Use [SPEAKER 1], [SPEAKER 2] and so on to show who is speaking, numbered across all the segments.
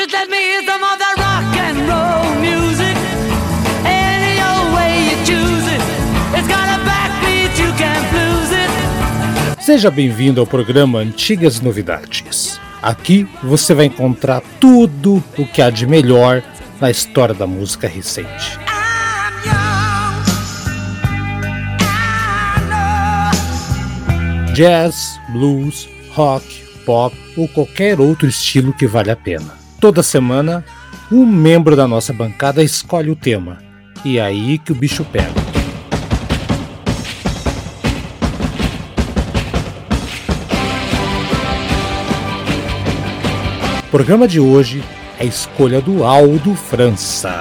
[SPEAKER 1] Just let me hear some of that rock and roll music. Any old way you choose it. It's got a backbeat, you can't lose it.
[SPEAKER 2] Seja bem-vindo ao programa Antigas Novidades. Aqui você vai encontrar tudo o que há de melhor na história da música recente. Jazz, blues, rock, pop ou qualquer outro estilo que vale a pena. Toda semana, um membro da nossa bancada escolhe o tema. E é aí que o bicho pega. O programa de hoje é a escolha do Aldo França.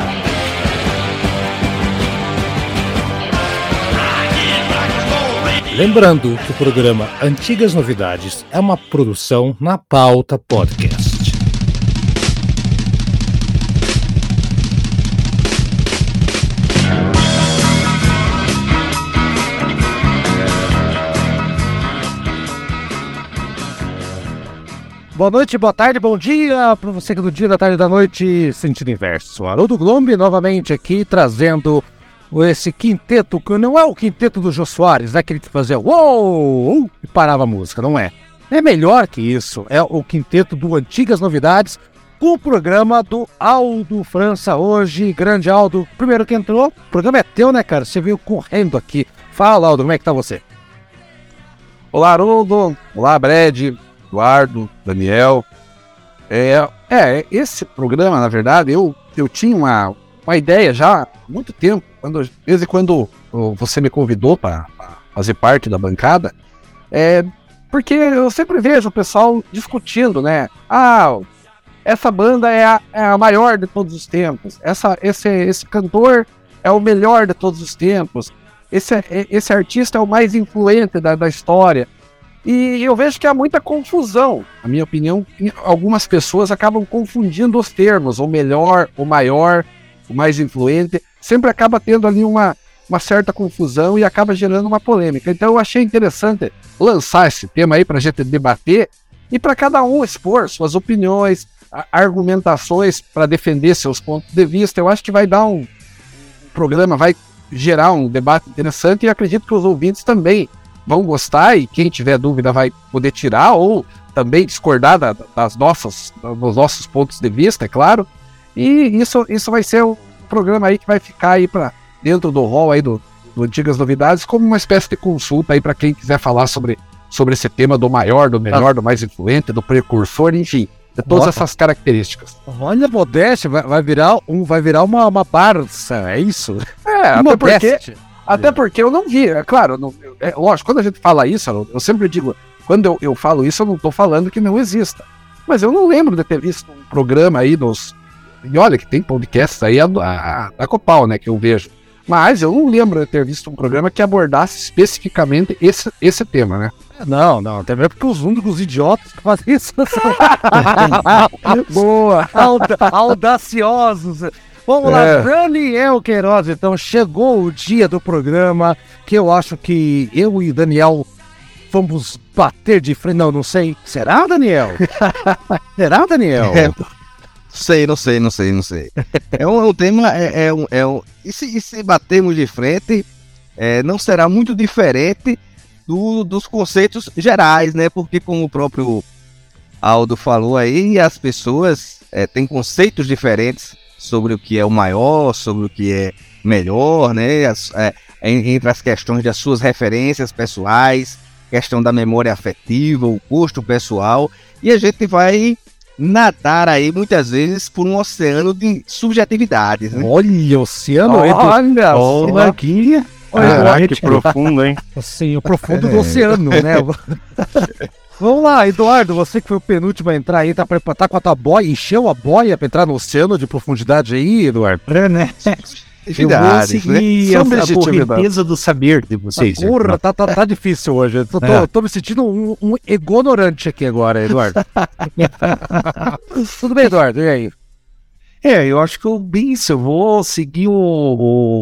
[SPEAKER 2] Lembrando que o programa Antigas Novidades é uma produção na pauta podcast. Boa noite, boa tarde, bom dia para você que do dia, da tarde, da noite, sentido inverso. Haroldo Glombi novamente aqui trazendo esse quinteto, que não é o quinteto do Jô Soares, né? Que ele fazia uou e parava a música, não é. É melhor que isso, é o quinteto do Antigas Novidades, com o programa do Aldo França hoje. Grande Aldo, primeiro que entrou, o programa é teu, né, cara? Você veio correndo aqui. Fala, Aldo, como é que tá você?
[SPEAKER 3] Olá, Haroldo. Olá, Brad, Eduardo, Daniel. É, é, esse programa, na verdade, eu, eu tinha uma, uma ideia já há muito tempo, quando, desde quando você me convidou para fazer parte da bancada, é, porque eu sempre vejo o pessoal discutindo, né? Ah, essa banda é a, é a maior de todos os tempos, essa, esse, esse cantor é o melhor de todos os tempos, esse, esse artista é o mais influente da, da história. E eu vejo que há muita confusão. Na minha opinião, algumas pessoas acabam confundindo os termos, o melhor, o maior, o mais influente. Sempre acaba tendo ali uma, uma certa confusão e acaba gerando uma polêmica. Então eu achei interessante lançar esse tema aí para a gente debater e para cada um expor suas opiniões, argumentações para defender seus pontos de vista. Eu acho que vai dar um programa, vai gerar um debate interessante e acredito que os ouvintes também vão gostar e quem tiver dúvida vai poder tirar ou também discordar da- das nossas, dos nossos pontos de vista, é claro. E isso, isso vai ser um programa aí que vai ficar aí para dentro do hall aí do, do Antigas Novidades como uma espécie de consulta aí para quem quiser falar sobre, sobre esse tema do maior, do melhor, do mais influente, do precursor, enfim, de todas
[SPEAKER 2] Nossa.
[SPEAKER 3] essas características.
[SPEAKER 2] Olha, modéstia, vai, vai virar, um, vai virar uma, uma barça, é isso?
[SPEAKER 3] É, até porque,
[SPEAKER 2] Modéstia.
[SPEAKER 3] Até porque eu não vi, é claro, não- é lógico, quando a gente fala isso, eu, eu sempre digo, quando eu, eu falo isso, eu não tô falando que não exista. Mas eu não lembro de ter visto um programa aí nos. E olha que tem podcasts aí a- a- da Copal, né, que eu vejo. Mas eu não lembro de ter visto um programa que abordasse especificamente esse, esse tema, né?
[SPEAKER 2] Não, não, até mesmo porque os únicos idiotas que fazem isso são
[SPEAKER 3] Boa!
[SPEAKER 2] auda- audaciosos. Vamos lá,
[SPEAKER 3] É.
[SPEAKER 2] Daniel Queiroz, então chegou o dia do programa que eu acho que eu e Daniel vamos bater de frente. Não, não sei. Será, Daniel? Será, Daniel?
[SPEAKER 4] É, sei, não sei, não sei, não sei. É um, é um tema, é, é um, é um. E se, e se batermos de frente, é, não será muito diferente do- dos conceitos gerais, né? Porque como o próprio Aldo falou aí, as pessoas é, têm conceitos diferentes sobre o que é o maior, sobre o que é melhor, né? As- é, en- entre as questões das suas referências pessoais, questão da memória afetiva, o gosto pessoal, e a gente vai nadar aí muitas vezes por um oceano de subjetividades, né?
[SPEAKER 2] Olha, oceano entre
[SPEAKER 3] Olha!
[SPEAKER 2] Olha
[SPEAKER 3] só.
[SPEAKER 2] aqui.
[SPEAKER 5] Caraca, que profundo, hein?
[SPEAKER 2] Assim, o profundo do oceano, né? Vamos lá, Eduardo, você que foi o penúltimo a entrar aí, tá, prepa- tá com a tua boia, encheu a boia pra entrar no oceano de profundidade aí, Eduardo?
[SPEAKER 5] É, né? Eu vou
[SPEAKER 4] Atividades, né?
[SPEAKER 5] seguir a, a correnteza do saber de vocês.
[SPEAKER 2] Porra, tá, tá, tá difícil hoje. Tô, tô-
[SPEAKER 5] É.
[SPEAKER 2] tô me sentindo um, um ignorante aqui agora, Eduardo. Tudo bem, Eduardo? E aí?
[SPEAKER 5] É, eu acho que eu bem isso, eu vou seguir o, o,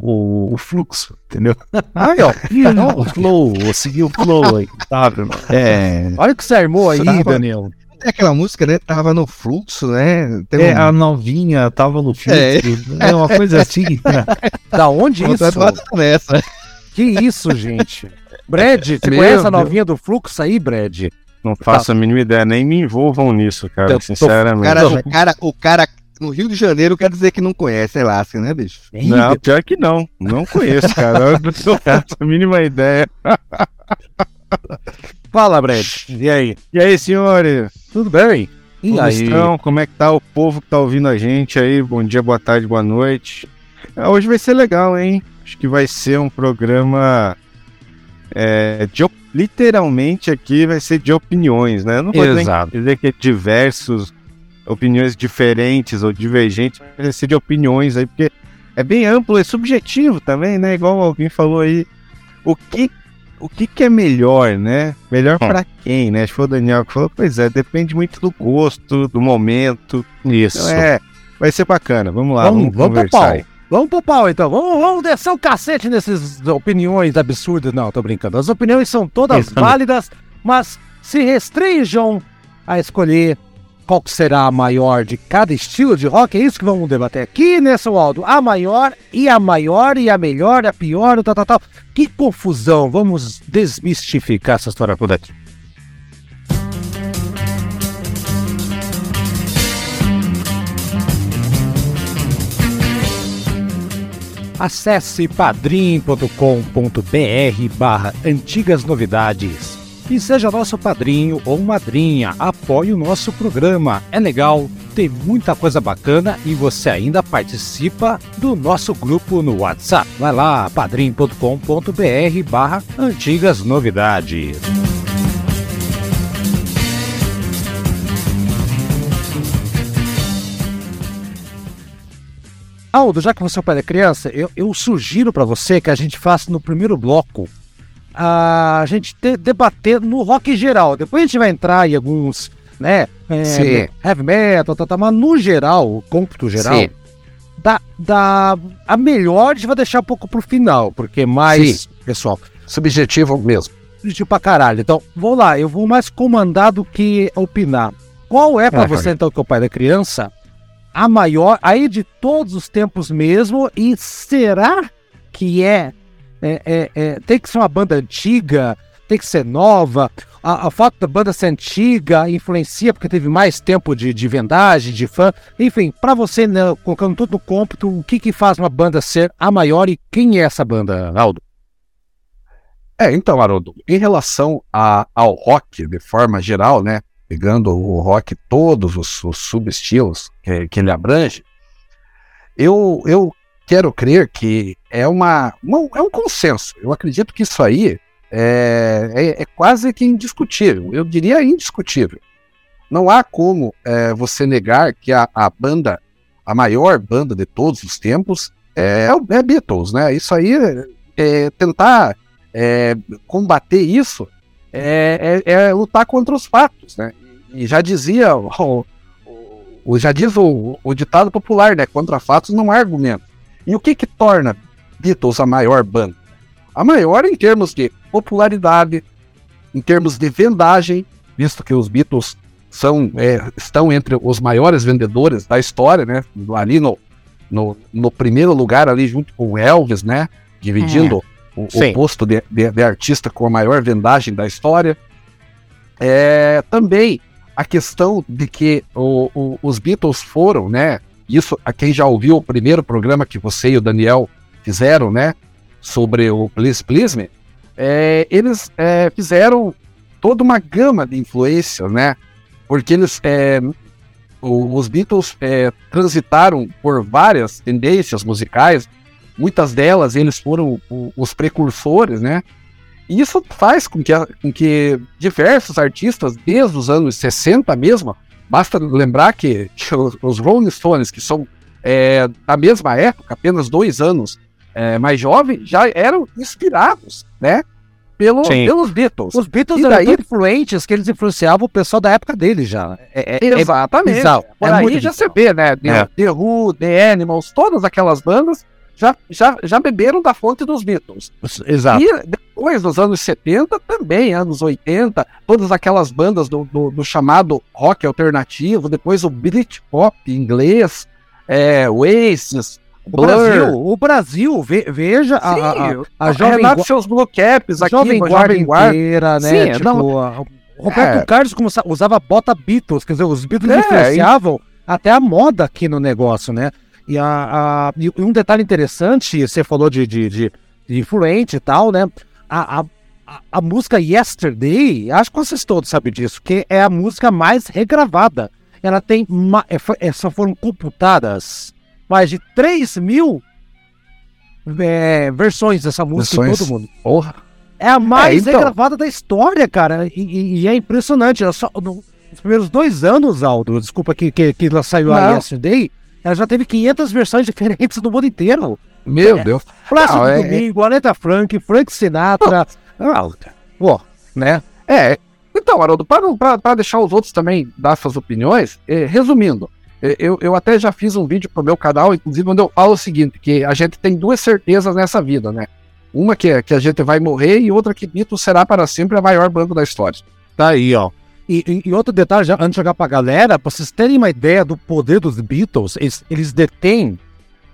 [SPEAKER 5] o, o fluxo, entendeu?
[SPEAKER 2] Aí, ó.
[SPEAKER 5] o flow, vou seguir o flow aí, sabe? É,
[SPEAKER 2] Olha o que você armou aí,
[SPEAKER 4] Tava-
[SPEAKER 2] Daniel.
[SPEAKER 4] Tem aquela música, né? Tava no fluxo, né? Tem
[SPEAKER 5] É,
[SPEAKER 4] um-
[SPEAKER 5] a novinha tava no fluxo.
[SPEAKER 4] É.
[SPEAKER 5] É, uma coisa assim. né?
[SPEAKER 2] Da onde isso?
[SPEAKER 4] nessa.
[SPEAKER 2] Que isso, gente? Brad, você
[SPEAKER 3] Meu
[SPEAKER 2] conhece a
[SPEAKER 3] Deus.
[SPEAKER 2] novinha do fluxo aí, Brad?
[SPEAKER 6] Não faço a mínima ideia, nem me envolvam nisso, cara,
[SPEAKER 2] Eu tô-
[SPEAKER 6] sinceramente.
[SPEAKER 4] cara, o, cara, o cara no Rio de Janeiro quer dizer que não conhece Elástico, né, bicho?
[SPEAKER 6] Não, pior que não. Não conheço, cara. Eu não faço a mínima ideia.
[SPEAKER 2] Fala, Brad. E aí?
[SPEAKER 6] E aí, senhores?
[SPEAKER 2] Tudo bem? E
[SPEAKER 6] Como
[SPEAKER 2] aí?
[SPEAKER 6] estão? Como é que tá o povo que tá ouvindo a gente aí? Bom dia, boa tarde, boa noite. Ah, Hoje vai ser legal, hein? Acho que vai ser um programa. é, de literalmente aqui vai ser de opiniões, né? Eu não vou
[SPEAKER 2] Exato.
[SPEAKER 6] dizer que é diversos, opiniões diferentes ou divergentes, ser de opiniões aí, porque é bem amplo, é subjetivo também, né? Igual alguém falou aí. O que, o que, que é melhor, né? Melhor
[SPEAKER 2] Hum.
[SPEAKER 6] pra quem, né? Acho que foi o Daniel que falou, pois é, depende muito do gosto, do momento.
[SPEAKER 2] Isso.
[SPEAKER 6] Então é, vai ser bacana. Vamos lá,
[SPEAKER 2] vamos
[SPEAKER 6] vamos,
[SPEAKER 2] vamos pro
[SPEAKER 6] conversar
[SPEAKER 2] pau.
[SPEAKER 6] aí.
[SPEAKER 2] Vamos pro pau, então. Vamos, vamos descer o cacete nessas opiniões absurdas. Não, tô brincando. As opiniões são todas
[SPEAKER 6] Isso
[SPEAKER 2] válidas, mas se restringam a escolher qual será a maior de cada estilo de rock. É isso que vamos debater aqui, né, seu Aldo? A maior e a maior e a melhor, a pior, o tal, tal, tal. Que confusão. Vamos desmistificar essa história toda aqui. Acesse padrim.com.br barra antigas novidades e seja nosso padrinho ou madrinha. Apoie o nosso programa. É legal, tem muita coisa bacana e você ainda participa do nosso grupo no WhatsApp. Vai lá, padrim.com.br barra antigas novidades. Aldo, já que você é o pai da criança, eu, eu sugiro para você que a gente faça no primeiro bloco a gente te- debater no rock geral. Depois a gente vai entrar em alguns, né? é,
[SPEAKER 3] Sim.
[SPEAKER 2] heavy metal, tá, tá, mas no geral, o cômputo geral,
[SPEAKER 3] Sim.
[SPEAKER 2] da, da, a melhor a gente vai deixar um pouco pro final, porque mais, pessoal,
[SPEAKER 3] Subjetivo mesmo.
[SPEAKER 2] de pra caralho. Então, vou lá, eu vou mais comandar do que opinar. Qual é pra
[SPEAKER 3] Ah,
[SPEAKER 2] você, então, que é o pai da criança, a maior, aí de todos os tempos mesmo, e será que é, é, é, é, tem que ser uma banda antiga, tem que ser nova, a, a fato da banda ser antiga influencia porque teve mais tempo de, de vendagem, de fã, enfim, pra você, né, colocando tudo no cômputo, o que que faz uma banda ser a maior e quem é essa banda, Aldo?
[SPEAKER 3] É, então, Haroldo, em relação a- ao rock, de forma geral, né? Pegando o rock, todos os, os subestilos que, que ele abrange, eu, eu quero crer que é, uma, uma- é um consenso. Eu acredito que isso aí é, é, é quase que indiscutível. Eu diria indiscutível. Não há como é, você negar que a, a banda, a maior banda de todos os tempos, é, o- é Beatles, né? Isso aí é, é tentar é, combater isso é, é- é lutar contra os fatos, né? E já dizia o, o- o- já diz o, o ditado popular, né? Contra fatos não há argumento. E o que que torna Beatles a maior banda? A maior em termos de popularidade, em termos de vendagem, visto que os Beatles são, é, estão entre os maiores vendedores da história, né? Ali no, no, no primeiro lugar, ali junto com o Elvis, né? Dividindo o, o
[SPEAKER 2] Sim.
[SPEAKER 3] posto de, de- de artista com a maior vendagem da história. É, também a questão de que o- o- os Beatles foram, né? Isso, a quem já ouviu o primeiro programa que você e o Daniel fizeram, né? Sobre o Please Please Me, é, eles é, fizeram toda uma gama de influências, né? Porque eles, é, o- os Beatles é, transitaram por várias tendências musicais, muitas delas eles foram o- os precursores, né? E isso faz com que, com que diversos artistas, desde os anos 60 mesmo, basta lembrar que os, Rolling Stones, que são é, da mesma época, apenas dois anos é, mais jovens, já eram inspirados, né? Pelo,
[SPEAKER 6] Sim.
[SPEAKER 3] pelos Beatles.
[SPEAKER 2] Os Beatles
[SPEAKER 3] E
[SPEAKER 2] eram
[SPEAKER 3] daí-
[SPEAKER 2] influentes que eles influenciavam o pessoal da época deles já. É, é- é
[SPEAKER 3] Exatamente.
[SPEAKER 2] bizarro.
[SPEAKER 3] Por
[SPEAKER 2] É
[SPEAKER 3] aí
[SPEAKER 2] muito
[SPEAKER 3] já você vê, né? The,
[SPEAKER 6] É.
[SPEAKER 3] The Who, The Animals, todas aquelas bandas já, já, já beberam da fonte dos Beatles.
[SPEAKER 2] Exato.
[SPEAKER 3] E depois, nos anos 70, também, anos 80, todas aquelas bandas do, do, do chamado rock alternativo, depois o Britpop inglês, é, Oasis,
[SPEAKER 2] O
[SPEAKER 3] Blur.
[SPEAKER 2] Brasil, o Brasil, ve- veja a, a, a, a Jovem
[SPEAKER 3] Renato
[SPEAKER 2] Gua-
[SPEAKER 3] seus Blue Caps aqui,
[SPEAKER 2] Jovem Guarda
[SPEAKER 3] Guarda.
[SPEAKER 2] inteira, né?
[SPEAKER 3] Sim,
[SPEAKER 2] tipo,
[SPEAKER 3] não-
[SPEAKER 2] a- Roberto
[SPEAKER 3] É.
[SPEAKER 2] Carlos usava bota Beatles, quer dizer, os Beatles
[SPEAKER 3] É,
[SPEAKER 2] influenciavam até a moda aqui no negócio, né? E, a, a- e um detalhe interessante, você falou de, de, de, de influente e tal, né? A, a, a- a música Yesterday, acho que vocês todos sabem disso, que é a música mais regravada. Ela tem, ma- é, é, só foram computadas mais de 3 mil é, versões dessa música em
[SPEAKER 3] Versões.
[SPEAKER 2] todo mundo.
[SPEAKER 3] Porra.
[SPEAKER 2] É a mais
[SPEAKER 3] É, então.
[SPEAKER 2] regravada da história, cara. E, e- e é impressionante. Ela só, no- nos primeiros dois anos, Aldo, desculpa que, que, que ela saiu a
[SPEAKER 3] Não.
[SPEAKER 2] Yesterday, ela já teve 500 versões diferentes no mundo inteiro.
[SPEAKER 3] Meu
[SPEAKER 2] É.
[SPEAKER 3] Deus.
[SPEAKER 2] Plácido
[SPEAKER 3] Não, é-
[SPEAKER 2] Domingo, Aretha Frank, Frank Sinatra. Ah, pô, né?
[SPEAKER 3] É. Então, Haroldo, para deixar os outros também dar suas opiniões, eh, resumindo, eh, eu, eu até já fiz um vídeo pro meu canal, inclusive, onde eu falo o seguinte, que a gente tem duas certezas nessa vida, né? Uma que, é que a gente vai morrer e outra que Beatles será para sempre a maior banda da história.
[SPEAKER 2] Tá aí, ó. E, e- outro detalhe, já, antes de jogar pra galera, pra vocês terem uma ideia do poder dos Beatles, eles, eles detêm.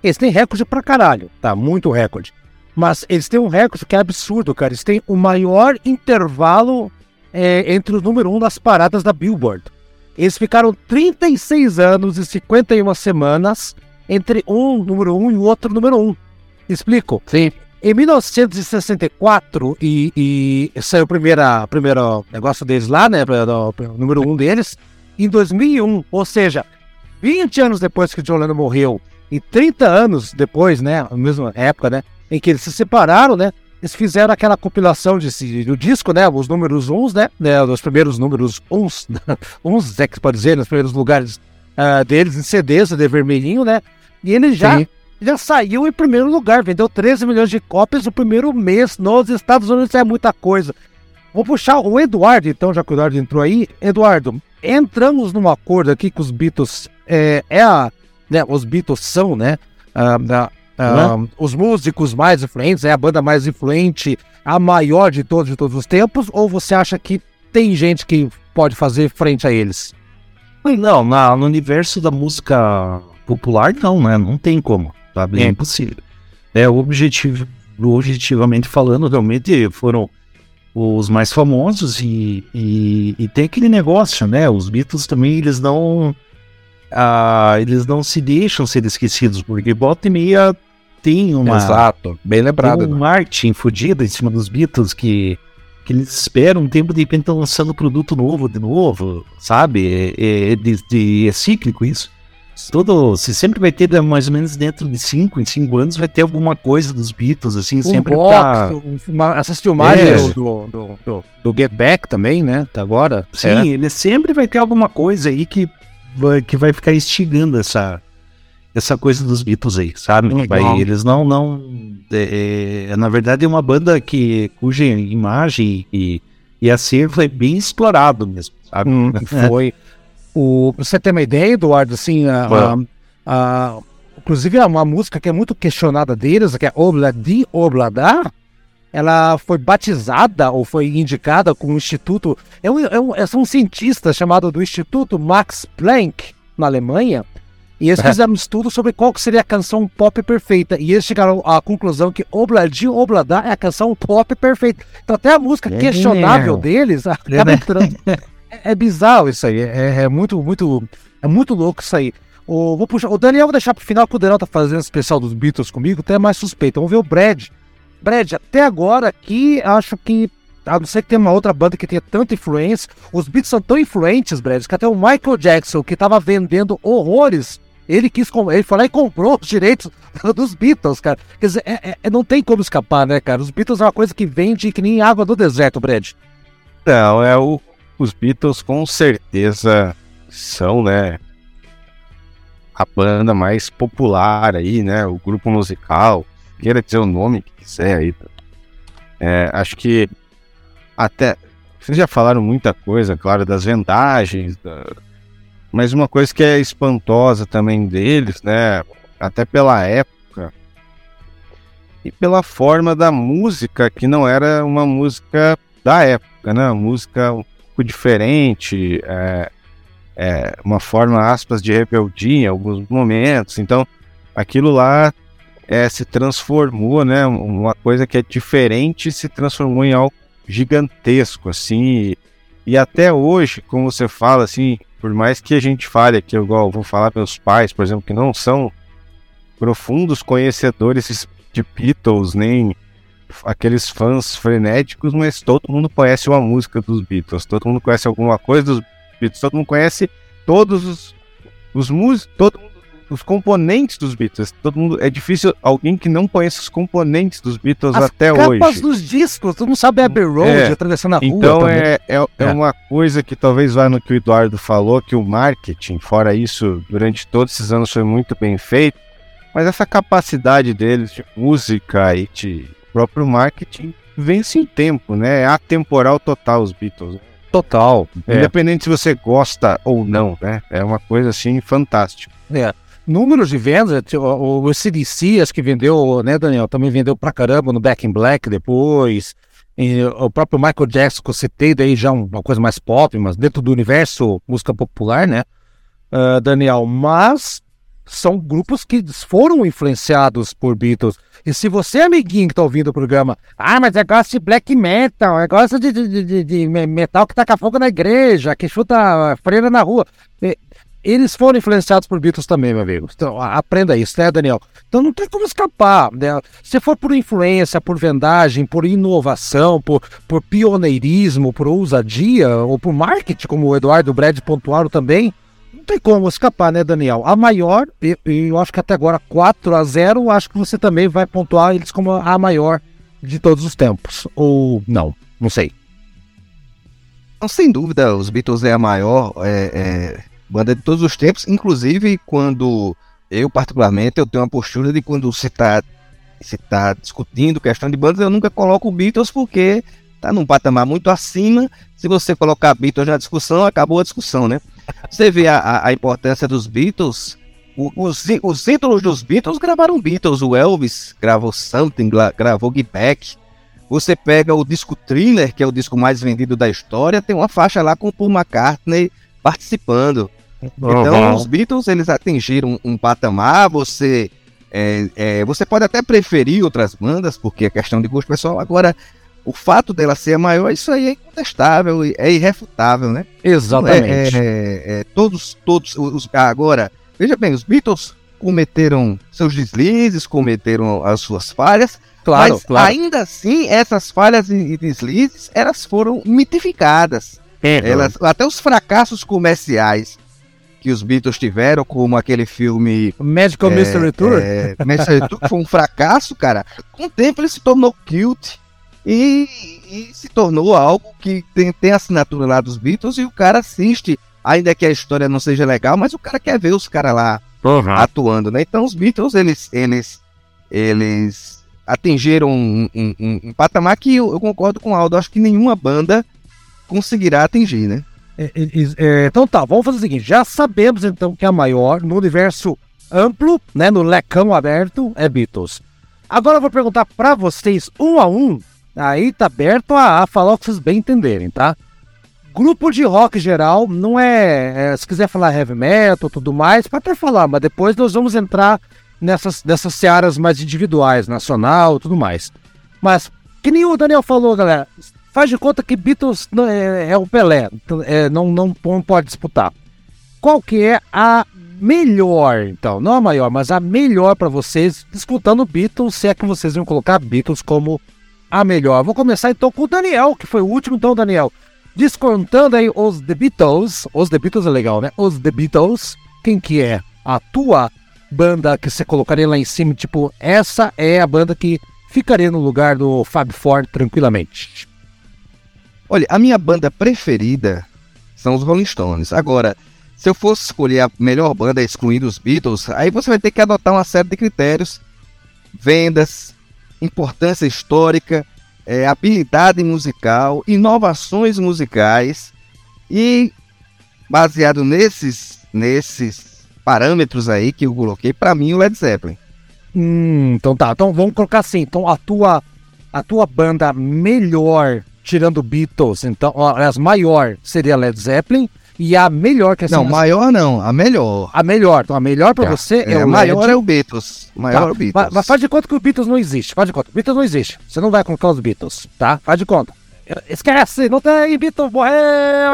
[SPEAKER 2] Eles têm recorde pra caralho, tá? Muito recorde. Mas eles têm um recorde que é absurdo, cara. Eles têm o maior intervalo é, entre o número um das paradas da Billboard. Eles ficaram 36 anos e 51 semanas entre um número um e o outro número um. Explico?
[SPEAKER 3] Sim.
[SPEAKER 2] Em 1964, e, e saiu o primeiro, primeiro negócio deles lá, né? O número um deles. Em 2001, ou seja, 20 anos depois que John Lennon morreu, e 30 anos depois, né? Na mesma época, né? Em que eles se separaram, né? Eles fizeram aquela compilação do disco, né? Os números uns, né? né os primeiros números uns, uns, é que pode dizer, nos primeiros lugares ah, deles, em CDs, de vermelhinho, né? E ele já
[SPEAKER 3] Sim.
[SPEAKER 2] Já saiu em primeiro lugar, vendeu 13 milhões de cópias no primeiro mês nos Estados Unidos, é muita coisa. Vou puxar o Eduardo, então, já que o Eduardo entrou aí. Eduardo, entramos num acordo aqui que os Beatles é, é a. Né, os Beatles são, né? ah, ah, ah, Os músicos mais influentes, é a banda mais influente, a maior de todos de todos os tempos, ou você acha que tem gente que pode fazer frente a eles?
[SPEAKER 5] Não, na- no universo da música popular, não, né? Não tem como. Sabe? É
[SPEAKER 2] É.
[SPEAKER 5] impossível. É, o objetivo, objetivamente falando, realmente foram os mais famosos e, e, e tem aquele negócio, né? Os Beatles também, eles não. Ah, eles não se deixam ser esquecidos, porque volta e meia tem uma.
[SPEAKER 3] Exato. Bem lembrado.
[SPEAKER 5] Tem um marketing fudido em cima dos Beatles que, que eles esperam um tempo de repente estão lançando produto novo de novo, sabe? É, é, de- de- é cíclico isso. Todo, você sempre vai ter mais ou menos dentro de 5 em 5 anos vai ter alguma coisa dos Beatles, assim,
[SPEAKER 2] Um
[SPEAKER 5] sempre
[SPEAKER 2] box,
[SPEAKER 5] tá.
[SPEAKER 2] um- uma- essas filmagens
[SPEAKER 5] É.
[SPEAKER 2] do, do, do, do Get Back também, né? Tá agora.
[SPEAKER 5] Sim,
[SPEAKER 2] É.
[SPEAKER 5] ele sempre vai ter alguma coisa aí que vai, que vai ficar instigando essa, essa coisa dos Beatles aí, sabe?
[SPEAKER 2] Legal.
[SPEAKER 5] Vai, eles não. não é, é, na verdade, é uma banda que, cuja imagem e, e acervo é bem explorado mesmo, sabe?
[SPEAKER 2] Hum, foi. O, pra você ter uma ideia, Eduardo, assim, a, a, a- inclusive é uma música que é muito questionada deles, que é Obladi Oblada, ela foi batizada ou foi indicada com o Instituto. É um, é um, é um cientista chamado do Instituto Max Planck, na Alemanha, e eles
[SPEAKER 3] É.
[SPEAKER 2] fizeram um estudo sobre qual seria a canção pop perfeita. E eles chegaram à conclusão que Obladi Oblada é a canção pop perfeita. Então, até a música
[SPEAKER 5] É.
[SPEAKER 2] questionável deles acaba
[SPEAKER 5] né?
[SPEAKER 2] entrando. É, é bizarro isso aí. É, é muito, muito. É muito louco isso aí. O, vou puxar, o Daniel vou deixar pro final, que o Daniel tá fazendo especial dos Beatles comigo, até mais suspeito. Vamos ver o Brad. Brad, até agora aqui, acho que. A não ser que tenha uma outra banda que tenha tanta influência. Os Beatles são tão influentes, Brad, que até o Michael Jackson, que tava vendendo horrores, ele quis ele foi lá e comprou os direitos dos Beatles, cara. Quer dizer, é- é- é- não tem como escapar, né, cara? Os Beatles é uma coisa que vende que nem água do deserto, Brad.
[SPEAKER 6] Não, é o, os Beatles com certeza são, né? A banda mais popular aí, né? O grupo musical, queira dizer o nome que quiser aí. É, acho que até vocês já falaram muita coisa, claro, das vendagens, da- mas uma coisa que é espantosa também deles, né? Até pela época, e pela forma da música, que não era uma música da época, né? Música pouco diferente, é, é, uma forma, aspas, de rebeldia em alguns momentos. Então, aquilo lá é, se transformou, né? Uma coisa que é diferente se transformou em algo gigantesco, assim. E, até hoje, como você fala, assim, por mais que a gente fale aqui, igual vou falar meus pais, por exemplo, que não são profundos conhecedores de Beatles, nem aqueles fãs frenéticos, mas todo mundo conhece uma música dos Beatles, todo mundo conhece alguma coisa dos Beatles, todo mundo conhece todos os, os músicos, todo mundo os componentes dos Beatles. Todo mundo é difícil alguém que não conheça os componentes dos Beatles
[SPEAKER 2] As
[SPEAKER 6] até
[SPEAKER 2] capas
[SPEAKER 6] hoje.
[SPEAKER 2] dos discos, todo mundo sabe Abbey Road,
[SPEAKER 6] É.
[SPEAKER 2] atravessando a rua.
[SPEAKER 6] Então é, é, é
[SPEAKER 2] É.
[SPEAKER 6] uma coisa que talvez vá no que o Eduardo falou, que o marketing, fora isso, durante todos esses anos foi muito bem feito, mas essa capacidade deles de música e de próprio marketing vence em tempo, né? É atemporal total os Beatles.
[SPEAKER 2] total. É.
[SPEAKER 6] Independente se você gosta ou não, né? É uma coisa assim fantástica.
[SPEAKER 2] É. Números de vendas, o, o, CDC, acho que vendeu, né, Daniel? Também vendeu pra caramba no Back in Black depois. E o próprio Michael Jackson, que eu citei, daí já um- uma coisa mais pop, mas dentro do universo música popular, né, ah, Daniel? Mas são grupos que foram influenciados por Beatles. E se você, amiguinho que tá ouvindo o programa, ah, mas é gosta de black metal, é gosta de, de, de- de- de me- metal que taca fogo na igreja, que chuta freira na rua. Eles foram influenciados por Beatles também, meu amigo. Então, aprenda isso, né, Daniel? Então não tem como escapar. Né? Se for por influência, por vendagem, por inovação, por, por pioneirismo, por ousadia, ou por marketing, como o Eduardo Brad pontuaram também, não tem como escapar, né, Daniel? A maior, e eu acho que até agora 4 a 0 acho que você também vai pontuar eles como a maior de todos os tempos. Ou não, não sei.
[SPEAKER 4] Então, sem dúvida, os Beatles é a maior é, é, banda de todos os tempos. Inclusive, quando eu, particularmente, eu tenho uma postura de quando se está se tá discutindo questão de bandas, eu nunca coloco Beatles porque tá num patamar muito acima. Se você colocar Beatles na discussão, acabou a discussão, né? Você vê a, a- importância dos Beatles. o- Os, os ídolos dos Beatles gravaram Beatles. O Elvis gravou Something, gra- gravou Get Back. Você pega o disco Thriller, que é o disco mais vendido da história, tem uma faixa lá com o Paul McCartney participando. Então, os Beatles eles atingiram um patamar. Você é, é, você pode até preferir outras bandas, porque é questão de gosto pessoal. Agora, o fato dela ser a maior, isso aí é incontestável, é irrefutável, né?
[SPEAKER 2] Exatamente.
[SPEAKER 4] É, é, é, todos, todos os. Agora, veja bem, os Beatles cometeram seus deslizes, cometeram as suas falhas,
[SPEAKER 2] claro,
[SPEAKER 4] mas
[SPEAKER 2] claro.
[SPEAKER 4] ainda assim, essas falhas e deslizes, elas foram mitificadas. Elas, até os fracassos comerciais que os Beatles tiveram, como aquele filme
[SPEAKER 2] Magical
[SPEAKER 4] é,
[SPEAKER 2] Mystery Tour?
[SPEAKER 4] é, Mystery Tour, que foi um fracasso, cara. Com o tempo ele se tornou cute e, e se tornou algo que tem, tem a assinatura lá dos Beatles e o cara assiste, ainda que a história não seja legal, mas o cara quer ver os caras lá atuando, né? Então os Beatles, eles, eles, eles atingiram um, um- um- um patamar que eu, eu concordo com o Aldo, acho que nenhuma banda conseguirá atingir, né?
[SPEAKER 2] É, é, é, então tá, vamos fazer o seguinte: já sabemos então que a maior no universo amplo, né, no lecão aberto, é Beatles. Agora eu vou perguntar pra vocês, um a um, aí tá aberto a, a falar o que vocês bem entenderem, tá? Grupo de rock geral, não é, é, Se quiser falar heavy metal tudo mais, pode até falar, mas depois nós vamos entrar nessas, nessas searas mais individuais, nacional tudo mais. Mas, que nem o Daniel falou, galera, faz de conta que Beatles é, é o Pelé, então, é, não, não, não pode disputar. Qual que é a melhor, então? Não a maior, mas a melhor pra vocês, disputando Beatles, se é que vocês iam colocar Beatles como a melhor. Vou começar então com o Daniel, que foi o último, então, Daniel. Descontando aí os The Beatles, os The Beatles é legal, né? Os The Beatles, quem que é a tua banda que você colocaria lá em cima? Tipo, essa é a banda que ficaria no lugar do Fab Four tranquilamente.
[SPEAKER 4] Olha, a minha banda preferida são os Rolling Stones. Agora, se eu fosse escolher a melhor banda excluindo os Beatles, aí você vai ter que adotar uma série de critérios: vendas, importância histórica, eh, habilidade musical, inovações musicais e baseado nesses nesses parâmetros aí que eu coloquei, para mim o Led Zeppelin.
[SPEAKER 2] Hum, então tá. Então vamos colocar assim. Então a tua, a tua banda melhor, tirando Beatles, então, as maior seria Led Zeppelin. E a melhor que assim,
[SPEAKER 4] Não,
[SPEAKER 2] as-
[SPEAKER 4] maior não, a melhor.
[SPEAKER 2] a melhor. Então a melhor pra
[SPEAKER 4] Tá.
[SPEAKER 2] você é,
[SPEAKER 4] É,
[SPEAKER 2] o
[SPEAKER 4] maior
[SPEAKER 2] Led.
[SPEAKER 4] é o Beatles. Maior
[SPEAKER 2] Tá,
[SPEAKER 4] é o Beatles.
[SPEAKER 2] Mas, mas faz de conta que o Beatles não existe. Faz de conta. O Beatles não existe. Você não vai colocar os Beatles, tá? Faz de conta. Esquece, não tem Beatles, morreu.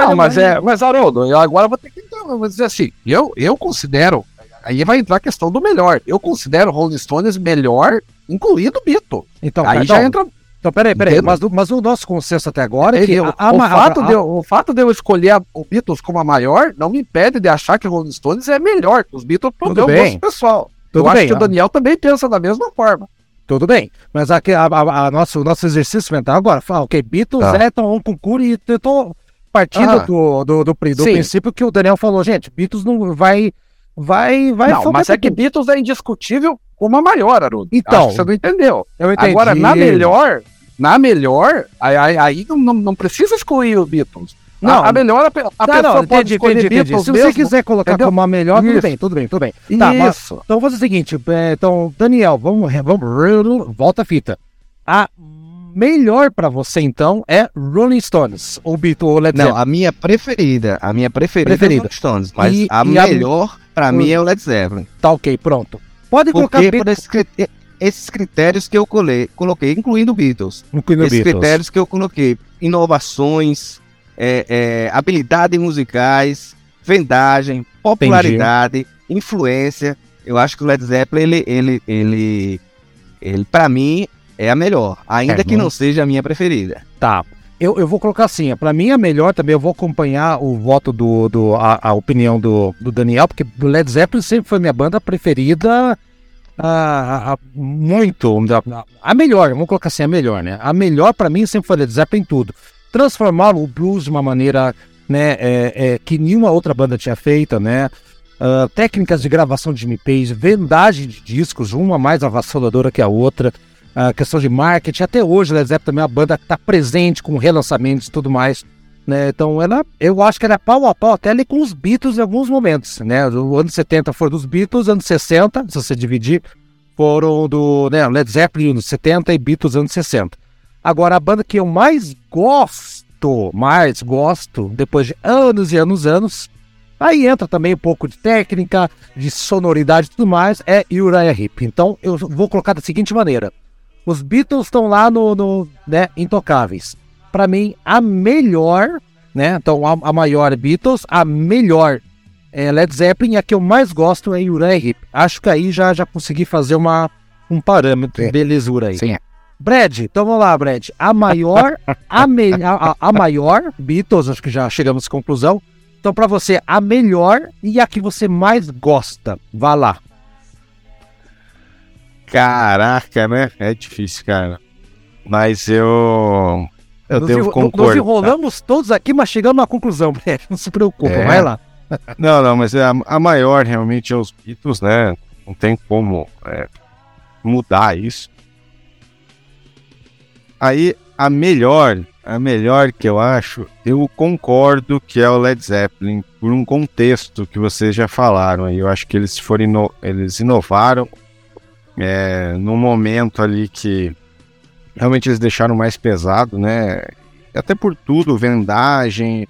[SPEAKER 3] Não, mas é, mas Haroldo, eu agora vou ter que eu vou dizer assim, eu, eu considero, aí vai entrar a questão do melhor. Eu considero Rolling Stones melhor, incluído Beatles.
[SPEAKER 2] Então,
[SPEAKER 3] aí
[SPEAKER 2] então,
[SPEAKER 3] já entra
[SPEAKER 2] Então, peraí, peraí. Mas, o- mas o nosso consenso até agora é que a, a,
[SPEAKER 3] o, fato
[SPEAKER 2] a-
[SPEAKER 3] de, eu- o fato de eu escolher o Beatles como a maior não me impede de achar que o Rolling Stones é melhor que os Beatles pro
[SPEAKER 2] Tudo
[SPEAKER 3] meu
[SPEAKER 2] bem.
[SPEAKER 3] gosto pessoal.
[SPEAKER 2] Tudo
[SPEAKER 3] eu
[SPEAKER 2] bem,
[SPEAKER 3] acho que o Daniel também pensa da mesma forma.
[SPEAKER 2] Tudo bem, mas aqui, a, a- nosso, o nosso exercício mental agora, fala, ok, Beatles
[SPEAKER 3] Tá.
[SPEAKER 2] é tão um concurso e eu tô partindo
[SPEAKER 3] Ah.
[SPEAKER 2] do, do, do, do princípio que o Daniel falou, gente, Beatles não vai, vai, vai...
[SPEAKER 3] não, mas é que Beatles é indiscutível como a maior, Haroldo.
[SPEAKER 2] Então.
[SPEAKER 3] Acho que você não entendeu.
[SPEAKER 2] eu entendi.
[SPEAKER 3] Agora, na melhor, na melhor, aí, aí, aí não, não, não precisa excluir os Beatles.
[SPEAKER 2] Não.
[SPEAKER 3] a, a melhor, a, a
[SPEAKER 2] Tá,
[SPEAKER 3] pessoa
[SPEAKER 2] não,
[SPEAKER 3] pode
[SPEAKER 2] entendi,
[SPEAKER 3] escolher
[SPEAKER 2] entendi, entendi.
[SPEAKER 3] Beatles
[SPEAKER 2] Se
[SPEAKER 3] mesmo.
[SPEAKER 2] você quiser colocar
[SPEAKER 3] entendeu?
[SPEAKER 2] como a melhor, tudo
[SPEAKER 3] Isso.
[SPEAKER 2] bem, tudo bem, tudo bem. Tá, mas,
[SPEAKER 3] Isso.
[SPEAKER 2] então vou fazer o seguinte, é, então, Daniel, vamos, vamos, volta a fita. A melhor pra você, então, é Rolling Stones, ou Beatles, ou Led
[SPEAKER 4] Não,
[SPEAKER 2] Zeppelin.
[SPEAKER 4] a minha preferida. A minha preferida,
[SPEAKER 2] Preferida.
[SPEAKER 4] é o Rolling Stones. Mas
[SPEAKER 2] E-
[SPEAKER 4] a
[SPEAKER 2] e a-
[SPEAKER 4] melhor, pra mim, é o Led Zeppelin.
[SPEAKER 2] Tá ok, pronto. Pode colocar
[SPEAKER 4] Porque
[SPEAKER 2] Beatles
[SPEAKER 4] por esses, esses critérios que eu coloquei, coloquei incluindo Beatles.
[SPEAKER 2] no
[SPEAKER 4] esses
[SPEAKER 2] Beatles.
[SPEAKER 4] critérios que eu coloquei. Inovações, é, é, habilidades musicais, vendagem, popularidade, influência. Eu acho que o Led Zeppelin, ele, ele, ele, ele para mim, é a melhor. Ainda
[SPEAKER 2] É,
[SPEAKER 4] que
[SPEAKER 2] não-
[SPEAKER 4] não seja a minha preferida.
[SPEAKER 2] Tá. Eu, eu vou colocar assim, pra mim a melhor também, eu vou acompanhar o voto do, do a, a opinião do, do Daniel, porque o Led Zeppelin sempre foi minha banda preferida ah, ah, muito, a, a melhor, vamos colocar assim, a melhor, né? A melhor pra mim sempre foi Led Zeppelin em tudo. Transformaram o blues de uma maneira, né, é, é, que nenhuma outra banda tinha feito, né? Ah, técnicas de gravação de MPs, vendagem de discos, uma mais avassaladora que a outra a questão de marketing. Até hoje, Led Zeppelin também é uma banda que está presente com relançamentos e tudo mais. Né? Então, ela, eu acho que ela é pau a pau até ali com os Beatles em alguns momentos. Né? O anos 70 foram dos Beatles, anos 60, se você dividir, foram do né, Led Zeppelin anos 70 e Beatles anos 60. Agora, a banda que eu mais gosto, mais gosto, depois de anos e anos anos, aí entra também um pouco de técnica, de sonoridade e tudo mais, é Uriah Heep. Então, eu vou colocar da seguinte maneira. Os Beatles estão lá no, no né, Intocáveis. Pra mim, a melhor, né? Então, a, a maior é Beatles, a melhor é Led Zeppelin e a que eu mais gosto é Uriah Heep. Acho que aí já, já consegui fazer uma, um parâmetro,
[SPEAKER 3] Sim.
[SPEAKER 2] belezura aí.
[SPEAKER 3] Sim.
[SPEAKER 2] Brad, então vamos lá, Brad. A maior, a, me, a, a- maior, Beatles, acho que já chegamos à conclusão. Então, pra você, a melhor e a que você mais gosta. Vá lá.
[SPEAKER 6] Caraca, né? É difícil, cara. Mas eu. Eu
[SPEAKER 2] Nos
[SPEAKER 6] devo concordar.
[SPEAKER 2] Nós enrolamos todos aqui, mas chegamos à conclusão, Brad. Não se preocupa,
[SPEAKER 6] É.
[SPEAKER 2] vai lá.
[SPEAKER 6] Não, não, mas a, a maior realmente é os Beatles, né? Não tem como é, mudar isso. Aí, a melhor, a melhor que eu acho, eu concordo que é o Led Zeppelin, por um contexto que vocês já falaram aí. Eu acho que eles foram ino- eles inovaram é, num momento ali que realmente eles deixaram mais pesado, né? Até por tudo, vendagem,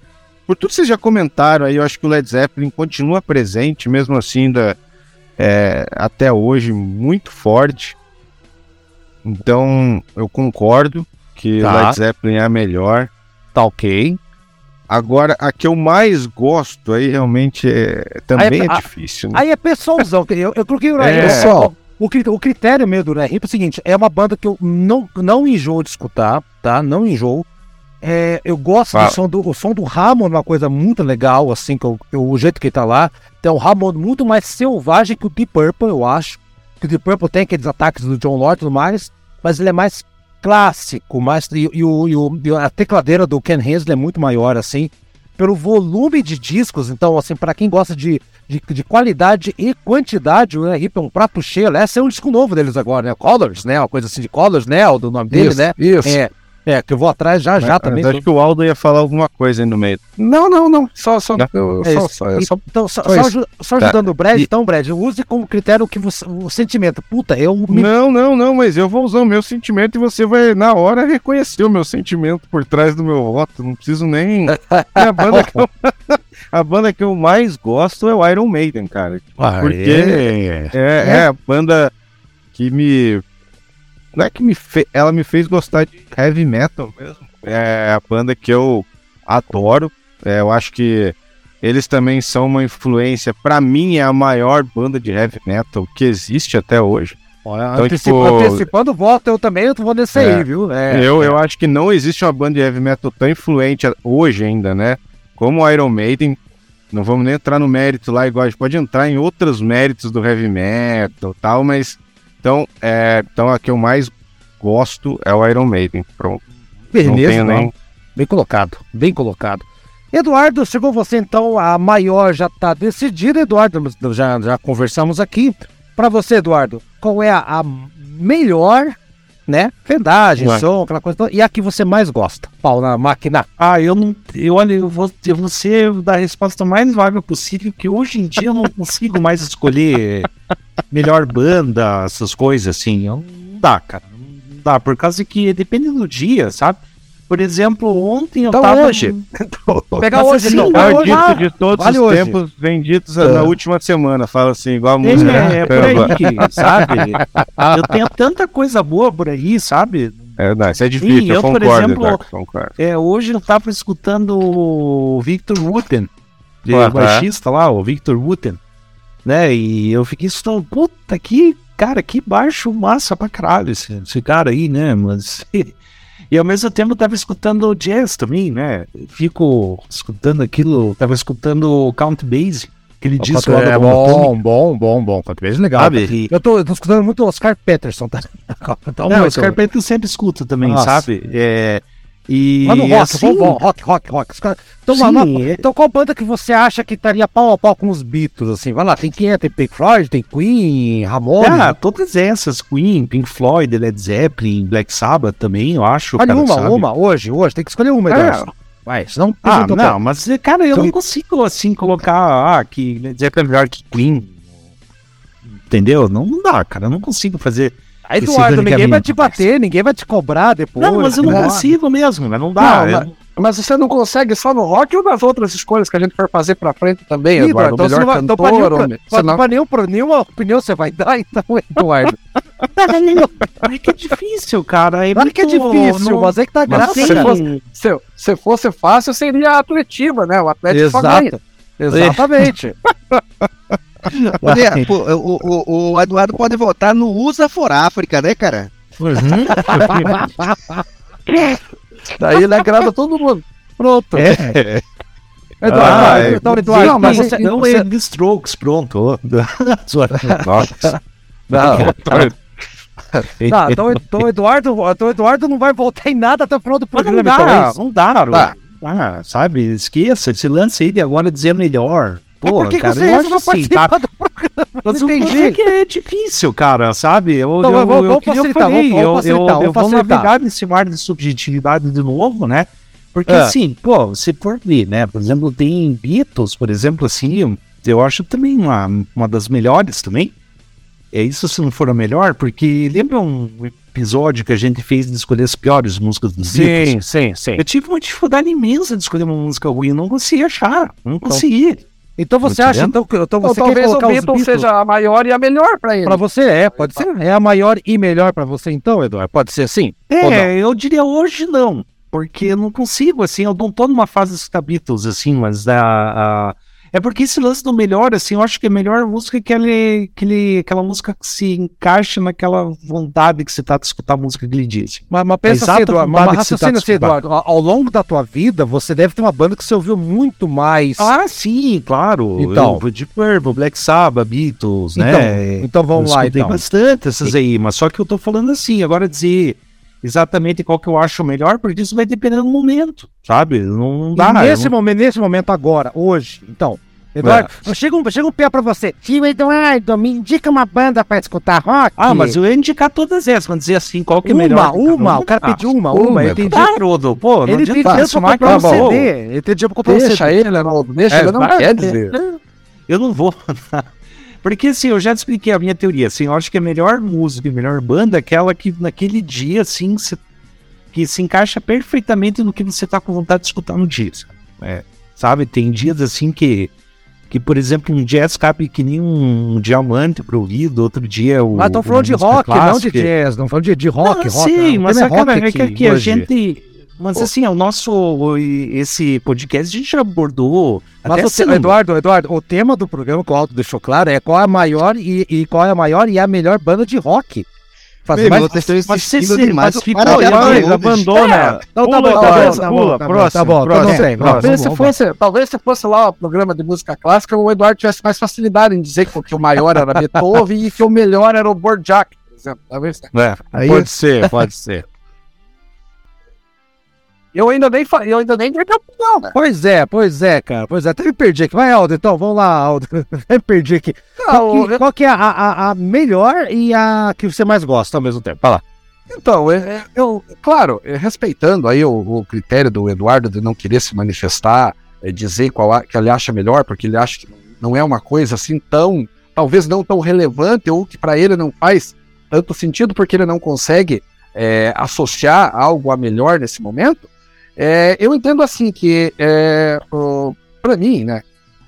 [SPEAKER 6] por tudo que vocês já comentaram aí, eu acho que o Led Zeppelin continua presente, mesmo assim, ainda, é, até hoje, muito forte. Então, eu concordo que
[SPEAKER 2] Tá.
[SPEAKER 6] o Led Zeppelin é a melhor.
[SPEAKER 2] Tá ok.
[SPEAKER 6] Agora, a que eu mais gosto aí, realmente, é, também
[SPEAKER 2] Aí,
[SPEAKER 6] é
[SPEAKER 2] a-
[SPEAKER 6] difícil. Né?
[SPEAKER 2] Aí é pessoalzão. Eu, eu coloquei o
[SPEAKER 6] É.
[SPEAKER 3] Pessoal.
[SPEAKER 2] O, o critério meu do Heep é o seguinte: é uma banda que eu não, não enjoo de escutar, tá? Não enjoo. É, eu gosto
[SPEAKER 6] Fala.
[SPEAKER 2] do som do o som do Hammond, uma coisa muito legal, assim, que eu- eu- o jeito que ele tá lá. Tem um Hammond muito mais selvagem que o Deep Purple, eu acho. Que o Deep Purple tem aqueles ataques do John Lord e tudo mais, mas ele é mais clássico, mais, e, e e e a tecladeira do Ken Hensley é muito maior, assim, pelo volume de discos. Então, assim, para quem gosta de, de, de qualidade e quantidade, o Hip é um prato cheio. Esse é um disco novo deles agora, né? Colors, né? Uma coisa assim de Colors, né? O do nome dele,
[SPEAKER 3] Isso,
[SPEAKER 2] né?
[SPEAKER 3] isso.
[SPEAKER 2] É. É, que eu vou atrás já, já
[SPEAKER 6] Mas
[SPEAKER 2] também.
[SPEAKER 6] acho que o Aldo ia falar alguma coisa aí no meio.
[SPEAKER 3] Não, não, não. Só, só,
[SPEAKER 6] Não.
[SPEAKER 3] eu,
[SPEAKER 2] É
[SPEAKER 3] só, só, é só
[SPEAKER 2] Então, só,
[SPEAKER 3] só
[SPEAKER 2] só
[SPEAKER 3] isso.
[SPEAKER 2] aju- só
[SPEAKER 6] Tá.
[SPEAKER 2] ajudando o Brad,
[SPEAKER 6] E-
[SPEAKER 2] então, Brad, use como critério que você, o sentimento. Puta, eu me
[SPEAKER 6] Não, não, não, mas eu vou usar o meu sentimento e você vai, na hora, reconhecer o meu sentimento por trás do meu voto. Não preciso nem. E a, banda que eu... a banda que eu mais gosto é o Iron Maiden, cara. Porque
[SPEAKER 5] é.
[SPEAKER 6] é, é a banda que me. Não é que me fe... ela me fez gostar de heavy metal mesmo. É a banda que eu adoro. É, eu acho que eles também são uma influência. Pra mim, é a maior banda de heavy metal que existe até hoje.
[SPEAKER 2] Olha,
[SPEAKER 6] Então,
[SPEAKER 2] antecipa-
[SPEAKER 6] tipo-
[SPEAKER 2] antecipando o voto, eu também eu vou nesse
[SPEAKER 6] É.
[SPEAKER 2] aí, viu? É,
[SPEAKER 6] eu, eu acho que não existe uma banda de heavy metal tão influente hoje ainda, né? Como o Iron Maiden. Não vamos nem entrar no mérito lá, igual a gente pode entrar em outros méritos do heavy metal e tal, mas. Então, é, então a que eu mais gosto é o Iron Maiden. Pronto.
[SPEAKER 2] beleza,
[SPEAKER 6] nem.
[SPEAKER 2] Bem colocado, bem colocado. Eduardo, chegou você então, a maior já tá decidida, Eduardo, já, já conversamos aqui. Pra você, Eduardo, qual é a, a melhor, né? Vendagem,
[SPEAKER 6] Ué.
[SPEAKER 2] som, aquela coisa toda, e a que você mais gosta? Pau na máquina.
[SPEAKER 5] Ah, eu não. Eu, olha, eu vou, eu vou ser da resposta mais vaga possível, que hoje em dia eu não consigo mais escolher melhor banda, essas coisas assim. Eu- Não dá, cara. Não dá, por causa que depende do dia, sabe? Por exemplo, ontem eu
[SPEAKER 2] Então
[SPEAKER 5] tava.
[SPEAKER 2] hoje. Pega
[SPEAKER 5] Mas
[SPEAKER 2] hoje,
[SPEAKER 5] assim,
[SPEAKER 2] então.
[SPEAKER 6] É
[SPEAKER 2] Vai
[SPEAKER 6] o
[SPEAKER 2] hoje.
[SPEAKER 6] dito de todos
[SPEAKER 2] vale
[SPEAKER 6] os
[SPEAKER 2] hoje.
[SPEAKER 6] tempos vendidos na última semana. Fala assim, igual a
[SPEAKER 5] É,
[SPEAKER 6] música.
[SPEAKER 5] é, por aí, sabe? Eu tenho tanta coisa boa por aí, sabe?
[SPEAKER 6] É, não, isso é difícil,
[SPEAKER 5] Sim,
[SPEAKER 6] eu,
[SPEAKER 5] eu, por
[SPEAKER 6] concordo,
[SPEAKER 5] exemplo,
[SPEAKER 6] Eduardo, concordo.
[SPEAKER 5] É, hoje eu tava escutando o Victor Wooten, de
[SPEAKER 6] Aham.
[SPEAKER 5] baixista lá, o Victor Wooten, né? E eu fiquei escutando, puta, que cara, que baixo massa pra caralho esse, esse cara aí, né? Mas. E ao mesmo tempo eu tava escutando jazz também, né? Fico escutando aquilo, tava escutando o Count Basie, aquele disco lá
[SPEAKER 2] é bom, bom, bom, bom. Quanto vezes legal.
[SPEAKER 5] sabe?
[SPEAKER 2] Eu tô, eu tô escutando muito o Oscar Peterson, tá? Então,
[SPEAKER 5] Não,
[SPEAKER 2] muito.
[SPEAKER 5] carpete eu sempre escuto também,
[SPEAKER 2] Nossa.
[SPEAKER 5] sabe? É, e
[SPEAKER 2] Mas no rock,
[SPEAKER 5] assim,
[SPEAKER 2] bom, rock, rock, rock. Então,
[SPEAKER 5] Sim, é-
[SPEAKER 2] então, qual banda que você acha que estaria pau a pau com os Beatles, assim? Vai lá, tem quem é? Tem Pink Floyd, tem Queen, Ramones.
[SPEAKER 5] Ah, todas essas, Queen, Pink Floyd, Led Zeppelin, Black Sabbath também, eu acho.
[SPEAKER 2] Olha uma,
[SPEAKER 5] sabe?
[SPEAKER 2] uma, hoje, hoje. Tem que escolher uma,
[SPEAKER 5] É.
[SPEAKER 2] Eduardo. Vai, senão...
[SPEAKER 5] Ah, não, mas, cara, eu
[SPEAKER 2] Então-
[SPEAKER 5] não consigo, assim, colocar, ah, que Led Zeppelin é melhor que Queen. Entendeu? Não, não dá, cara, eu não consigo fazer.
[SPEAKER 2] Eduardo, ninguém vai te bater, ninguém vai te cobrar depois.
[SPEAKER 5] Não, mas eu não
[SPEAKER 2] né?
[SPEAKER 5] consigo mesmo, né? Não dá.
[SPEAKER 3] Não,
[SPEAKER 5] eu-
[SPEAKER 3] mas, mas você não consegue só no rock ou nas outras escolhas que a gente for fazer pra frente também,
[SPEAKER 2] Ih,
[SPEAKER 3] Eduardo?
[SPEAKER 2] então,
[SPEAKER 3] o
[SPEAKER 2] você
[SPEAKER 3] melhor
[SPEAKER 2] não vai, então pra,
[SPEAKER 3] cantor,
[SPEAKER 2] nenhum,
[SPEAKER 3] ou-
[SPEAKER 2] pra,
[SPEAKER 3] você não-
[SPEAKER 2] pra nenhum, pra nenhuma opinião você vai dar, então, Eduardo.
[SPEAKER 5] É que é difícil, cara. É
[SPEAKER 2] Claro que é
[SPEAKER 5] muito-
[SPEAKER 2] difícil,
[SPEAKER 5] não-
[SPEAKER 2] mas é que tá graça.
[SPEAKER 3] se fosse- Se, se fosse fácil, seria a Atletiva, né? O Atlético só ganha.
[SPEAKER 2] Exato. Exatamente.
[SPEAKER 4] Podia- pô, o, o, o Eduardo pode votar no USA for África, né, cara?
[SPEAKER 3] Daí ele agrada todo mundo.
[SPEAKER 2] Pronto.
[SPEAKER 5] É.
[SPEAKER 2] Eduardo,
[SPEAKER 6] Ah,
[SPEAKER 2] Eduardo,
[SPEAKER 6] é.
[SPEAKER 2] então, Eduardo,
[SPEAKER 5] Não, mas
[SPEAKER 2] você-
[SPEAKER 5] não
[SPEAKER 2] você-
[SPEAKER 5] é The Strokes, pronto.
[SPEAKER 6] Nossa.
[SPEAKER 3] Não,
[SPEAKER 2] então, então, Eduardo, então Eduardo não vai voltar em nada até o final do
[SPEAKER 5] não
[SPEAKER 2] programa, então, é
[SPEAKER 5] dá,
[SPEAKER 2] isso?
[SPEAKER 5] não dá,
[SPEAKER 3] Tá.
[SPEAKER 5] Ah, sabe? Esqueça esse lance aí de agora dizer melhor. Pô,
[SPEAKER 2] Por que, que
[SPEAKER 5] cara,
[SPEAKER 2] você
[SPEAKER 5] eu
[SPEAKER 2] resolveu
[SPEAKER 5] acho assim, tá?
[SPEAKER 2] do programa?
[SPEAKER 5] Mas
[SPEAKER 2] Não entendi.
[SPEAKER 5] que é difícil, cara, sabe? Eu,
[SPEAKER 2] Então,
[SPEAKER 5] eu,
[SPEAKER 2] vamos-
[SPEAKER 5] eu, que nem eu
[SPEAKER 2] facilitar,
[SPEAKER 5] falei,
[SPEAKER 2] vamos-
[SPEAKER 5] eu,
[SPEAKER 2] facilitar,
[SPEAKER 5] eu, eu vou
[SPEAKER 2] facilitar.
[SPEAKER 5] navegar nesse mar de subjetividade de novo, né? Porque
[SPEAKER 2] Ah.
[SPEAKER 5] assim, pô, se for ver, né? Por exemplo, tem Beatles, por exemplo, assim, eu acho também uma, uma das melhores também. É isso se não for a melhor, porque lembra um episódio que a gente fez de escolher as piores músicas dos Beatles?
[SPEAKER 2] sim, sim.
[SPEAKER 5] Eu tive uma dificuldade imensa de escolher uma música ruim, eu não consegui achar, não consegui.
[SPEAKER 2] Então você acha então, que então
[SPEAKER 3] Ou
[SPEAKER 2] você quer
[SPEAKER 3] talvez o Beatles
[SPEAKER 2] Beatles
[SPEAKER 3] seja a maior e a melhor pra ele.
[SPEAKER 2] pra você é, pode ser, é a maior e melhor pra você então, Eduardo, pode ser assim? Ou?
[SPEAKER 5] É, eu diria hoje não, porque eu não consigo, assim, eu não tô numa fase escutar Beatles, assim, mas a, a- é porque esse lance do melhor, assim, eu acho que a melhor música é aquele, aquele, aquela música que se encaixa naquela vontade que você tá de escutar a música que ele diz.
[SPEAKER 2] Mas, mas pensa assim, Eduardo, mas
[SPEAKER 5] que você tá
[SPEAKER 2] raciocina assim,
[SPEAKER 5] escutar.
[SPEAKER 2] Eduardo, ao, longo da tua vida, você deve ter uma banda que você ouviu muito mais.
[SPEAKER 5] Ah, sim, claro.
[SPEAKER 2] Então.
[SPEAKER 5] Eu, Deep Purple, Black Sabbath, Beatles,
[SPEAKER 2] então,
[SPEAKER 5] né?
[SPEAKER 2] então vamos
[SPEAKER 5] eu
[SPEAKER 2] lá, então.
[SPEAKER 5] bastante essas aí, mas só que eu tô falando assim, agora dizer exatamente qual que eu acho melhor, porque isso vai depender do momento, sabe? Não, não
[SPEAKER 2] E
[SPEAKER 5] dá. eu
[SPEAKER 2] nesse
[SPEAKER 5] não-
[SPEAKER 2] momento, nesse momento agora, hoje, então, Eduardo, chega, um, chega um pé pra você. Tio Eduardo, me indica uma banda pra escutar rock.
[SPEAKER 5] Ah, mas eu ia indicar todas essas, vamos dizer assim, qual que é
[SPEAKER 2] uma,
[SPEAKER 5] melhor.
[SPEAKER 2] uma, o cara
[SPEAKER 5] Ah,
[SPEAKER 2] pediu uma, uma, eu entendi.
[SPEAKER 5] Tá, Rodo, pô, não
[SPEAKER 2] Ele
[SPEAKER 5] adianta
[SPEAKER 2] pediu pra comprar um. CD. Ele pediu pra comprar um CD.
[SPEAKER 3] Deixa ele, Haroldo. Deixa
[SPEAKER 5] É,
[SPEAKER 3] ele. Não quer dizer.
[SPEAKER 5] Eu não vou. Porque assim, eu já te expliquei a minha teoria. Assim, eu acho que a melhor música, a melhor banda é aquela que naquele dia, assim, se- que se encaixa perfeitamente no que você tá com vontade de escutar no dia. Sabe? É, sabe? Tem dias assim que, que, por exemplo, um jazz cabe que nem um diamante pro ouvido, outro dia o.
[SPEAKER 2] Mas estão falando de rock, não de
[SPEAKER 5] clássica.
[SPEAKER 2] jazz. Não falando de, de rock,
[SPEAKER 5] Não,
[SPEAKER 2] rock.
[SPEAKER 5] Sim,
[SPEAKER 2] não.
[SPEAKER 5] mas é, cara,
[SPEAKER 2] rock
[SPEAKER 5] é que
[SPEAKER 2] aqui
[SPEAKER 5] a gente. Mas assim, o nosso. Esse podcast a gente já abordou.
[SPEAKER 2] Mas
[SPEAKER 5] até
[SPEAKER 2] o te- Eduardo, Eduardo, o tema do programa que o Aldo deixou claro é qual é a maior e, e qual é a maior e a melhor banda de rock. Faz
[SPEAKER 4] Meu
[SPEAKER 2] mais-
[SPEAKER 4] vocês estão
[SPEAKER 5] mas
[SPEAKER 4] insistindo
[SPEAKER 5] você-
[SPEAKER 4] demais.
[SPEAKER 5] mas ficou demais, abandona.
[SPEAKER 2] Então tá bom, tá bom, tá bom, tá bom,
[SPEAKER 5] próximo,
[SPEAKER 2] tá bom,
[SPEAKER 5] próximo.
[SPEAKER 3] Talvez se, fosse, talvez se fosse lá o programa de música clássica, o Eduardo tivesse mais facilidade em dizer que, o maior era Beethoven e que o melhor era o Borjak, por exemplo. Talvez.
[SPEAKER 5] É.
[SPEAKER 2] Pode ser, pode ser.
[SPEAKER 3] Eu ainda nem, fa- eu ainda nem dei né?
[SPEAKER 2] Pois é, pois é, cara. Pois é, até me perdi aqui. Vai, Aldo, então, vamos lá, Aldo. Me perdi aqui. Qual que, qual que é a, a, a melhor e a que você mais gosta ao mesmo tempo? Vai lá.
[SPEAKER 3] Então, é- é- eu, claro, é, respeitando aí o, o critério do Eduardo de não querer se manifestar, é, dizer qual a- que ele acha melhor, porque ele acha que não é uma coisa assim tão, talvez não tão relevante, ou que para ele não faz tanto sentido, porque ele não consegue é, associar algo a melhor nesse momento. É, eu entendo assim que, é, para mim, né,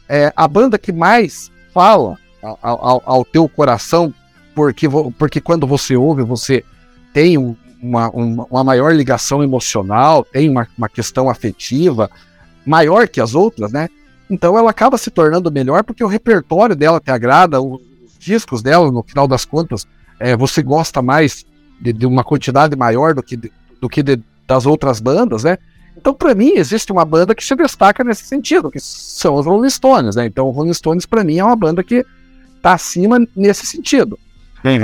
[SPEAKER 3] é, a banda que mais fala ao, ao- ao teu coração, porque, porque quando você ouve, você tem um- uma, uma, uma maior ligação emocional, tem uma, uma questão afetiva maior que as outras, né? Então ela acaba se tornando melhor porque o repertório dela te agrada, os discos dela, no final das contas, é, você gosta mais de, de uma quantidade maior do que, de- do que de- das outras bandas, né? Então, para mim, existe uma banda que se destaca nesse sentido, que são os Rolling Stones, né? Então, o Rolling Stones, para mim, é uma banda que tá acima nesse sentido.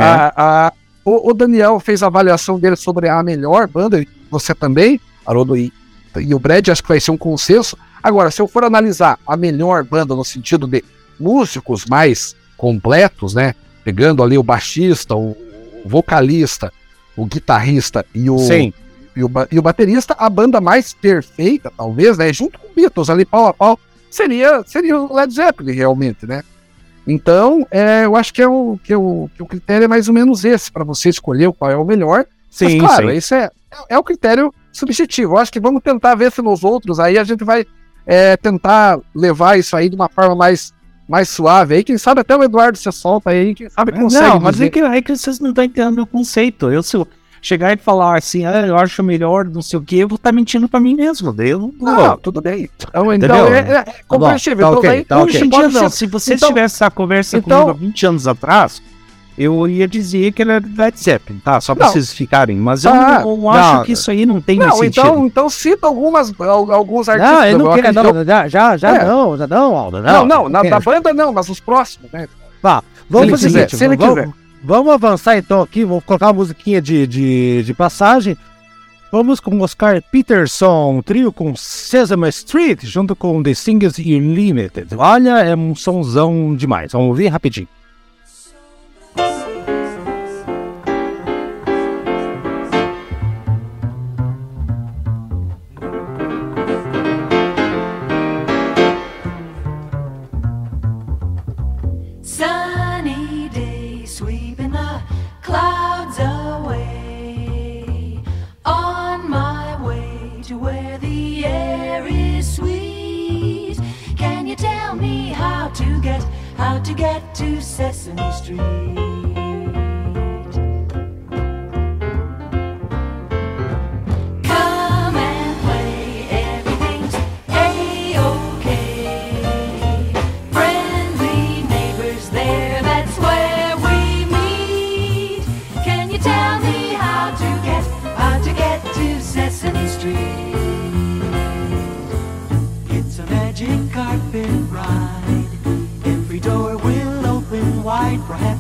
[SPEAKER 3] A- a- o, o Daniel fez a avaliação dele sobre a melhor banda, e você também, Haroldo e, e o Brad, acho que vai ser um consenso. Agora, se eu for analisar a melhor banda no sentido de músicos mais completos, né? Pegando ali o baixista, o, o vocalista, o guitarrista e o,
[SPEAKER 2] Sim.
[SPEAKER 3] E o, e o baterista, a banda mais perfeita, talvez, né? Junto com o Beatles ali, pau a pau, seria, seria o Led Zeppelin, realmente, né? Então, é, eu acho que, é o, que, o, que o critério é mais ou menos esse, para você escolher qual é o melhor. Mas,
[SPEAKER 2] Sim,
[SPEAKER 3] claro,
[SPEAKER 2] sim.
[SPEAKER 3] isso é, é, é o critério subjetivo. Eu acho que vamos tentar ver se nos outros aí a gente vai é, tentar levar isso aí de uma forma mais, mais suave. Aí, quem sabe até o Eduardo se solta aí, quem sabe consegue.
[SPEAKER 5] Não, mas
[SPEAKER 3] dizer.
[SPEAKER 5] é que, é que vocês não estão entendendo o meu conceito. Eu, se eu chegar e falar assim, ah, eu acho melhor, não sei o quê, eu vou estar mentindo pra mim mesmo. Daí eu não
[SPEAKER 3] Não, tudo bem. Então, então
[SPEAKER 5] Entendeu?
[SPEAKER 3] é, é compreensível.
[SPEAKER 2] tá
[SPEAKER 3] então,
[SPEAKER 2] ok,
[SPEAKER 3] daí,
[SPEAKER 2] tá
[SPEAKER 5] Hoje
[SPEAKER 2] ok.
[SPEAKER 5] em dia,
[SPEAKER 3] pode
[SPEAKER 5] não. Se você
[SPEAKER 3] Então-
[SPEAKER 5] tivesse essa conversa
[SPEAKER 3] então-
[SPEAKER 5] comigo há 20 anos atrás, eu ia dizer que ele era Led Zeppelin, tá? Só pra
[SPEAKER 3] Não.
[SPEAKER 5] vocês ficarem. Mas eu
[SPEAKER 3] Ah,
[SPEAKER 5] não, não acho
[SPEAKER 2] não.
[SPEAKER 5] que isso aí não tem
[SPEAKER 3] Não,
[SPEAKER 5] sentido.
[SPEAKER 3] então, então cita algumas, al- alguns artistas.
[SPEAKER 2] Não, não
[SPEAKER 3] eu
[SPEAKER 2] quer,
[SPEAKER 3] acredito-
[SPEAKER 2] não, já, já, já
[SPEAKER 3] É.
[SPEAKER 2] não, já não, Aldo,
[SPEAKER 3] Não,
[SPEAKER 2] não.
[SPEAKER 3] não, na, da banda não, mas os próximos, né?
[SPEAKER 2] Vamos fazer o seguinte,
[SPEAKER 3] se ele
[SPEAKER 2] vamos,
[SPEAKER 3] quiser.
[SPEAKER 2] vamos avançar então aqui, vou colocar uma musiquinha de, de, de passagem. Vamos com Oscar Peterson, um trio com Sesame Street, junto com The Singers Unlimited. Olha, é um sonzão demais. Vamos ouvir rapidinho.
[SPEAKER 7] How to get to Sesame Street?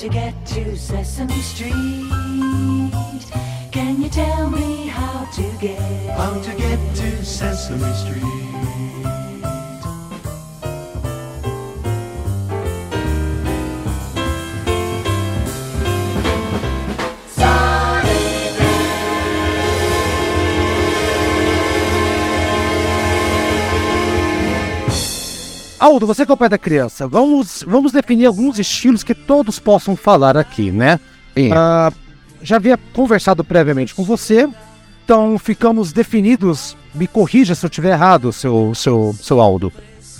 [SPEAKER 7] to get to Sesame Street? Can you tell me how to get, how to get to Sesame Street?
[SPEAKER 2] Aldo, você que é o pai da criança, vamos, vamos definir alguns estilos que todos possam falar aqui, né?
[SPEAKER 3] Sim.
[SPEAKER 2] Ah, já havia conversado previamente com você, então ficamos definidos. Me corrija se eu estiver errado, seu, seu, seu Aldo.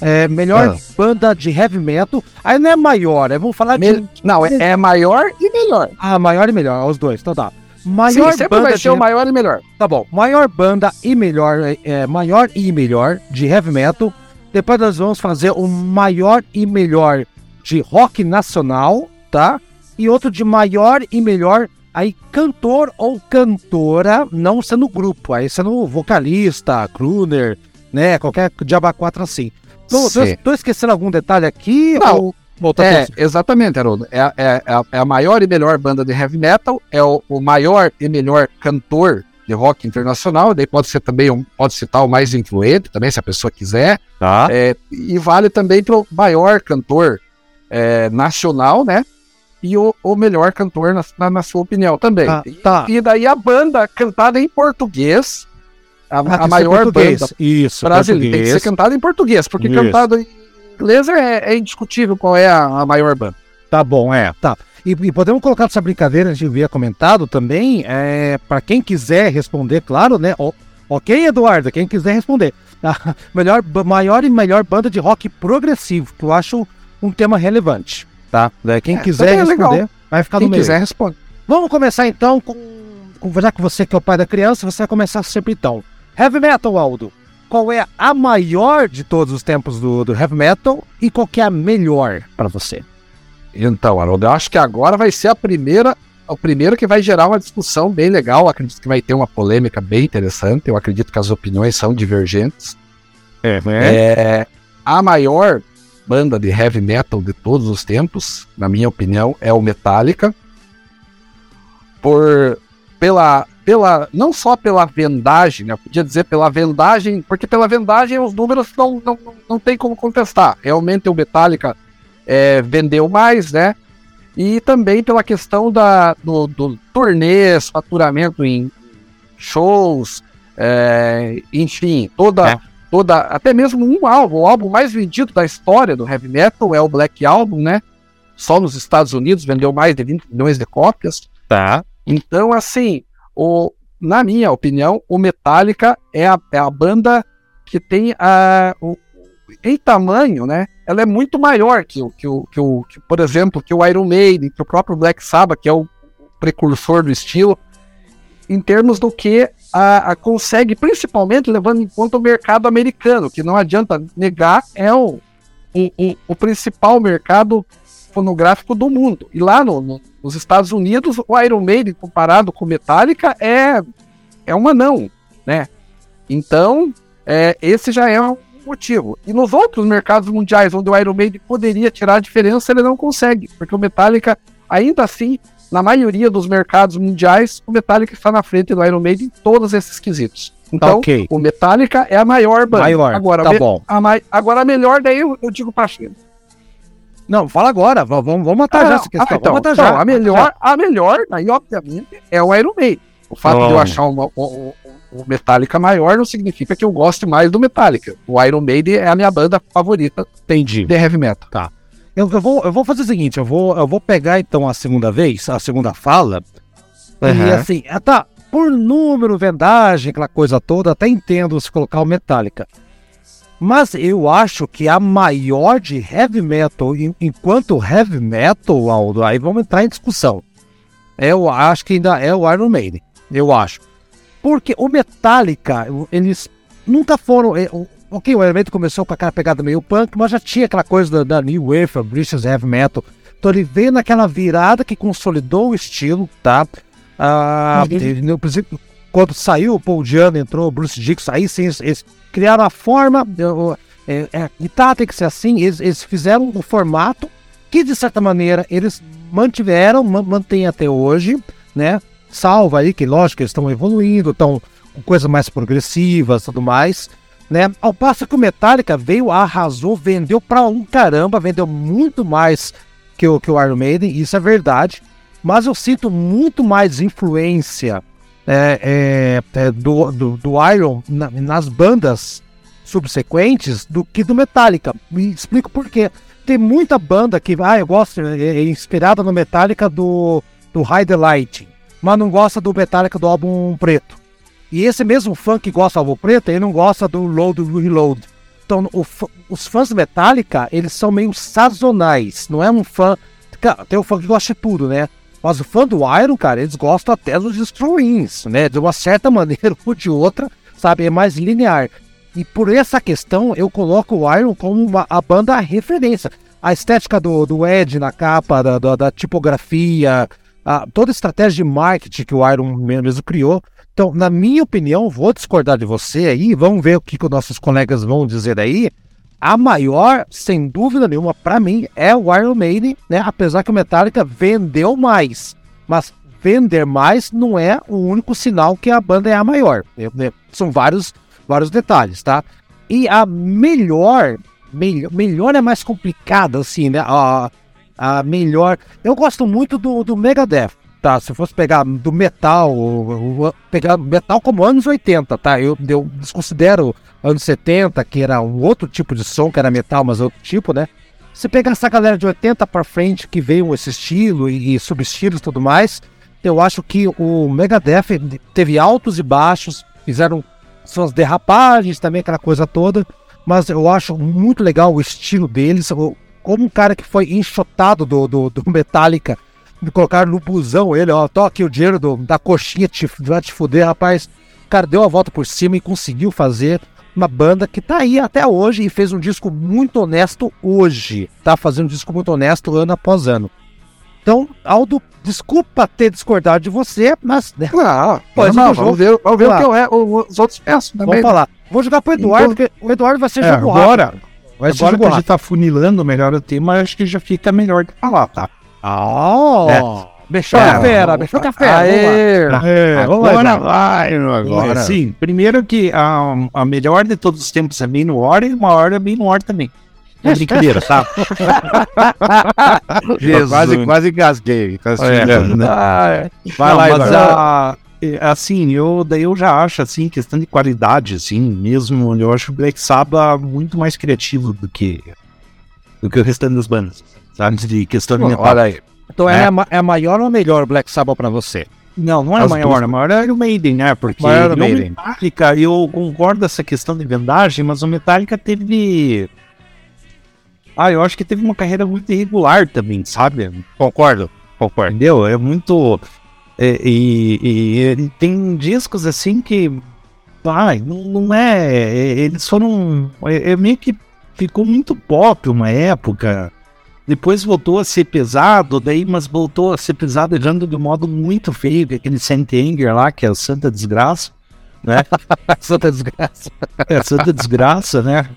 [SPEAKER 2] É, melhor
[SPEAKER 3] Ah.
[SPEAKER 2] banda de heavy metal. Aí não é maior, é, vamos falar de.
[SPEAKER 3] Me- Não, é, é maior e melhor.
[SPEAKER 2] Ah, maior e melhor, os dois, então tá.
[SPEAKER 3] Sim,
[SPEAKER 2] Maior
[SPEAKER 3] sempre
[SPEAKER 2] banda
[SPEAKER 3] vai
[SPEAKER 2] de
[SPEAKER 3] ser o maior e melhor.
[SPEAKER 2] Tá bom. Maior banda e melhor, é, é, maior e melhor de heavy metal. Depois nós vamos fazer o maior e melhor de rock nacional, tá? E outro de maior e melhor aí cantor ou cantora, não sendo grupo, aí sendo vocalista, crooner, né? Qualquer diaba 4 assim. Tô, tô, tô esquecendo algum detalhe aqui?
[SPEAKER 3] Não.
[SPEAKER 2] Ou... Volta
[SPEAKER 3] É, exatamente, Haroldo. É, a- é, é é a maior e melhor banda de heavy metal, é o, o maior e melhor cantor de rock internacional, daí pode ser também, um, pode citar o mais influente também, se a pessoa quiser.
[SPEAKER 5] Tá?
[SPEAKER 3] É, e vale também para o maior cantor é, nacional, né? E o, o melhor cantor, na, na, na sua opinião, também.
[SPEAKER 2] Tá,
[SPEAKER 3] E-
[SPEAKER 2] tá.
[SPEAKER 3] E daí a banda cantada em português, a,
[SPEAKER 2] Ah,
[SPEAKER 3] a
[SPEAKER 2] ser
[SPEAKER 3] maior banda
[SPEAKER 2] Isso,
[SPEAKER 3] brasileira. Tem que ser cantada em português, porque
[SPEAKER 2] Isso.
[SPEAKER 3] cantado em inglês é, é indiscutível qual é a, a maior banda.
[SPEAKER 2] Tá bom, é, tá. E, e podemos colocar essa brincadeira, a gente havia comentado também, é, para quem quiser responder, claro, né? O- ok, Eduardo, quem quiser responder. A melhor, maior e melhor banda de rock progressivo, que eu acho um tema relevante, tá? Daí Quem
[SPEAKER 3] É,
[SPEAKER 2] quiser
[SPEAKER 3] é
[SPEAKER 2] responder, vai ficar
[SPEAKER 3] Quem
[SPEAKER 2] no meio.
[SPEAKER 3] quiser responde.
[SPEAKER 2] Vamos começar então com, com. Já que você que é o pai da criança, você vai começar sempre então. Heavy Metal, Aldo. Qual é a maior de todos os tempos do, do Heavy Metal e qual que é a melhor para você?
[SPEAKER 3] Então, Haroldo, eu acho que agora vai ser a primeira, o primeiro que vai gerar uma discussão bem legal. Eu acredito que vai ter uma polêmica bem interessante. Eu acredito que as opiniões são divergentes.
[SPEAKER 2] É,
[SPEAKER 3] É, a maior banda de heavy metal de todos os tempos, na minha opinião, é o Metallica. Por pela pela não só pela vendagem, né? Eu podia dizer pela vendagem, porque pela vendagem os números não, não, não tem como contestar. Realmente o Metallica é, vendeu mais, né? E também pela questão da, do, do turnês, faturamento em shows, é, enfim, toda, toda, até mesmo um álbum, o álbum mais vendido da história do heavy metal é o Black Album, né? Só nos Estados Unidos vendeu mais de 20 milhões de cópias.
[SPEAKER 5] Tá.
[SPEAKER 3] Então, assim, o, na minha opinião, o Metallica é a, é a banda que tem a. O, em tamanho, né? Ela é muito maior que o, que o, que o que, por exemplo, que o Iron Maiden, que o próprio Black Sabbath, que é o precursor do estilo, em termos do que a, a consegue, principalmente levando em conta o mercado americano, que não adianta negar, é o, o, o, principal mercado fonográfico do mundo. E lá no, no- nos Estados Unidos, o Iron Maiden, comparado com Metallica, é, é um anão, né? Então, é, esse já é um motivo. E nos outros mercados mundiais, onde o Iron Maiden poderia tirar a diferença, ele não consegue, porque o Metallica, ainda assim, na maioria dos mercados mundiais, o Metallica está na frente do Iron Maiden em todos esses quesitos. Então,
[SPEAKER 2] ok.
[SPEAKER 3] o Metallica é a maior banda.
[SPEAKER 2] Maior,
[SPEAKER 3] Agora,
[SPEAKER 2] tá bom.
[SPEAKER 3] A mai- agora a melhor, daí eu, eu digo pra China.
[SPEAKER 2] Não, fala agora. Vamos, vamos matar já essa questão.
[SPEAKER 3] Ah, então, então,
[SPEAKER 2] já.
[SPEAKER 3] a melhor, a melhor, aí, obviamente, é o Iron Maiden. O fato de eu
[SPEAKER 5] Oh.
[SPEAKER 3] achar uma- o, o- Metallica maior não significa que eu goste mais do Metallica. O Iron Maiden é a minha banda favorita
[SPEAKER 2] Entendi.
[SPEAKER 3] de heavy metal.
[SPEAKER 2] Eu, eu vou, eu vou fazer o seguinte, eu vou, eu vou pegar então a segunda vez, a segunda fala, e
[SPEAKER 4] Aham.
[SPEAKER 2] assim, ah, tá, por número, vendagem, aquela coisa toda, até entendo se colocar o Metallica. Mas eu acho que a maior de heavy metal, en- enquanto heavy metal, Aldo, aí vamos entrar em discussão. Eu acho que ainda é o Iron Maiden, eu acho. Porque o Metallica, o- eles nunca foram. o- Ok, o Maiden começou com aquela pegada meio punk, mas já tinha aquela coisa da, da New Wave, a British Heavy Metal. Então ele veio naquela virada que consolidou o estilo, tá? Ah, teve- no princípio, quando saiu o Paul Diano, entrou o Bruce Dixon, aí sim eles, eles criaram a forma, é, é, e tá, tem que ser assim, eles, eles fizeram um formato que de certa maneira eles mantiveram, ma- mantêm até hoje, né? Salva aí que lógico eles estão evoluindo, estão com coisas mais progressivas, tudo mais, né? Ao passo que o Metallica veio, arrasou, vendeu pra um caramba, vendeu muito mais que o, que o Iron Maiden, isso é verdade. Mas eu sinto muito mais influência é, é, é, do, do, do Iron na- nas bandas subsequentes do que do Metallica. Me explico por quê. Tem muita banda que, ah, eu gosto, é, é inspirada no Metallica do, do High Light, mas não gosta do Metallica do álbum preto. E esse mesmo fã que gosta do álbum preto, ele não gosta do Load Reload. Então, o os fãs do Metallica, eles são meio sazonais. Não é um fã. Cara, tem o fã que gosta de tudo, né? Mas o fã do Iron, cara, eles gostam até dos Destroyings, né? De uma certa maneira ou de outra, sabe? É mais linear. E por essa questão, eu coloco o Iron como uma, a banda referência. A estética do, do Ed na capa, da, da, da tipografia, a- toda a estratégia de marketing que o Iron mesmo criou. Então, na minha opinião, vou discordar de você aí, vamos ver o que, que os nossos colegas vão dizer aí. A maior, sem dúvida nenhuma, pra mim, é o Iron Maiden, né? Apesar que o Metallica vendeu mais. Mas vender mais não é o único sinal que a banda é a maior. Eu- né, São vários, vários detalhes, tá? E a melhor, melhor, melhor é mais complicada, assim, né? A melhor. Eu gosto muito do, do Megadeth, tá? Se eu fosse pegar do metal, pegar metal como anos 80, tá? Eu, eu desconsidero anos 70, que era um outro tipo de som, que era metal, mas outro tipo, né? Se pegar essa galera de 80 pra frente que veio esse estilo e, e subestilos e tudo mais, eu acho que o Megadeth teve altos e baixos, fizeram suas derrapagens também, aquela coisa toda, mas eu acho muito legal o estilo deles, como um cara que foi enxotado do, do, do Metallica, me colocaram no busão ele, ó, tô aqui o dinheiro do- da coxinha, te, vai te fuder, rapaz. O cara deu a volta por cima e conseguiu fazer uma banda que tá aí até hoje e fez um disco muito honesto hoje. Tá fazendo um disco muito honesto ano após ano. Então, Aldo, desculpa ter discordado de você, mas né,
[SPEAKER 3] Ah,
[SPEAKER 2] Pode
[SPEAKER 3] não, vamos ver, vamos ver o que eu é, os outros peçam também.
[SPEAKER 2] vamos falar. Vou jogar pro Eduardo, porque o Eduardo vai ser
[SPEAKER 5] É,
[SPEAKER 2] jogo
[SPEAKER 5] agora,
[SPEAKER 2] rápido. Vai
[SPEAKER 5] agora que a gente tá funilando melhor o tema, acho que já fica melhor de falar, tá?
[SPEAKER 2] Ah, Mexeu
[SPEAKER 5] É,
[SPEAKER 2] a fera, mexeu a fera.
[SPEAKER 3] Aê,
[SPEAKER 5] É,
[SPEAKER 6] Agora vai, agora.
[SPEAKER 5] É, sim, primeiro que a, a melhor de todos os tempos é bem no War e uma hora é bem no War também. É brincadeira, tá?
[SPEAKER 6] Quase, quase engasguei. Tá assistindo.
[SPEAKER 5] É, né?
[SPEAKER 3] Ah,
[SPEAKER 6] Vai
[SPEAKER 5] Não,
[SPEAKER 6] lá,
[SPEAKER 5] mas
[SPEAKER 6] Eduardo.
[SPEAKER 5] a, é, assim, eu, daí eu já acho, assim, questão de qualidade, assim, mesmo, eu acho o Black Sabbath muito mais criativo do que, do que o restante das bandas, sabe? De questão de metal.
[SPEAKER 3] olha aí.
[SPEAKER 2] Então
[SPEAKER 5] É.
[SPEAKER 2] é, a é a maior ou melhor Black Sabbath pra você?
[SPEAKER 5] Não, não é
[SPEAKER 2] As
[SPEAKER 5] maior,
[SPEAKER 2] duas-
[SPEAKER 5] a maior é o Maiden, né? Porque
[SPEAKER 2] Maior é o Maiden.
[SPEAKER 5] Metallica, eu concordo essa questão de vendagem, mas o Metallica teve... Ah, eu acho que teve uma carreira muito irregular também, sabe?
[SPEAKER 2] Concordo, concordo.
[SPEAKER 5] Entendeu? É muito. É, e, e ele tem discos assim que. Ai, não, não é, é, Eles foram. É, é meio que ficou muito pop uma época. Depois voltou a ser pesado, daí, mas voltou a ser pesado já de um modo muito feio, que é aquele Saint Anger lá, que é o Santa Desgraça, né?
[SPEAKER 2] Santa desgraça.
[SPEAKER 5] É, Santa Desgraça, né?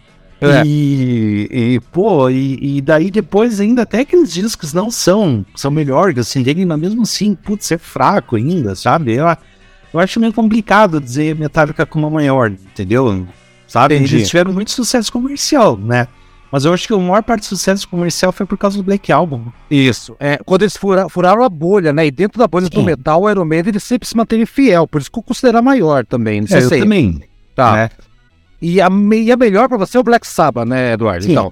[SPEAKER 2] É.
[SPEAKER 5] E, e, pô, e, e daí depois ainda até aqueles discos não são, são melhores, assim, dele, mas mesmo assim, putz, é fraco ainda, sabe? Eu, eu acho meio complicado dizer Metallica como a maior, entendeu? Sabe?
[SPEAKER 6] Entendi.
[SPEAKER 5] Eles tiveram muito sucesso comercial, né? Mas eu acho que a maior parte do sucesso comercial foi por causa do Black Album.
[SPEAKER 2] Isso. É, quando eles fura- furaram a bolha, né? E dentro da bolha do
[SPEAKER 5] Sim.
[SPEAKER 2] metal, o Iron Maiden ele sempre se manteve fiel. Por isso que eu considero a maior também. Não sei
[SPEAKER 5] É, eu
[SPEAKER 2] se é-
[SPEAKER 5] também.
[SPEAKER 2] Tá.
[SPEAKER 5] né?
[SPEAKER 2] E, a, e a melhor pra você é o Black Sabbath, né, Eduardo?
[SPEAKER 5] Sim.
[SPEAKER 2] Então.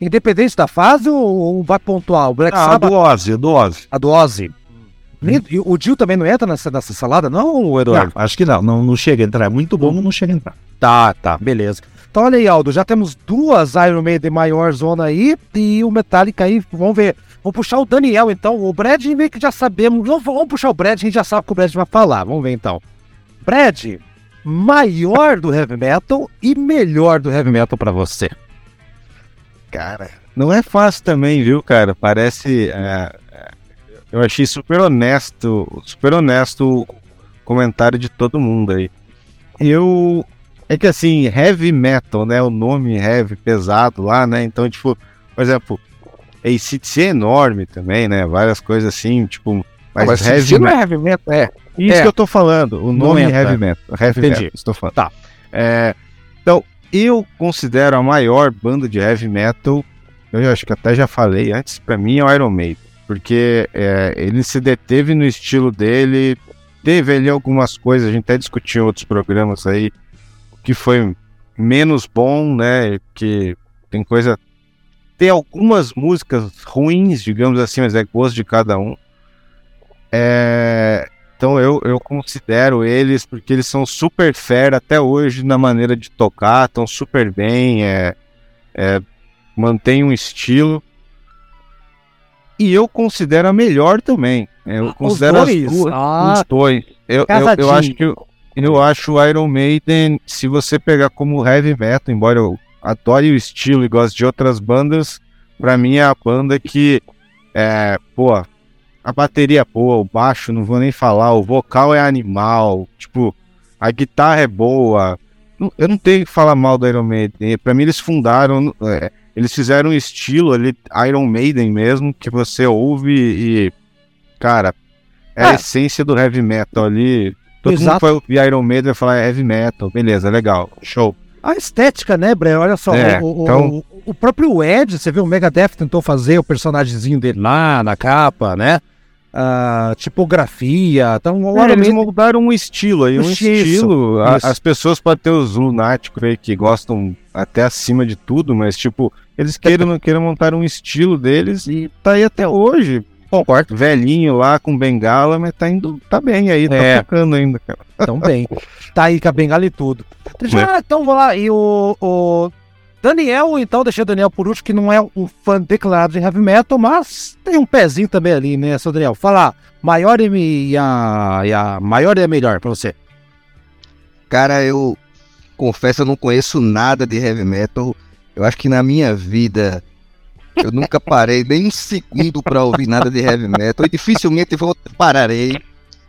[SPEAKER 2] Independente da fase ou, ou vai pontuar? O Black
[SPEAKER 5] Ah,
[SPEAKER 2] Sabbath,
[SPEAKER 5] do Ozzy, do Ozzy.
[SPEAKER 2] a do Ozzy. O Dio também não entra nessa, nessa salada, não, Eduardo?
[SPEAKER 5] Não, acho que não, não, não chega a entrar. É muito bom, mas não chega a entrar.
[SPEAKER 2] Tá, tá, beleza. Então olha aí, Aldo, já temos duas Iron Maiden maior zona aí e o Metallica aí, vamos ver. Vamos puxar o Daniel então, o Brad meio que já sabemos, vamos puxar o Brad, a gente já sabe o que o Brad vai falar, vamos ver então. Brad, maior do Heavy Metal e melhor do Heavy Metal pra você.
[SPEAKER 6] Cara, não é fácil também, viu, cara? Parece. é, é, eu achei super honesto, super honesto o comentário de todo mundo aí. Eu. É que assim, heavy metal, né? O nome heavy, pesado lá, né? Então, tipo, por exemplo, ACDC é enorme também, né? Várias coisas assim, tipo. Mas,
[SPEAKER 3] Mas
[SPEAKER 6] heavy
[SPEAKER 3] não é heavy metal, é.
[SPEAKER 6] Isso
[SPEAKER 2] É.
[SPEAKER 6] que eu tô falando, o nome
[SPEAKER 2] entra.
[SPEAKER 6] heavy metal. Heavy
[SPEAKER 2] Entendi.
[SPEAKER 6] metal, estou falando.
[SPEAKER 2] Tá.
[SPEAKER 6] É, então, eu considero a maior banda de heavy metal, eu acho que até já falei antes, pra mim é o Iron Maiden. Porque é, ele se deteve no estilo dele, teve ali algumas coisas, a gente até discutiu em outros programas aí, que foi menos bom, né? Que tem coisa. Tem algumas músicas ruins, digamos assim, mas é gosto de cada um. É, então eu, eu considero eles porque eles são super fera até hoje na maneira de tocar, estão super bem, é, é, mantém um estilo. E eu considero a melhor também. é, Eu considero as
[SPEAKER 2] dois?
[SPEAKER 6] duas,
[SPEAKER 2] Ah,
[SPEAKER 6] os dois. Eu, eu, eu acho que eu, acho o Iron Maiden, se você pegar como heavy metal, embora eu adore o estilo e goste de outras bandas, pra mim é a banda que é, pô, a bateria é boa, o baixo, não vou nem falar, o vocal é animal, tipo, a guitarra é boa. Eu não tenho que falar mal do Iron Maiden. Pra mim, eles fundaram, é, eles fizeram um estilo ali, Iron Maiden mesmo, que você ouve e, cara, é a
[SPEAKER 2] É.
[SPEAKER 6] essência do heavy metal ali. Todo mundo
[SPEAKER 2] Exato.
[SPEAKER 6] vai ouvir Iron Maiden e vai falar "É heavy metal, beleza, legal, show.
[SPEAKER 2] A estética, né, Bre? Olha só,
[SPEAKER 6] É,
[SPEAKER 2] o, o-
[SPEAKER 6] então-
[SPEAKER 2] o- o próprio Ed, você viu, o Megadeth tentou fazer o personagemzinho dele lá na capa, né? Ah, tipografia, então
[SPEAKER 6] É, eles
[SPEAKER 2] Maiden-
[SPEAKER 6] mudaram um estilo aí, um
[SPEAKER 2] Isso,
[SPEAKER 6] estilo. A- as pessoas podem ter os lunáticos aí que gostam até acima de tudo, mas tipo, eles queiram queiram montar um estilo deles e tá aí até hoje.
[SPEAKER 2] Concordo.
[SPEAKER 6] Velhinho lá com bengala, mas tá indo, tá bem aí, tá
[SPEAKER 2] É.
[SPEAKER 6] tocando ainda, cara.
[SPEAKER 2] Então bem. Tá aí com a bengala e tudo.
[SPEAKER 6] É.
[SPEAKER 2] Já, então vamos lá. E o, o Daniel, então, deixei o Daniel por último, que não é um fã declarado de heavy metal, mas tem um pezinho também ali, né, seu Daniel? Fala, maior e, a, e a maior e a melhor pra você.
[SPEAKER 4] Cara, eu confesso, eu não conheço nada de heavy metal. Eu acho que na minha vida eu nunca parei nem um segundo pra ouvir nada de heavy metal e dificilmente vou pararei.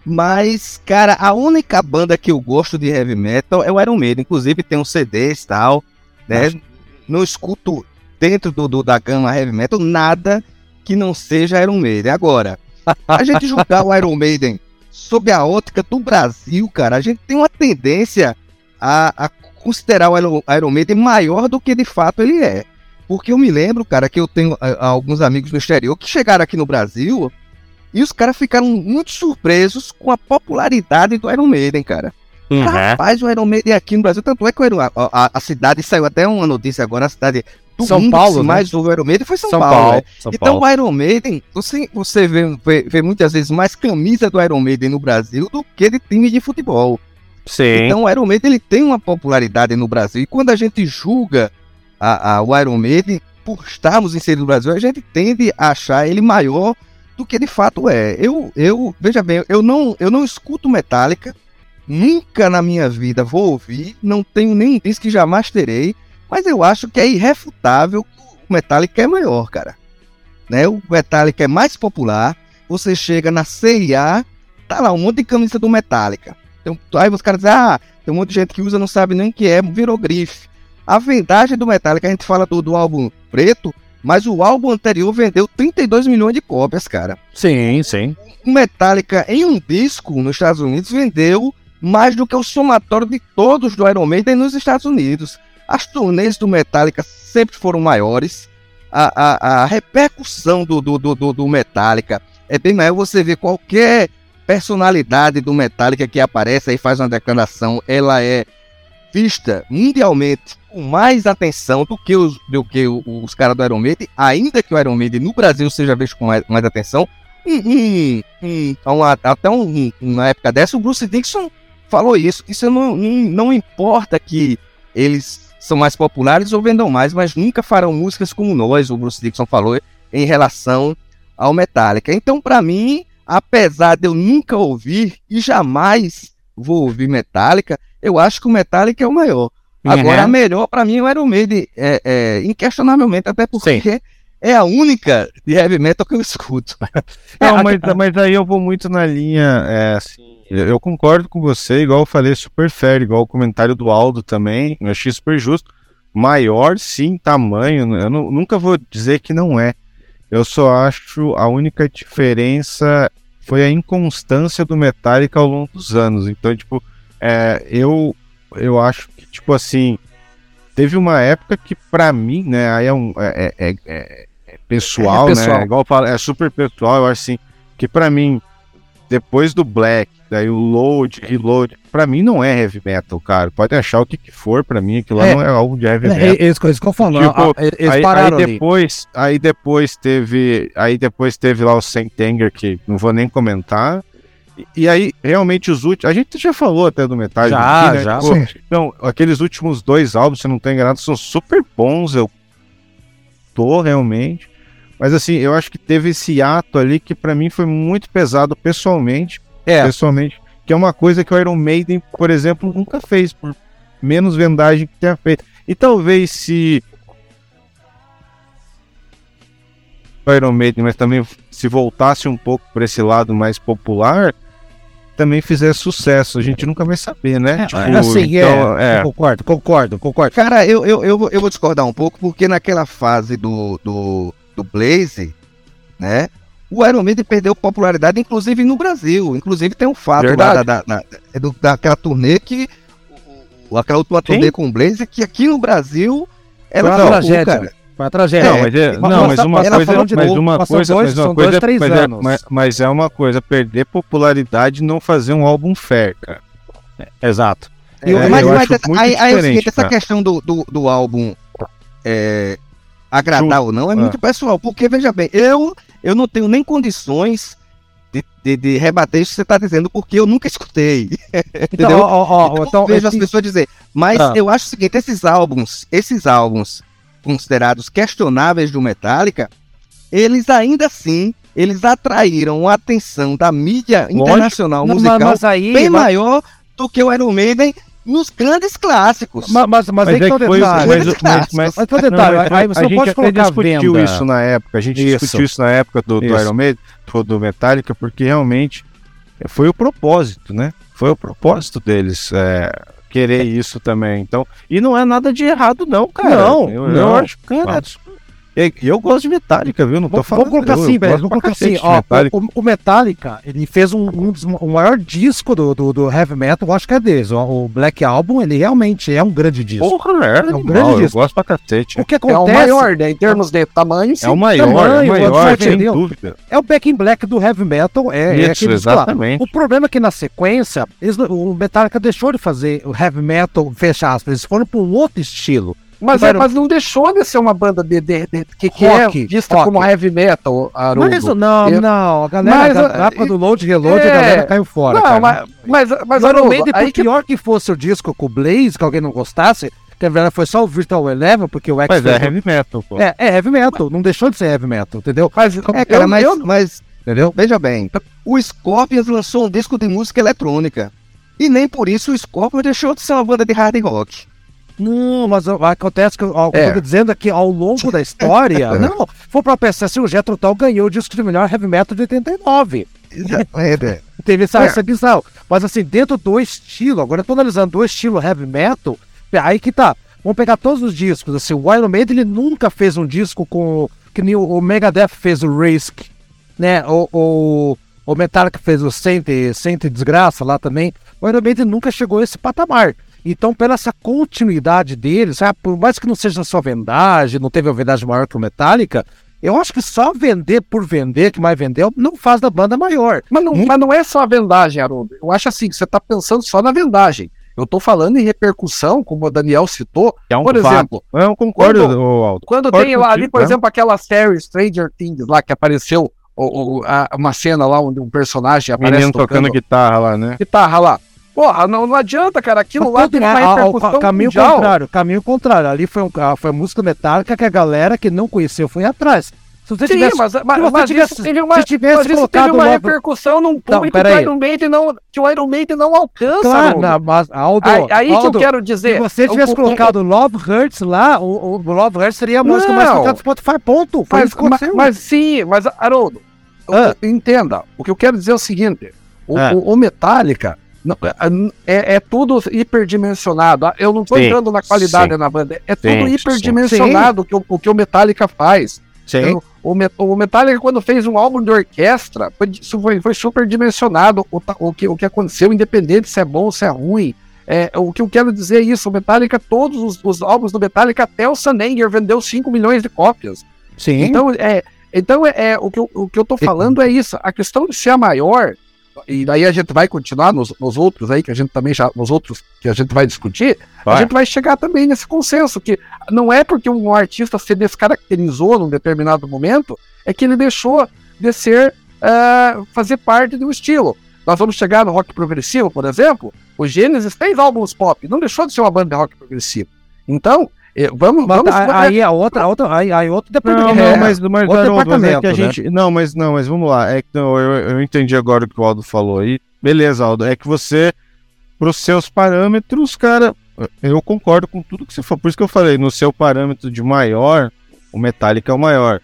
[SPEAKER 4] Mas, cara, a única banda que eu gosto de heavy metal é o Iron Maiden. Inclusive tem um CDs e tal, né? Não escuto dentro do, do- da gama heavy metal nada que não seja Iron Maiden. Agora, a gente julgar o Iron Maiden sob a ótica do Brasil, cara, a gente tem uma tendência a, a considerar o Iron Maiden maior do que de fato ele é. Porque eu me lembro, cara, que eu tenho ah, alguns amigos no exterior que chegaram aqui no Brasil e os caras ficaram muito surpresos com a popularidade do Iron Maiden, cara. Rapaz, o Iron Maiden aqui no Brasil, tanto é que o Iron- a, a- a cidade saiu até uma notícia agora, a cidade do
[SPEAKER 2] São
[SPEAKER 4] mundo
[SPEAKER 2] Paulo,
[SPEAKER 4] que
[SPEAKER 2] né?
[SPEAKER 4] mais ouve o Iron Maiden foi São, Paulo. né?
[SPEAKER 2] São
[SPEAKER 4] Então o Iron Maiden, você, você vê, vê, vê muitas vezes mais camisa do Iron Maiden no Brasil do que de time de futebol.
[SPEAKER 6] Sim.
[SPEAKER 4] Então o Iron Maiden ele tem uma popularidade no Brasil. E quando a gente julga a, a- o Iron Maiden, por estarmos inseridos no Brasil, a gente tende a achar ele maior do que de fato é. Eu, eu veja bem, eu não, eu não escuto Metallica, nunca na minha vida vou ouvir, não tenho nenhum disco que jamais terei, mas eu acho que é irrefutável que o Metallica é maior, cara. Né? O Metallica é mais popular, você chega na CIA, tá lá um monte de camisa do Metallica. Então, aí os caras dizem, ah, tem um monte de gente que usa, não sabe nem o que é, virou grife. A vendagem do Metallica, a gente fala do, do álbum preto, mas o álbum anterior vendeu 32 milhões de cópias, cara.
[SPEAKER 2] Sim, sim.
[SPEAKER 4] O Metallica, em um disco nos Estados Unidos, vendeu mais do que o somatório de todos do Iron Maiden nos Estados Unidos. As turnês do Metallica sempre foram maiores. A, a, a repercussão do, do, do, do- do Metallica é bem maior. Você vê qualquer personalidade do Metallica que aparece e faz uma declaração, ela é vista mundialmente com mais atenção do que os, do que os caras do Iron Maiden, ainda que o Iron Maiden no Brasil seja visto com mais, mais atenção. Então, até um, na época dessa, o Bruce Dixon falou isso. Isso não, não, importa que eles são mais populares ou vendam mais, mas nunca farão músicas como nós, o Bruce Dixon falou, em relação ao Metallica. Então, pra mim, apesar de eu nunca ouvir e jamais vou ouvir Metallica, eu acho que o Metallica é o maior. Agora, a melhor pra mim é o Iron Maiden, é, é, inquestionavelmente, até porque é a única de heavy metal que eu escuto.
[SPEAKER 6] Não,
[SPEAKER 2] É,
[SPEAKER 6] mas, mas aí eu vou muito na linha, é, assim, eu concordo com você, igual eu falei, super fair, igual o comentário do Aldo também, eu achei super justo. Maior, sim, tamanho, eu nu- nunca vou dizer que não é. Eu só acho a única diferença foi a inconstância do Metallica ao longo dos anos. Então, tipo, é, eu, eu acho que, tipo assim, teve uma época que pra mim, né, aí é um é, é- é- é pessoal,
[SPEAKER 2] É pessoal.
[SPEAKER 6] né, igual eu falo, é super pessoal, eu acho assim, que pra mim, depois do Black, daí o Load, Reload, pra mim não é heavy metal, cara, pode achar o que, que for pra mim, aquilo lá
[SPEAKER 2] É.
[SPEAKER 6] não é algo de heavy
[SPEAKER 2] É,
[SPEAKER 6] metal.
[SPEAKER 2] é, isso que eu falo.
[SPEAKER 6] Tipo,
[SPEAKER 2] eles
[SPEAKER 6] aí,
[SPEAKER 2] pararam
[SPEAKER 6] aí
[SPEAKER 2] ali.
[SPEAKER 6] depois, aí depois teve, aí depois teve lá o Sentenger que não vou nem comentar. E, aí realmente os últimos, a gente já falou até do Metallica,
[SPEAKER 2] Já,
[SPEAKER 6] aqui, né?
[SPEAKER 2] já.
[SPEAKER 6] Pô, Então, aqueles últimos dois álbuns, se não tô enganado, são super bons, eu tô realmente. Mas assim, eu acho que teve esse ato ali que pra mim foi muito pesado pessoalmente,
[SPEAKER 2] É.
[SPEAKER 6] pessoalmente, que é uma coisa que o Iron Maiden, por exemplo, nunca fez, por menos vendagem que tenha feito. E talvez se o Iron Maiden, mas também se voltasse um pouco para esse lado mais popular, também fizesse sucesso. A gente nunca vai saber, né? Tipo,
[SPEAKER 2] É, assim,
[SPEAKER 6] então,
[SPEAKER 2] é,
[SPEAKER 6] é.
[SPEAKER 2] Concordo, concordo, concordo.
[SPEAKER 4] Cara, eu, eu, eu, vou- eu vou discordar um pouco, porque naquela fase do, do, do Blaze, né? O Iron Maiden perdeu popularidade, inclusive no Brasil. Inclusive tem um fato lá
[SPEAKER 3] Verdade.
[SPEAKER 4] da, da, da- é daquela turnê que. o- Aquela última
[SPEAKER 6] Sim.
[SPEAKER 4] turnê com o Blaze, que aqui no Brasil ela
[SPEAKER 2] Foi uma tragédia.
[SPEAKER 4] cara.
[SPEAKER 2] Foi uma tragédia.
[SPEAKER 6] Não, mas, é, não, mas uma coisa, mas
[SPEAKER 2] novo,
[SPEAKER 6] uma coisa,
[SPEAKER 2] dois-
[SPEAKER 6] mas uma
[SPEAKER 2] são
[SPEAKER 6] coisa,
[SPEAKER 2] dois, três
[SPEAKER 6] mas, é, mas, mas é uma coisa perder popularidade e não fazer um álbum fair, cara.
[SPEAKER 2] Exato.
[SPEAKER 6] É,
[SPEAKER 4] mas
[SPEAKER 6] eu
[SPEAKER 4] mas
[SPEAKER 6] acho
[SPEAKER 4] aí, aí é seguinte, essa questão do, do, do álbum é, agradar
[SPEAKER 6] Justo.
[SPEAKER 4] ou não é
[SPEAKER 6] Ah.
[SPEAKER 4] muito pessoal. Porque, veja bem, eu, eu não tenho nem condições de, de, de rebater isso que você está dizendo, porque eu nunca escutei.
[SPEAKER 2] Então,
[SPEAKER 4] Entendeu?
[SPEAKER 2] ó, ó, ó,
[SPEAKER 4] Então,
[SPEAKER 2] então,
[SPEAKER 4] eu vejo as
[SPEAKER 2] esse-
[SPEAKER 4] pessoas dizer. Mas
[SPEAKER 2] Ah.
[SPEAKER 4] eu acho o seguinte, esses álbuns, esses álbuns considerados questionáveis do Metallica, eles ainda assim, eles atraíram a atenção da mídia internacional
[SPEAKER 2] Não,
[SPEAKER 4] musical
[SPEAKER 2] mas, mas aí.
[SPEAKER 4] bem
[SPEAKER 2] mas,
[SPEAKER 4] maior do que o Iron Maiden nos grandes clássicos.
[SPEAKER 2] mas, mas, mas aí que tá o
[SPEAKER 6] é que foi-
[SPEAKER 2] detalhe.
[SPEAKER 6] mas,
[SPEAKER 4] Mas-
[SPEAKER 6] mas, mas,
[SPEAKER 2] Mas detalhe,
[SPEAKER 6] mas
[SPEAKER 2] aí você
[SPEAKER 6] a
[SPEAKER 2] não
[SPEAKER 6] gente
[SPEAKER 2] pode colocar
[SPEAKER 6] discutiu
[SPEAKER 2] venda.
[SPEAKER 6] isso na época, a gente
[SPEAKER 2] Isso.
[SPEAKER 6] discutiu isso na época do, do. Iron Maiden, do, do Metallica, porque realmente foi o propósito, né? Foi o propósito deles é, querer isso também. Então, e não é nada de errado não, cara.
[SPEAKER 2] Não,
[SPEAKER 6] eu,
[SPEAKER 2] não.
[SPEAKER 6] eu acho, cara, e eu gosto de Metallica, viu? Não tô
[SPEAKER 2] Vamos,
[SPEAKER 6] falando.
[SPEAKER 2] vamos colocar
[SPEAKER 6] eu-
[SPEAKER 2] assim,
[SPEAKER 6] eu
[SPEAKER 2] velho. Vamos colocar assim, ó.
[SPEAKER 6] Metallica.
[SPEAKER 2] O, o Metallica, ele fez um, um dos o maior disco do, do, do heavy metal, eu acho que é deles. O, o Black Album, ele realmente é um grande disco.
[SPEAKER 6] Porra, é,
[SPEAKER 2] um
[SPEAKER 6] animal,
[SPEAKER 2] grande
[SPEAKER 6] eu
[SPEAKER 2] disco.
[SPEAKER 6] gosto pra cacete.
[SPEAKER 2] O que
[SPEAKER 3] É
[SPEAKER 2] acontece
[SPEAKER 3] o maior, né? Em termos de tamanho, sim.
[SPEAKER 6] É o maior,
[SPEAKER 2] tamanho,
[SPEAKER 6] é o maior, sem
[SPEAKER 2] entendeu?
[SPEAKER 6] dúvida.
[SPEAKER 2] é o Back in Black do heavy metal. É, é
[SPEAKER 6] Isso,
[SPEAKER 2] aquele disco lá.
[SPEAKER 6] exatamente.
[SPEAKER 2] O problema é que na sequência, eles o Metallica deixou de fazer o heavy metal, fecha aspas, eles foram para um outro estilo.
[SPEAKER 3] Mas, é, mas não deixou de ser uma banda de, de- de- que, que é
[SPEAKER 2] Rock,
[SPEAKER 3] vista
[SPEAKER 2] rock.
[SPEAKER 3] como heavy metal, Haroldo.
[SPEAKER 2] Mas não,
[SPEAKER 3] Eu-
[SPEAKER 2] não, a galera,
[SPEAKER 3] Mas,
[SPEAKER 2] da- na época do Load Reload,
[SPEAKER 3] é,
[SPEAKER 2] a galera caiu fora.
[SPEAKER 3] Não,
[SPEAKER 2] cara.
[SPEAKER 3] mas, mas, mas Haroldo, aí que
[SPEAKER 2] pior que fosse o disco com o Blaze, que alguém não gostasse, que na verdade foi só o Virtual Eleven, porque o X
[SPEAKER 6] Mas é heavy metal, pô.
[SPEAKER 2] é, é heavy metal, não deixou de ser heavy metal, entendeu?
[SPEAKER 3] Mas,
[SPEAKER 4] É, cara,
[SPEAKER 3] eu-
[SPEAKER 4] mas,
[SPEAKER 3] eu-
[SPEAKER 4] mas
[SPEAKER 2] Entendeu?
[SPEAKER 4] veja bem, o Scorpions lançou um disco de música eletrônica. E nem por isso o Scorpions deixou de ser uma banda de hard rock.
[SPEAKER 2] Não, mas acontece que ó,
[SPEAKER 3] É.
[SPEAKER 2] eu tô dizendo é que ao longo da história, não, for pra pensar assim, o Jethro Tull ganhou o disco de melhor heavy metal de 89.
[SPEAKER 4] Exatamente. é.
[SPEAKER 2] Teve essa,
[SPEAKER 4] É.
[SPEAKER 2] essa visão. Mas assim, dentro do estilo, agora eu tô analisando do estilo heavy metal, aí que tá. vamos pegar todos os discos, assim, o Iron Maiden ele nunca fez um disco com que nem o Megadeth fez o Risk, né? O, Metallica fez o Saint, Saint Desgraça lá também. O Iron Maiden nunca chegou a esse patamar. Então, pela essa continuidade deles, sabe, por mais que não seja só vendagem, não teve uma vendagem maior que o Metallica, eu acho que só vender por vender, que mais vendeu, não faz da banda maior.
[SPEAKER 3] Mas não, mas não é só a vendagem, Haroldo. Eu acho assim, que você está pensando só na vendagem. Eu estou falando em repercussão, como o Daniel citou.
[SPEAKER 6] É um
[SPEAKER 3] por
[SPEAKER 6] fato.
[SPEAKER 3] exemplo,
[SPEAKER 6] Eu concordo,
[SPEAKER 3] Quando-
[SPEAKER 6] Aldo.
[SPEAKER 3] quando
[SPEAKER 6] Concordo
[SPEAKER 3] tem lá ali, por
[SPEAKER 6] né?
[SPEAKER 3] exemplo, aquela série Stranger Things lá que apareceu o- o- a- uma cena lá onde um personagem aparece
[SPEAKER 6] Menino tocando guitarra lá, né?
[SPEAKER 3] guitarra lá. Porra, não, não adianta, cara. Aquilo lá teve
[SPEAKER 2] né,
[SPEAKER 3] uma
[SPEAKER 2] ao
[SPEAKER 3] repercussão
[SPEAKER 2] caminho
[SPEAKER 3] mundial.
[SPEAKER 2] contrário, caminho contrário. Ali foi, um, ah, foi a música metálica que a galera que não conheceu foi atrás. Se você
[SPEAKER 3] Sim,
[SPEAKER 2] tivesse,
[SPEAKER 3] mas,
[SPEAKER 2] se você
[SPEAKER 3] mas
[SPEAKER 2] tivesse-
[SPEAKER 3] isso teve uma,
[SPEAKER 2] se tivesse
[SPEAKER 3] mas isso teve uma
[SPEAKER 2] logo-
[SPEAKER 3] repercussão num público que,
[SPEAKER 2] peraí.
[SPEAKER 3] o Iron Maiden não, que o Iron Maiden não alcança.
[SPEAKER 2] Claro, não, mas Aldo,
[SPEAKER 3] aí aí que eu
[SPEAKER 2] Aldo,
[SPEAKER 3] quero dizer.
[SPEAKER 2] se você tivesse
[SPEAKER 3] o- o-
[SPEAKER 2] colocado Love Hurts lá, o, o Love Hurts seria a música mais
[SPEAKER 3] Não.
[SPEAKER 2] tocada do Spotify, ponto. Foi
[SPEAKER 3] Mas,
[SPEAKER 2] que
[SPEAKER 3] mas, mas sim, mas Haroldo, o-
[SPEAKER 2] Ah.
[SPEAKER 3] entenda. O que eu quero dizer é o seguinte: o,
[SPEAKER 6] Ah.
[SPEAKER 3] o- o Metallica não, é, é tudo hiperdimensionado. Ah, Eu não estou
[SPEAKER 6] Sim,
[SPEAKER 3] entrando na qualidade
[SPEAKER 6] sim.
[SPEAKER 3] na banda. É
[SPEAKER 6] Sim,
[SPEAKER 3] tudo
[SPEAKER 6] sim.
[SPEAKER 3] hiperdimensionado o que o, o que o Metallica faz.
[SPEAKER 6] Sim.
[SPEAKER 3] O, o Metallica, quando fez um álbum de orquestra, foi, isso foi, foi super dimensionado o, o, que, o que aconteceu, independente se é bom ou se é ruim. É, o que eu quero dizer é isso: o Metallica, todos os, os álbuns do Metallica, até o Sanenger vendeu 5 milhões de cópias.
[SPEAKER 2] Sim.
[SPEAKER 3] Então, é, então é, é, o, que eu, o que eu tô falando é isso. A questão de ser a maior, e daí a gente vai continuar nos, nos outros aí, que a gente também já. Nos outros que a gente vai discutir, a
[SPEAKER 6] Vai.
[SPEAKER 3] gente vai chegar também nesse consenso, que não é porque um artista se descaracterizou num determinado momento, é que ele deixou de ser. ah, fazer parte do estilo. Nós vamos chegar no rock progressivo, por exemplo. O Genesis fez álbuns pop, não deixou de ser uma banda de rock progressivo. Então, eh, vamos.
[SPEAKER 2] Mas
[SPEAKER 3] vamos
[SPEAKER 2] aí a outra, a outra, aí, aí outro
[SPEAKER 6] Não,
[SPEAKER 2] departamento.
[SPEAKER 6] não,
[SPEAKER 3] É,
[SPEAKER 6] mas, mas
[SPEAKER 2] outro
[SPEAKER 6] Haroldo, mas é
[SPEAKER 2] departamento,
[SPEAKER 6] que a
[SPEAKER 2] né?
[SPEAKER 6] gente. Não, mas não, mas vamos lá. É que não, eu, eu entendi agora o que o Aldo falou aí. Beleza, Aldo. É que você, pros seus parâmetros, cara, eu concordo com tudo que você falou. Por isso que eu falei, no seu parâmetro de maior, o Metallica é o maior.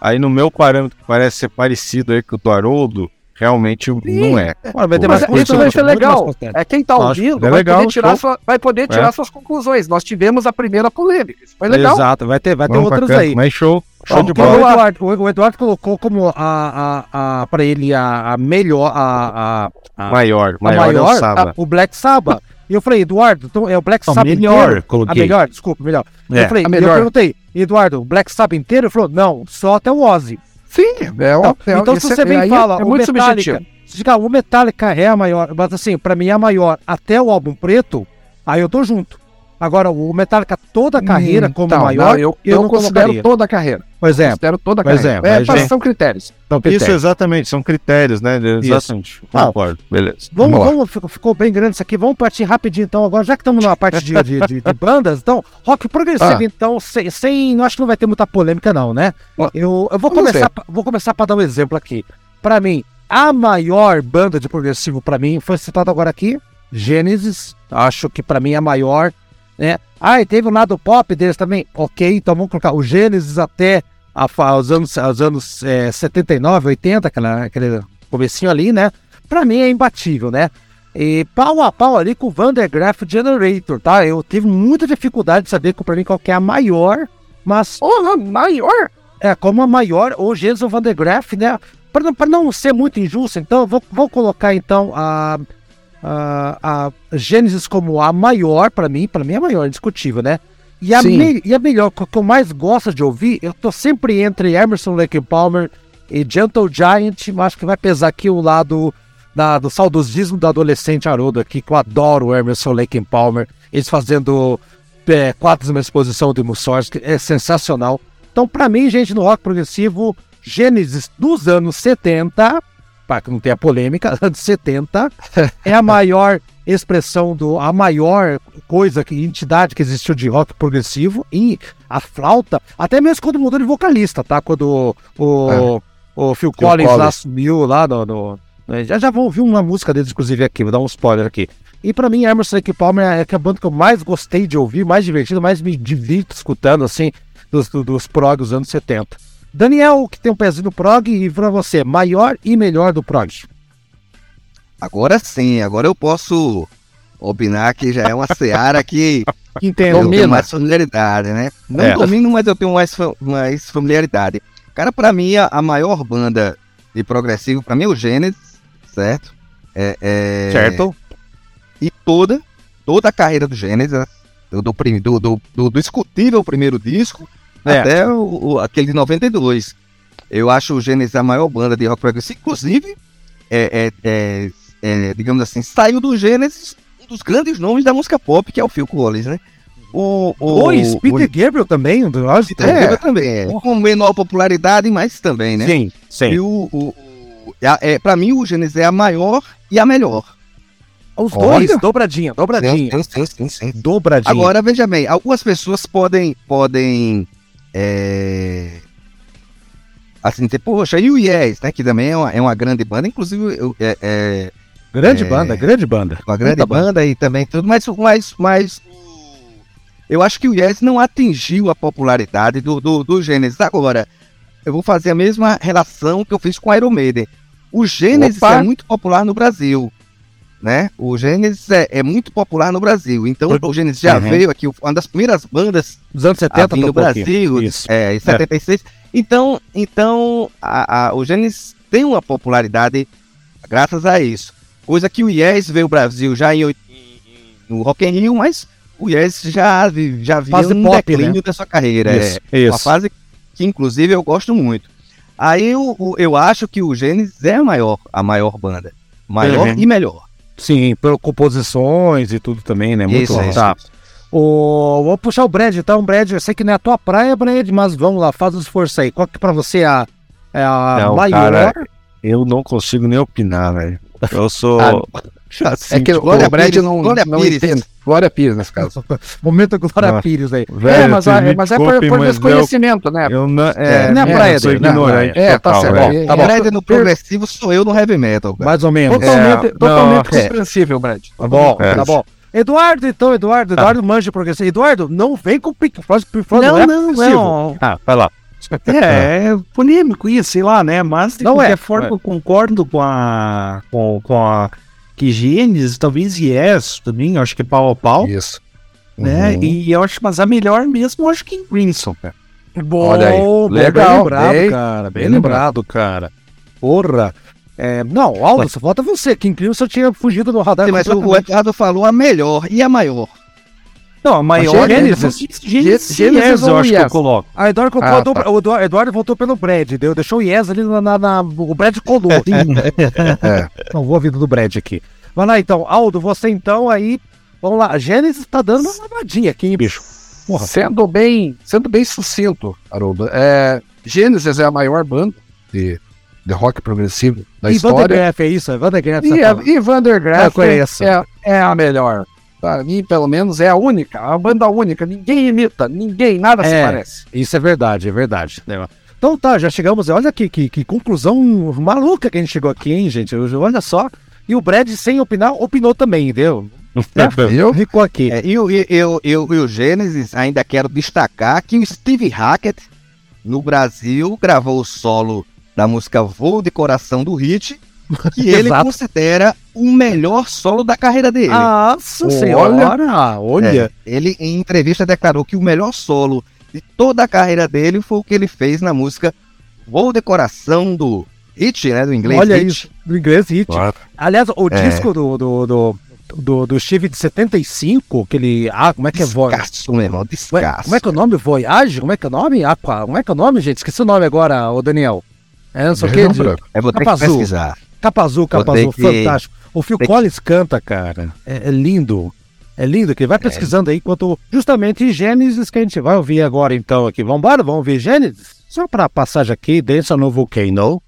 [SPEAKER 6] Aí no meu parâmetro, que parece ser parecido aí com o do Haroldo, realmente não é.
[SPEAKER 2] Vai ter
[SPEAKER 3] Mas
[SPEAKER 2] mais
[SPEAKER 3] isso vai ser legal. É quem tá ouvindo
[SPEAKER 6] é
[SPEAKER 3] vai,
[SPEAKER 6] legal,
[SPEAKER 3] poder tirar sua- vai poder tirar
[SPEAKER 6] É.
[SPEAKER 3] suas conclusões. Nós tivemos a primeira polêmica. Isso foi legal.
[SPEAKER 2] Exato, vai ter, vai ter
[SPEAKER 6] Vamos
[SPEAKER 2] outras aí.
[SPEAKER 6] Mas show. Show de bola.
[SPEAKER 2] o, Eduardo, o- Eduardo colocou como a, a, a, para ele a, a melhor, a, a, a,
[SPEAKER 6] Maior,
[SPEAKER 2] a
[SPEAKER 6] maior, é o
[SPEAKER 2] maior,
[SPEAKER 6] Saba.
[SPEAKER 2] a- o Black Sabbath. E eu falei, Eduardo, então é o Black Sabbath
[SPEAKER 5] melhor,
[SPEAKER 2] inteiro?
[SPEAKER 5] coloquei.
[SPEAKER 2] A melhor, desculpa, melhor.
[SPEAKER 5] É,
[SPEAKER 2] eu falei,
[SPEAKER 3] a melhor.
[SPEAKER 2] eu perguntei, Eduardo, o Black Sabbath inteiro? Ele falou, não, só até o Ozzy.
[SPEAKER 3] Sim, é,
[SPEAKER 2] Então,
[SPEAKER 3] é-
[SPEAKER 2] então se você
[SPEAKER 3] é-
[SPEAKER 2] vem e
[SPEAKER 3] aí
[SPEAKER 2] fala,
[SPEAKER 3] é
[SPEAKER 2] o
[SPEAKER 3] muito
[SPEAKER 2] Metallica,
[SPEAKER 3] subjetivo.
[SPEAKER 2] se o Metallica é a maior, mas assim, pra mim é a maior até o álbum preto, aí eu tô junto. Agora, o Metallica toda a carreira como
[SPEAKER 3] Então,
[SPEAKER 2] maior,
[SPEAKER 3] não, eu,
[SPEAKER 2] eu,
[SPEAKER 3] eu
[SPEAKER 2] não
[SPEAKER 3] considero
[SPEAKER 2] colocaria.
[SPEAKER 3] toda a carreira.
[SPEAKER 2] Por exemplo,
[SPEAKER 3] Considero toda a carreira.
[SPEAKER 2] exemplo,
[SPEAKER 3] é,
[SPEAKER 2] mas,
[SPEAKER 3] são critérios.
[SPEAKER 2] então,
[SPEAKER 6] Isso,
[SPEAKER 2] critério.
[SPEAKER 6] exatamente, são critérios, né? Exatamente.
[SPEAKER 2] Ah.
[SPEAKER 6] Concordo, beleza.
[SPEAKER 2] Vamos,
[SPEAKER 3] Vamos
[SPEAKER 2] vamos, ficou, ficou bem grande isso aqui. Vamos partir rapidinho então. Agora, já que estamos na parte de, de, de- de bandas, então, rock progressivo,
[SPEAKER 3] Ah.
[SPEAKER 2] então, sem, sem. Não acho que não vai ter muita polêmica, não, né?
[SPEAKER 3] Ó,
[SPEAKER 2] Eu, eu vou
[SPEAKER 3] vamos
[SPEAKER 2] começar, vou começar para dar um exemplo aqui. Pra mim, a maior banda de progressivo pra mim foi citada agora aqui, Genesis. Acho que pra mim é a maior, né? Ah, e teve o lado pop deles também. Ok, então vamos colocar o Genesis até a, fa- os anos, os anos é, 79, 80, aquela, aquele comecinho ali, né? Pra mim é imbatível, né? E pau a pau ali com o Vandergraaf Generator, tá? Eu tive muita dificuldade de saber pra mim qual que é a maior, mas
[SPEAKER 3] Porra, maior?
[SPEAKER 2] é como a maior, ou Gênesis ou Vandergraaf, né? Para não, pra não ser muito injusto, então, vou, vou colocar então a, a, a Gênesis como a maior, pra mim, pra mim é a maior, indiscutível, né? E a, me- e a melhor, que eu mais gosto de ouvir, eu tô sempre entre Emerson, Lake Palmer e Gentle Giant, mas acho que vai pesar aqui o lado da- do saudosismo do adolescente Haroldo aqui, que eu adoro o Emerson, Lake Palmer, eles fazendo é, quadros numa exposição do Mussorgsky, é sensacional. Então, pra mim, gente, no rock progressivo, Gênesis dos anos 70, para que não tenha polêmica, anos 70, é a maior expressão do. a maior coisa, que entidade que existiu de rock progressivo. E a flauta, até mesmo quando mudou de vocalista, tá? Quando o, o Phil Collins lá
[SPEAKER 3] Collins.
[SPEAKER 2] sumiu lá no. no- já já vão ouvir uma música deles, inclusive, aqui, vou dar um spoiler aqui. E pra mim, Emerson Lake Palmer é que é a banda que eu mais gostei de ouvir, mais divertido, mais me divirto escutando, assim, dos, do- dos prog dos anos 70. Daniel, que tem um pezinho no prog, e pra você, maior e melhor do prog.
[SPEAKER 4] Agora sim, agora eu posso opinar que já é uma seara que
[SPEAKER 2] Entendo.
[SPEAKER 4] Eu tenho mais familiaridade, né? Não
[SPEAKER 5] É.
[SPEAKER 4] domino, mas eu tenho mais, mais familiaridade. Cara, pra mim, a, a maior banda de progressivo, pra mim, é o Gênesis, certo? É, é-
[SPEAKER 2] Certo?
[SPEAKER 4] E toda, toda a carreira do Gênesis, do, do, do, do, do, do discutível primeiro disco,
[SPEAKER 2] É.
[SPEAKER 4] até o, o- aquele de 92. Eu acho o Gênesis a maior banda de rock progressivo. Inclusive, é, é- é- é, digamos assim, saiu do Gênesis um dos grandes nomes da música pop, que é o Phil Collins, né? O, o,
[SPEAKER 2] Pois,
[SPEAKER 4] o-
[SPEAKER 2] Peter Gabriel também, um do
[SPEAKER 4] Peter Gabriel também é. Com menor popularidade, mas também, né?
[SPEAKER 2] Sim, sim.
[SPEAKER 4] E o, o, é, é, pra mim, o Gênesis é a maior e a melhor.
[SPEAKER 2] Os
[SPEAKER 4] Olha.
[SPEAKER 2] dois, dobradinha, dobradinha.
[SPEAKER 4] Sim, sim, sim, sim.
[SPEAKER 2] Dobradinha.
[SPEAKER 4] Agora, veja bem, algumas pessoas podem, podem, é... assim, dizer, poxa, e o Yes, né, que também é uma, é uma grande banda, inclusive eu- é, é
[SPEAKER 2] grande
[SPEAKER 4] é-
[SPEAKER 2] banda, grande banda.
[SPEAKER 4] uma grande
[SPEAKER 2] Muita
[SPEAKER 4] banda e também tudo, mas, mas, mas eu acho que o Yes não atingiu a popularidade do, do, do Gênesis. Agora, eu vou fazer a mesma relação que eu fiz com o Iron Maiden. O Gênesis
[SPEAKER 3] Opa!
[SPEAKER 4] é muito popular no Brasil, né? O Gênesis é, é muito popular no Brasil. Então, o Gênesis já
[SPEAKER 2] Uhum.
[SPEAKER 4] veio aqui, uma das primeiras bandas
[SPEAKER 2] Dos anos
[SPEAKER 4] a
[SPEAKER 2] 70
[SPEAKER 4] vir no. Brasil,
[SPEAKER 2] Isso.
[SPEAKER 4] é, em 76. Então, então a, a- o Gênesis tem uma popularidade graças a isso. Coisa que o Yes veio ao Brasil já em, no Rock in Rio, mas o Yes já, já
[SPEAKER 2] Fase
[SPEAKER 4] um
[SPEAKER 2] pop,
[SPEAKER 4] declínio
[SPEAKER 2] né?
[SPEAKER 4] da sua carreira.
[SPEAKER 2] Isso,
[SPEAKER 4] é.
[SPEAKER 2] isso.
[SPEAKER 4] Uma fase que, inclusive, eu gosto muito. Aí eu, eu acho que o Gênesis é a maior, a maior banda. Maior
[SPEAKER 2] Uhum.
[SPEAKER 4] e melhor.
[SPEAKER 2] Sim, por composições e tudo também, né? Muito
[SPEAKER 4] Isso,
[SPEAKER 2] bom.
[SPEAKER 4] isso,
[SPEAKER 2] Tá. O, vou puxar o Brad, então, Brad, eu sei que não é a tua praia, Brad, mas vamos lá, faz o esforço aí. Qual que pra você é a, é a
[SPEAKER 6] Não,
[SPEAKER 2] maior?
[SPEAKER 6] cara, Eu não consigo nem opinar, velho. Eu sou. Assim,
[SPEAKER 3] É que o
[SPEAKER 4] Glória
[SPEAKER 3] Brad
[SPEAKER 4] Pires,
[SPEAKER 3] não,
[SPEAKER 4] Glória
[SPEAKER 3] não
[SPEAKER 4] Pires.
[SPEAKER 3] entende. Glória Pires, nesse caso.
[SPEAKER 2] Momento Glória
[SPEAKER 6] Nossa.
[SPEAKER 2] Pires aí.
[SPEAKER 6] velho,
[SPEAKER 3] é, mas, é, mas é por, por desconhecimento, né?
[SPEAKER 6] Eu, não, é,
[SPEAKER 4] É,
[SPEAKER 2] não é praia dele, não é
[SPEAKER 3] praia. É, tá certo.
[SPEAKER 6] velho.
[SPEAKER 3] É,
[SPEAKER 2] Tá bom.
[SPEAKER 4] Brad no progressivo sou eu no heavy metal. cara.
[SPEAKER 2] Mais ou menos.
[SPEAKER 3] Totalmente,
[SPEAKER 6] É,
[SPEAKER 3] totalmente
[SPEAKER 6] não, é.
[SPEAKER 3] compreensível, Brad.
[SPEAKER 2] Tá bom,
[SPEAKER 6] É.
[SPEAKER 2] tá bom. Eduardo, então, Eduardo, Eduardo manja progressivo. Eduardo, não vem com o Pink Floyd, Pink Floyd
[SPEAKER 5] Não,
[SPEAKER 2] é
[SPEAKER 5] não,
[SPEAKER 2] progressivo.
[SPEAKER 5] não.
[SPEAKER 6] Ah, vai lá.
[SPEAKER 5] É, é polêmico isso, sei lá, né? Mas de
[SPEAKER 2] Não
[SPEAKER 5] qualquer
[SPEAKER 2] é,
[SPEAKER 5] forma
[SPEAKER 2] não
[SPEAKER 5] eu concordo com a. com, com a. Que Gênesis, talvez Yes também, eu acho que é pau a pau,
[SPEAKER 3] Isso.
[SPEAKER 5] né?
[SPEAKER 3] Uhum.
[SPEAKER 5] E eu acho, mas a melhor mesmo, eu acho que em Crimson, cara.
[SPEAKER 2] Bom,
[SPEAKER 3] Olha aí. Legal,
[SPEAKER 2] bem lembrado,
[SPEAKER 3] bem-
[SPEAKER 2] cara. Bem,
[SPEAKER 3] bem
[SPEAKER 2] lembrado, cara. Porra. É, não, Aldo, só falta você, que incrível se eu tinha fugido do radar.
[SPEAKER 4] Sim, mas o, o
[SPEAKER 2] completamente.
[SPEAKER 4] Eduardo falou a melhor e a maior.
[SPEAKER 5] Não, a maior
[SPEAKER 2] Gênesis.
[SPEAKER 5] Gênesis,
[SPEAKER 3] Gênesis
[SPEAKER 5] Yes, eu acho que eu
[SPEAKER 3] Yes?
[SPEAKER 5] coloco.
[SPEAKER 2] Ah, Eduardo, colocou
[SPEAKER 3] Ah,
[SPEAKER 2] do-
[SPEAKER 3] tá.
[SPEAKER 2] o Eduardo, voltou pelo Brad, deu, deixou o Yes ali na, na- na- O Brad colou.
[SPEAKER 3] É.
[SPEAKER 2] Não vou a vida do Brad aqui. Vai lá então, Aldo, você então aí. Vamos lá, a Gênesis tá dando uma lavadinha aqui, hein, bicho. Porra.
[SPEAKER 3] Sendo bem, sendo bem sucinto, Haroldo, é, Gênesis é a maior banda de, de rock progressivo da
[SPEAKER 2] e
[SPEAKER 3] história.
[SPEAKER 2] Vandergraff, é isso? É Vandergraff.
[SPEAKER 3] E,
[SPEAKER 2] fala.
[SPEAKER 3] e Vandergraff
[SPEAKER 2] Eu conheço.
[SPEAKER 3] é, é a melhor. Pra mim, pelo menos, é a única, a banda única. Ninguém imita, ninguém, nada se
[SPEAKER 2] É.
[SPEAKER 3] parece.
[SPEAKER 2] Isso é verdade, é verdade. Então tá, já chegamos. Olha que, que, que conclusão maluca que a gente chegou aqui, hein, gente? Olha só. E o Brad, sem opinar, opinou também, viu?
[SPEAKER 3] Viu?
[SPEAKER 2] Ficou aqui.
[SPEAKER 4] É, e, o- e- eu, eu, e o Gênesis ainda quero destacar que o Steve Hackett, no Brasil, gravou o solo da música Voo de Coração do Hit, que ele
[SPEAKER 2] Exato.
[SPEAKER 4] considera o melhor solo da carreira dele.
[SPEAKER 2] Nossa
[SPEAKER 3] Olha.
[SPEAKER 2] senhora! Olha!
[SPEAKER 4] É, ele, em entrevista, declarou que o melhor solo de toda a carreira dele foi o que ele fez na música Voo de Coração do Hit, né? Do inglês
[SPEAKER 2] Olha
[SPEAKER 4] Hit.
[SPEAKER 2] isso, do inglês hit.
[SPEAKER 6] Claro.
[SPEAKER 2] Aliás, o
[SPEAKER 4] É.
[SPEAKER 2] disco do, do, do, do, do Steve de 75, que ele. Ah, como é que é?
[SPEAKER 4] Descasso, meu irmão,
[SPEAKER 2] Como é,
[SPEAKER 4] descasso.
[SPEAKER 2] como é que é o nome? Voyage? Como é que é o nome? Aqua? Como é que é o nome, gente? Esqueci o nome agora, o Daniel. É, não sei o que.
[SPEAKER 4] Eu vou ter que pesquisar.
[SPEAKER 2] Capa azul, capa
[SPEAKER 4] Vou ter
[SPEAKER 2] azul,
[SPEAKER 4] que-
[SPEAKER 2] fantástico. O Phil
[SPEAKER 4] que-
[SPEAKER 2] Collins canta, cara. É, é lindo. É lindo, que vai pesquisando aí enquanto justamente Gênesis que a gente vai ouvir agora então aqui. Vambora, vamos ouvir Gênesis? Só pra passagem aqui, Dança no Volcano.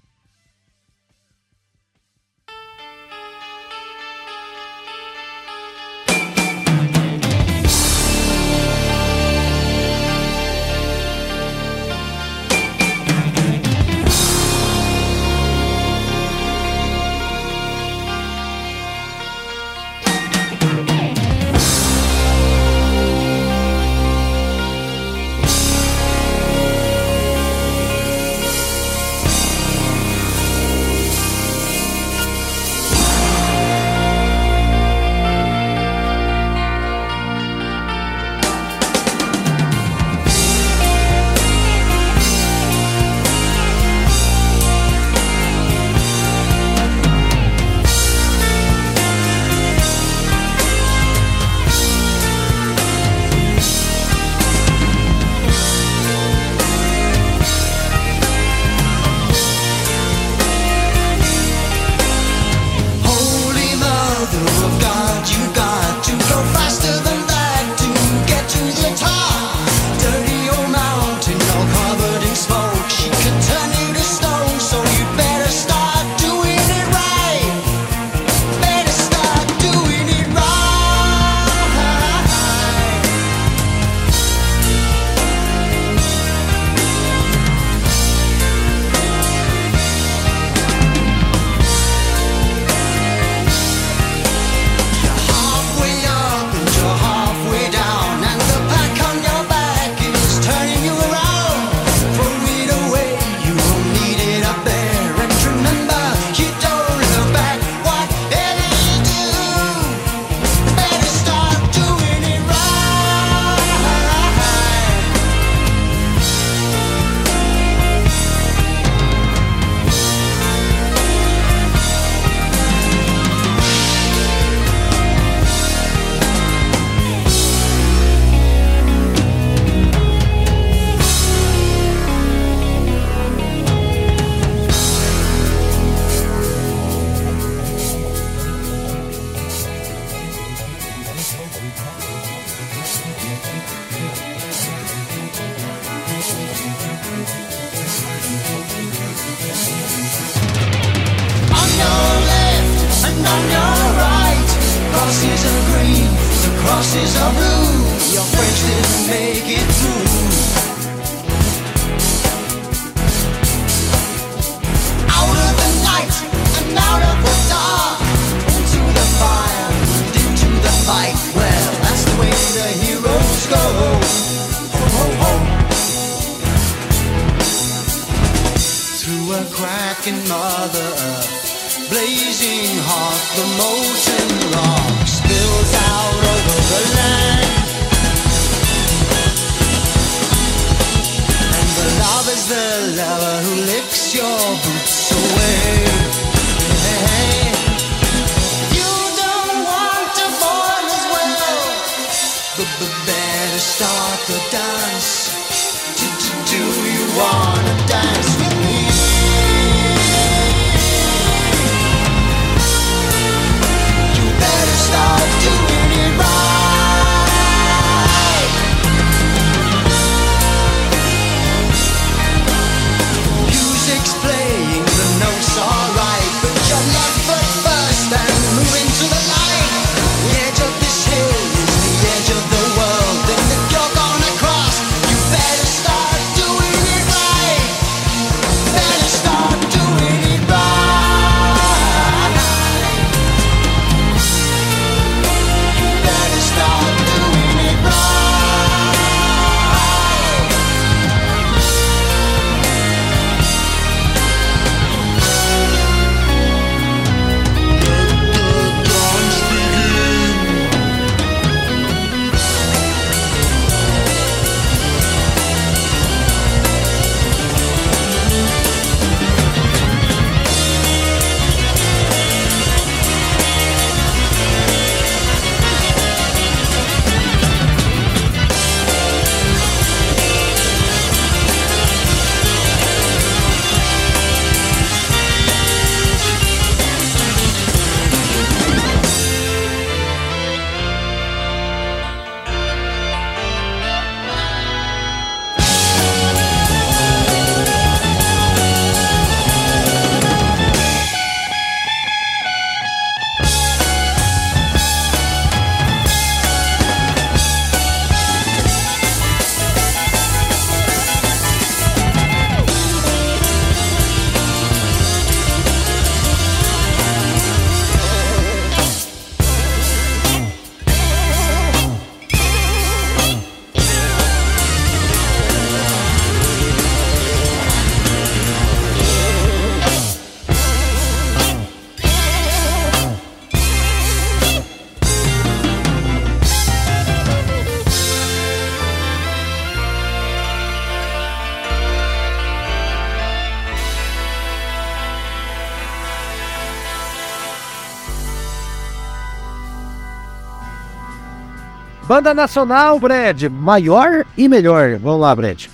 [SPEAKER 2] Banda Nacional, Brad, maior e melhor. Vamos lá, Brad.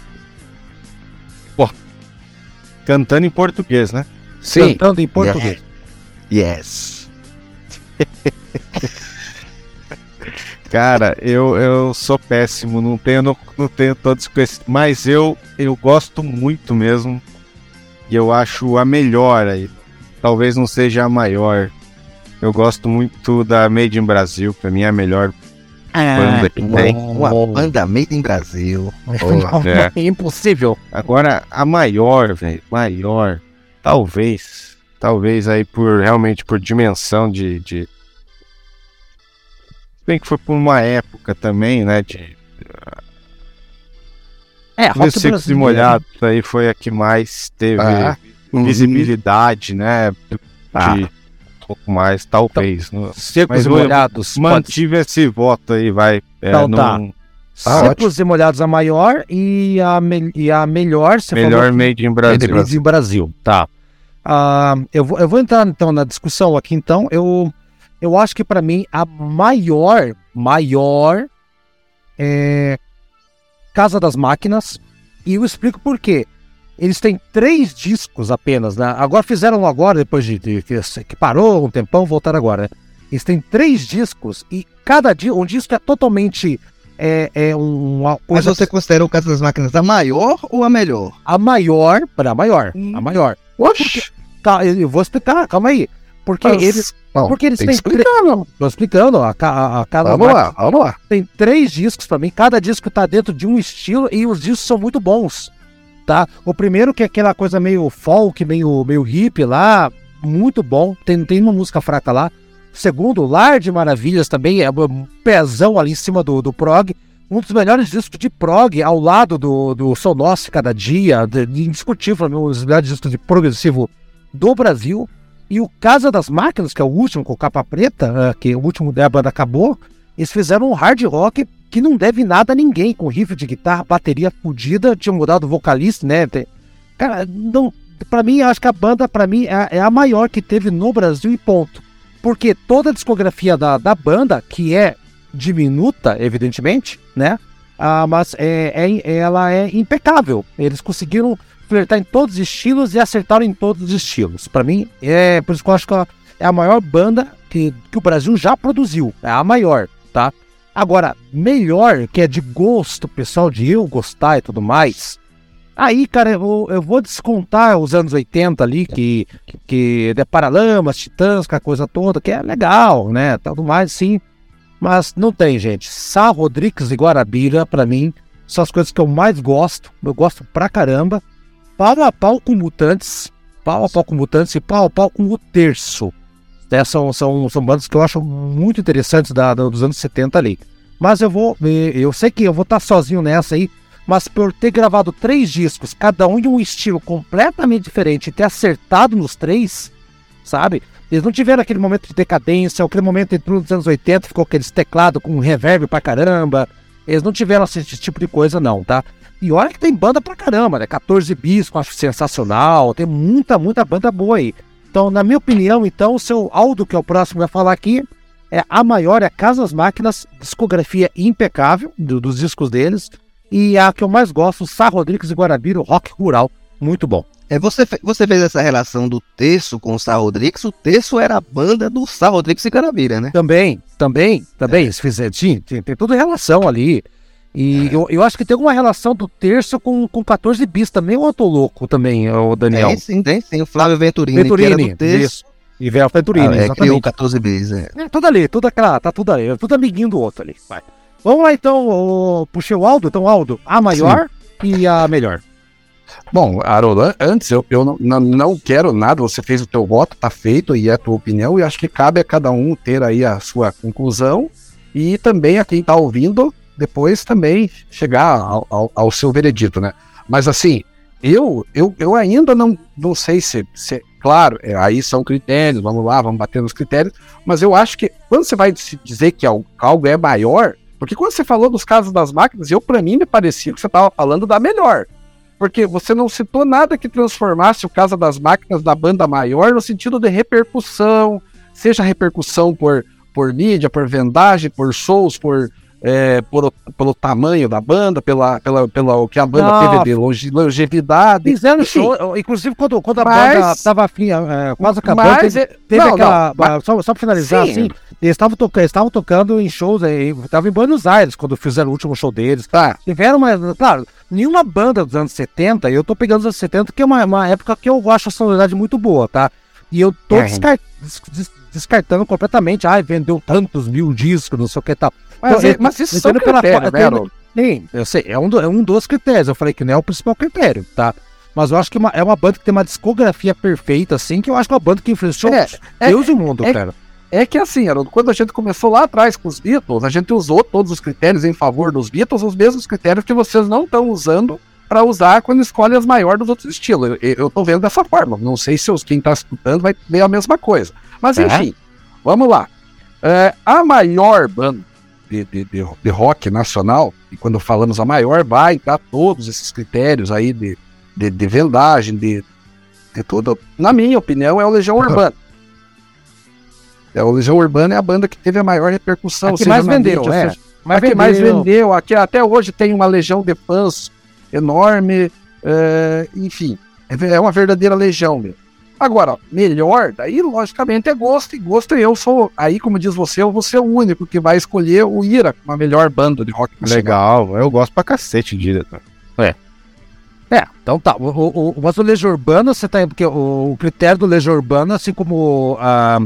[SPEAKER 6] Cantando em português, né?
[SPEAKER 4] Sim.
[SPEAKER 2] Cantando em português.
[SPEAKER 4] Yes.
[SPEAKER 6] Cara, eu, eu sou péssimo, não tenho, não, não tenho todos conhecidos, mas eu, eu gosto muito mesmo. E eu acho a melhor aí. Talvez não seja a maior. Eu gosto muito da Made in Brasil, pra mim é a melhor banda que tem.
[SPEAKER 4] Uma banda made in Brasil. Porra.
[SPEAKER 6] É.
[SPEAKER 2] Impossível.
[SPEAKER 6] Agora, a maior, velho, maior, talvez, talvez aí por, realmente por dimensão de, de... Bem que foi por uma época também, né, de
[SPEAKER 2] É, rock
[SPEAKER 6] Secos e. Molhados aí foi a que mais teve
[SPEAKER 4] Ah,
[SPEAKER 6] visibilidade, né, de
[SPEAKER 2] Ah.
[SPEAKER 6] Um pouco mais, talvez. no-
[SPEAKER 2] Secos
[SPEAKER 6] Mas
[SPEAKER 2] e molhados. pode-
[SPEAKER 6] Mantive esse voto aí, vai. É,
[SPEAKER 2] Então tá.
[SPEAKER 6] num
[SPEAKER 4] Tá
[SPEAKER 2] Secos e molhados a maior e a, me- e a melhor, você
[SPEAKER 6] melhor
[SPEAKER 2] falou
[SPEAKER 6] Made in Brasil.
[SPEAKER 2] Brasil. Brasil, tá. Ah, eu, vou, eu vou entrar então na discussão aqui, então. Eu, eu acho que pra mim a maior, maior é Casa das Máquinas. E eu explico por quê. Eles têm três discos apenas, né? Agora fizeram agora, depois de, de- que, que parou um tempão, voltaram agora. né? Eles têm três discos e cada dia, um disco é totalmente é, é um- uma
[SPEAKER 4] Mas
[SPEAKER 2] coisa
[SPEAKER 4] você considera o Casa das Máquinas a maior ou a melhor?
[SPEAKER 2] a maior, para a maior,
[SPEAKER 3] Hum.
[SPEAKER 2] a maior.
[SPEAKER 3] Oxi!
[SPEAKER 2] Tá, eu vou explicar, calma aí. Porque
[SPEAKER 3] Mas-
[SPEAKER 2] eles,
[SPEAKER 3] Bom,
[SPEAKER 2] porque eles têm
[SPEAKER 3] explicar, não.
[SPEAKER 2] tô explicando, a, a, a cada
[SPEAKER 3] Vamos lá, vamos lá.
[SPEAKER 2] tem três discos pra mim, cada disco tá dentro de um estilo e os discos são muito bons, tá? O primeiro que é aquela coisa meio folk, meio, meio hippie lá, muito bom, tem, tem uma música fraca lá. Segundo, Lar de Maravilhas também, é um pezão ali em cima do, do prog, um dos melhores discos de prog ao lado do, do Sou Nosso Cada Dia, indiscutível, um dos melhores discos de progressivo do Brasil. E o Casa das Máquinas, que é o último com capa preta, ah, que o último da banda acabou, eles fizeram um hard rock que não deve nada a ninguém, com riff de guitarra, bateria fodida, tinha mudado o vocalista, né? Cara, não, pra mim, acho que a banda, pra mim, é, é a maior que teve no Brasil e ponto. Porque toda a discografia da, da banda, que é diminuta, evidentemente, né? Ah, mas é, é- ela é impecável. Eles conseguiram flertar em todos os estilos e acertaram em todos os estilos. Pra mim, é por isso que eu acho que é a maior banda que, que o Brasil já produziu. É a maior, tá? Agora, melhor, que é de gosto pessoal, de eu gostar e tudo mais. Aí, cara, eu, vou- eu vou descontar os anos 80 ali, que, que é Paralamas, Titãs, com a coisa toda, que é legal, né? Tudo mais, sim. Mas não tem, gente. Sá Rodrigues e Guarabira, pra mim, são as coisas que eu mais gosto. Eu gosto pra caramba. Pau a pau com Mutantes. Pau a pau com Mutantes e pau a pau com o Terço. Né, são, são, são bandas que eu acho muito interessantes da, dos anos 70 ali. Mas eu vou. Eu sei que eu vou estar sozinho nessa aí. Mas por ter gravado três discos, cada um de um estilo completamente diferente, e ter acertado nos três, sabe? Eles não tiveram aquele momento de decadência, aquele momento entrou nos anos 80, ficou aqueles teclados com reverb pra caramba. Eles não tiveram esse, esse tipo de coisa, não, tá? E olha que tem banda pra caramba, né? 14 bis, eu acho sensacional. Tem muita, muita banda boa aí. Então, na minha opinião, então, o seu Aldo, que é o próximo a falar aqui, é a maior, é a Casa das Máquinas, discografia impecável do- dos discos deles. E a que eu mais gosto, Sá Rodrigues e Guarabira, o rock rural. Muito bom.
[SPEAKER 4] É, você, fe- você fez essa relação do terço com o Sá Rodrigues. O terço era a banda do Sá Rodrigues e Carabira, né?
[SPEAKER 2] Também, também, também. Eles fizeram, sim, tem, tem toda relação ali. E eu, eu acho que tem alguma relação do terço com, com 14 bis também, ou eu tô louco também, o Daniel?
[SPEAKER 4] Tem sim, tem sim. O Flávio Venturini, que
[SPEAKER 2] Venturini,
[SPEAKER 4] do terço.
[SPEAKER 2] isso. E Vel Venturini,
[SPEAKER 4] Ah, é, criou
[SPEAKER 2] exatamente.
[SPEAKER 4] 14 bis, é.
[SPEAKER 2] É, tudo ali, tudo aquela, tá tudo ali, tudo amiguinho do outro ali. Vai. Vamos lá então, o, puxei o Aldo, então Aldo, a maior e a melhor.
[SPEAKER 3] Bom, Haroldo, an- antes eu, eu não, não, não quero nada, você fez o teu voto, tá feito e é a tua opinião, e acho que cabe a cada um ter aí a sua conclusão e também a quem tá ouvindo depois também chegar ao, ao, ao seu veredito, né? Mas assim, eu, eu, eu ainda não, não sei se, se claro, é, aí são critérios, vamos lá, vamos bater nos critérios, mas eu acho que quando você vai dizer que algo, é maior, porque quando você falou dos casos das máquinas, eu para mim me parecia que você estava falando da melhor. Porque você não citou nada que transformasse o Casa das Máquinas na banda maior no sentido de repercussão, seja repercussão por, por mídia, por vendagem, por shows, por, é, por, pelo tamanho da banda, pela, pela, pela o que a banda
[SPEAKER 2] Não.
[SPEAKER 3] teve de longe- longevidade.
[SPEAKER 2] Fizeram
[SPEAKER 3] Enfim.
[SPEAKER 2] show, inclusive quando, quando a
[SPEAKER 3] Mas-
[SPEAKER 2] banda tava afim, é, quase acabando,
[SPEAKER 3] Mas,
[SPEAKER 2] teve,
[SPEAKER 3] é-
[SPEAKER 2] teve
[SPEAKER 3] não,
[SPEAKER 2] aquela.
[SPEAKER 3] não, mas-
[SPEAKER 2] só, só pra finalizar,
[SPEAKER 3] Sim.
[SPEAKER 2] assim, eles estavam toca, eles estavam tocando em shows, aí, estavam em Buenos Aires quando fizeram o último show deles.
[SPEAKER 3] tá,
[SPEAKER 2] Tiveram, mas, claro, nenhuma banda dos anos 70, eu tô pegando os anos 70, que é uma, uma época que eu acho a sonoridade muito boa, tá? E eu tô
[SPEAKER 3] É.
[SPEAKER 2] descar- des- des- descartando completamente, ai, vendeu tantos mil discos, não sei o que tal.
[SPEAKER 3] Mas,
[SPEAKER 2] Então,
[SPEAKER 3] é- mas isso são
[SPEAKER 2] pela
[SPEAKER 3] critérios,
[SPEAKER 2] fo-
[SPEAKER 3] né?
[SPEAKER 2] Sim, eu sei, é um, do- é um dos critérios. Eu falei que não é o principal critério, tá? Mas eu acho que uma- é uma banda que tem uma discografia perfeita, assim, que eu acho que é uma banda que influenciou
[SPEAKER 3] É, é-
[SPEAKER 2] Deus e o mundo,
[SPEAKER 3] é-
[SPEAKER 2] cara.
[SPEAKER 3] É que assim, Haroldo, quando a gente começou lá atrás com os Beatles, a gente usou todos os critérios em favor dos Beatles, os mesmos critérios que vocês não estão usando para usar quando escolhe as maiores dos outros estilos. Eu, eu tô vendo dessa forma. Não sei se os, quem tá escutando vai ver a mesma coisa. Mas
[SPEAKER 2] É.
[SPEAKER 3] enfim, vamos lá. É, a maior banda de, de, de, de rock nacional, e quando falamos a maior, vai entrar todos esses critérios aí de, de, de vendagem, de, de tudo. Na minha opinião, é o Legião Urbana. É, o Legião Urbana é a banda que teve a maior repercussão.
[SPEAKER 2] A que
[SPEAKER 3] seja
[SPEAKER 2] mais vendeu,
[SPEAKER 3] mídia,
[SPEAKER 2] é.
[SPEAKER 3] seja- a que mais vendeu. Aqui, até hoje tem uma legião de fãs enorme. é, enfim, é é uma verdadeira legião mesmo. Agora, melhor, daí logicamente é gosto, e gosto eu sou, aí como diz você, eu vou ser o único que vai escolher o Ira, uma melhor banda de rock nacional.
[SPEAKER 6] Legal, eu gosto pra cacete de Ira.
[SPEAKER 2] É, então tá. O, o, o- mas o Legião Urbana, você tá. Porque o, o critério do Legião Urbana, assim como a.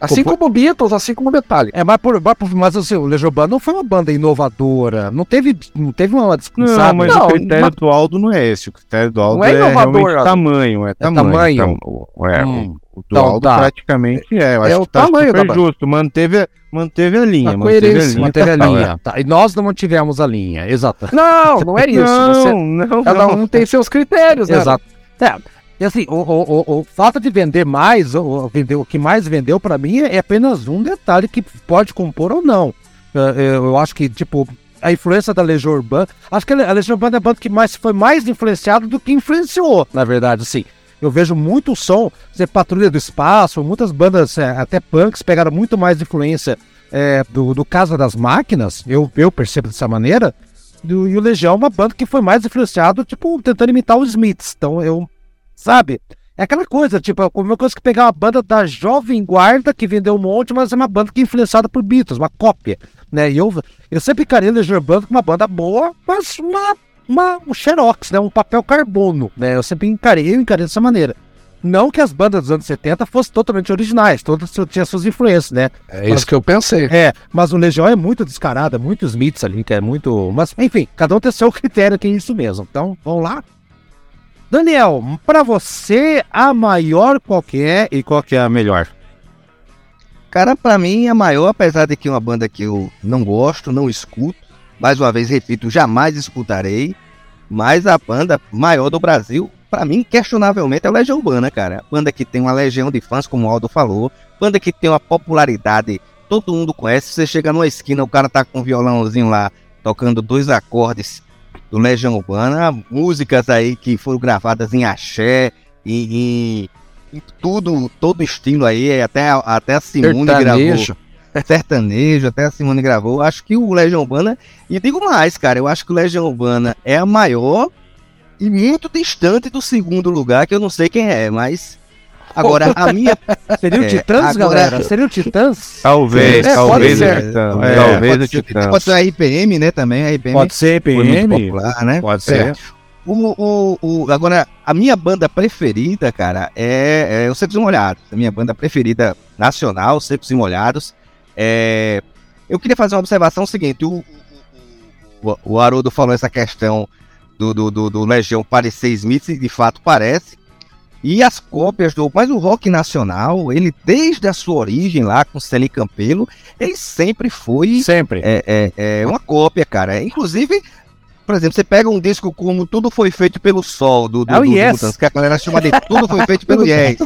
[SPEAKER 3] Assim como Beatles, assim como Metallica.
[SPEAKER 2] É, mas, por, mas, por- mas assim, o Legião Urbana não foi uma banda inovadora. Não teve, não teve uma
[SPEAKER 6] Não,
[SPEAKER 2] discussão.
[SPEAKER 6] mas
[SPEAKER 3] Não,
[SPEAKER 6] o critério
[SPEAKER 3] mas-
[SPEAKER 6] do Aldo não é esse. O critério do Aldo
[SPEAKER 3] Não é
[SPEAKER 6] é,
[SPEAKER 3] inovador,
[SPEAKER 6] realmente tamanho. É tamanho.
[SPEAKER 2] tamanho.
[SPEAKER 6] Então, é,
[SPEAKER 2] Hum,
[SPEAKER 6] o do
[SPEAKER 2] então
[SPEAKER 6] Aldo
[SPEAKER 2] tá.
[SPEAKER 6] praticamente é. Eu
[SPEAKER 3] É
[SPEAKER 6] acho
[SPEAKER 3] o
[SPEAKER 6] que tá
[SPEAKER 3] tamanho da
[SPEAKER 6] super
[SPEAKER 3] banda.
[SPEAKER 6] justo. Manteve, a- manteve a linha.
[SPEAKER 3] A
[SPEAKER 6] manteve
[SPEAKER 3] coerência,
[SPEAKER 2] manteve a linha. Tá, e nós não mantivemos a linha, exato.
[SPEAKER 3] Não, não é isso.
[SPEAKER 6] Não,
[SPEAKER 3] Você,
[SPEAKER 6] não,
[SPEAKER 3] cada
[SPEAKER 6] não.
[SPEAKER 3] um tem seus critérios, né?
[SPEAKER 2] Exato. É, e assim, o, o, o, o fato de vender mais, o, o, que mais vendeu pra mim é apenas um detalhe que pode compor ou não. É, Eu acho que, tipo, a influência da Legião Urbana. Acho que a Legião Urbana é a banda que mais, foi mais influenciada do que influenciou, na verdade, assim. Eu vejo muito som, você Patrulha do Espaço, muitas bandas, é, até punks, pegaram muito mais influência é, do, do Casa das Máquinas, eu, eu percebo dessa maneira, e o Legião é uma banda que foi mais influenciado, tipo, tentando imitar os Smiths. Então eu, sabe? É aquela coisa, tipo, é a mesma coisa que pegar uma banda da Jovem Guarda, que vendeu um monte, mas é uma banda que é influenciada por Beatles, uma cópia, né? E eu, eu sempre encarei a Legião Urbana como uma banda boa, mas uma, uma, um xerox, né? Um papel carbono, né? Eu sempre encarei, eu encarei dessa maneira. Não que as bandas dos anos 70 fossem totalmente originais, todas tinham suas influências, né?
[SPEAKER 3] É isso que eu pensei.
[SPEAKER 2] É, mas o Legião é muito descarado, é muito Smiths ali, que é muito. Mas, enfim, cada um tem seu critério, que é isso mesmo. Então, vamos lá. Daniel, pra você, a maior qual que é e qual que é a melhor?
[SPEAKER 4] Cara, pra mim, a maior, apesar de que é uma banda que eu não gosto, não escuto, mais uma vez repito, jamais escutarei, mas a banda maior do Brasil, pra mim, questionavelmente, é o Legião Urbana, cara. Banda que tem uma legião de fãs, como o Aldo falou, banda que tem uma popularidade, todo mundo conhece, você chega numa esquina, o cara tá com um violãozinho lá, tocando dois acordes do Legião Urbana, músicas aí que foram gravadas em axé, e, e, e tudo, todo estilo aí, até, a- até a Simone gravou
[SPEAKER 3] Sertanejo.
[SPEAKER 4] sertanejo, até a Simone gravou. Acho que o Legião Urbana, e digo mais, cara, eu acho que o Legião Urbana é a maior e muito distante do segundo lugar, que eu não sei quem é, mas. Agora, a minha.
[SPEAKER 2] Seria o
[SPEAKER 4] É,
[SPEAKER 2] Titãs,
[SPEAKER 4] agora-
[SPEAKER 2] galera? Seria o Titãs?
[SPEAKER 6] Talvez,
[SPEAKER 3] É,
[SPEAKER 6] talvez. o Titã-
[SPEAKER 4] É,
[SPEAKER 6] talvez
[SPEAKER 4] pode
[SPEAKER 6] o
[SPEAKER 4] ser,
[SPEAKER 6] Titã.
[SPEAKER 4] pode ser a IPM, né? Também. A IPM
[SPEAKER 2] Pode ser PM?
[SPEAKER 4] popular, né?
[SPEAKER 2] Pode
[SPEAKER 4] É.
[SPEAKER 2] ser.
[SPEAKER 4] O, o, o, agora, a minha banda preferida, cara, é, é o Secos e Molhados. A minha banda preferida nacional, Secos e Molhados. É, eu queria fazer uma observação seguinte: o, o, o Haroldo falou essa questão do, do, do, do Legião parecer Smith, e de fato parece. E as cópias do. Mas o rock nacional, ele, desde a sua origem lá com Celi Campelo, ele sempre foi
[SPEAKER 2] Sempre.
[SPEAKER 4] é, é, é uma cópia, cara. Inclusive, por exemplo, você pega um disco como Tudo Foi Feito pelo Sol, do, do,
[SPEAKER 2] É o
[SPEAKER 4] do,
[SPEAKER 2] Yes.
[SPEAKER 4] Mutantes, que a galera chama de Tudo Foi Feito pelo Yes.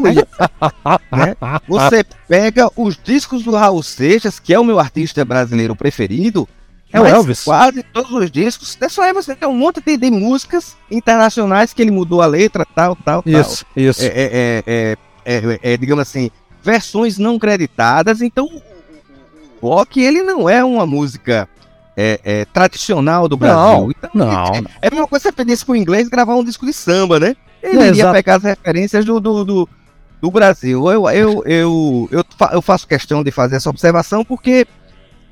[SPEAKER 4] né? Você pega os discos do Raul Seixas, que é o meu artista brasileiro preferido.
[SPEAKER 2] É o Elvis.
[SPEAKER 4] Quase todos os discos. É só aí você tem um monte de, de músicas internacionais que ele mudou a letra, tal, tal, tal.
[SPEAKER 2] Isso, isso.
[SPEAKER 4] É, é, é, é, é, é, digamos assim, versões não creditadas. Então, o- o o rock, ele não é uma música tradicional do Brasil. Então,
[SPEAKER 2] Não.
[SPEAKER 4] É a mesma coisa você pedisse pro inglês gravar um disco de samba, né? Ele iria
[SPEAKER 2] exato.
[SPEAKER 4] pegar as referências do, do, do, do Brasil. Eu, eu, eu, eu, eu faço questão de fazer essa observação porque,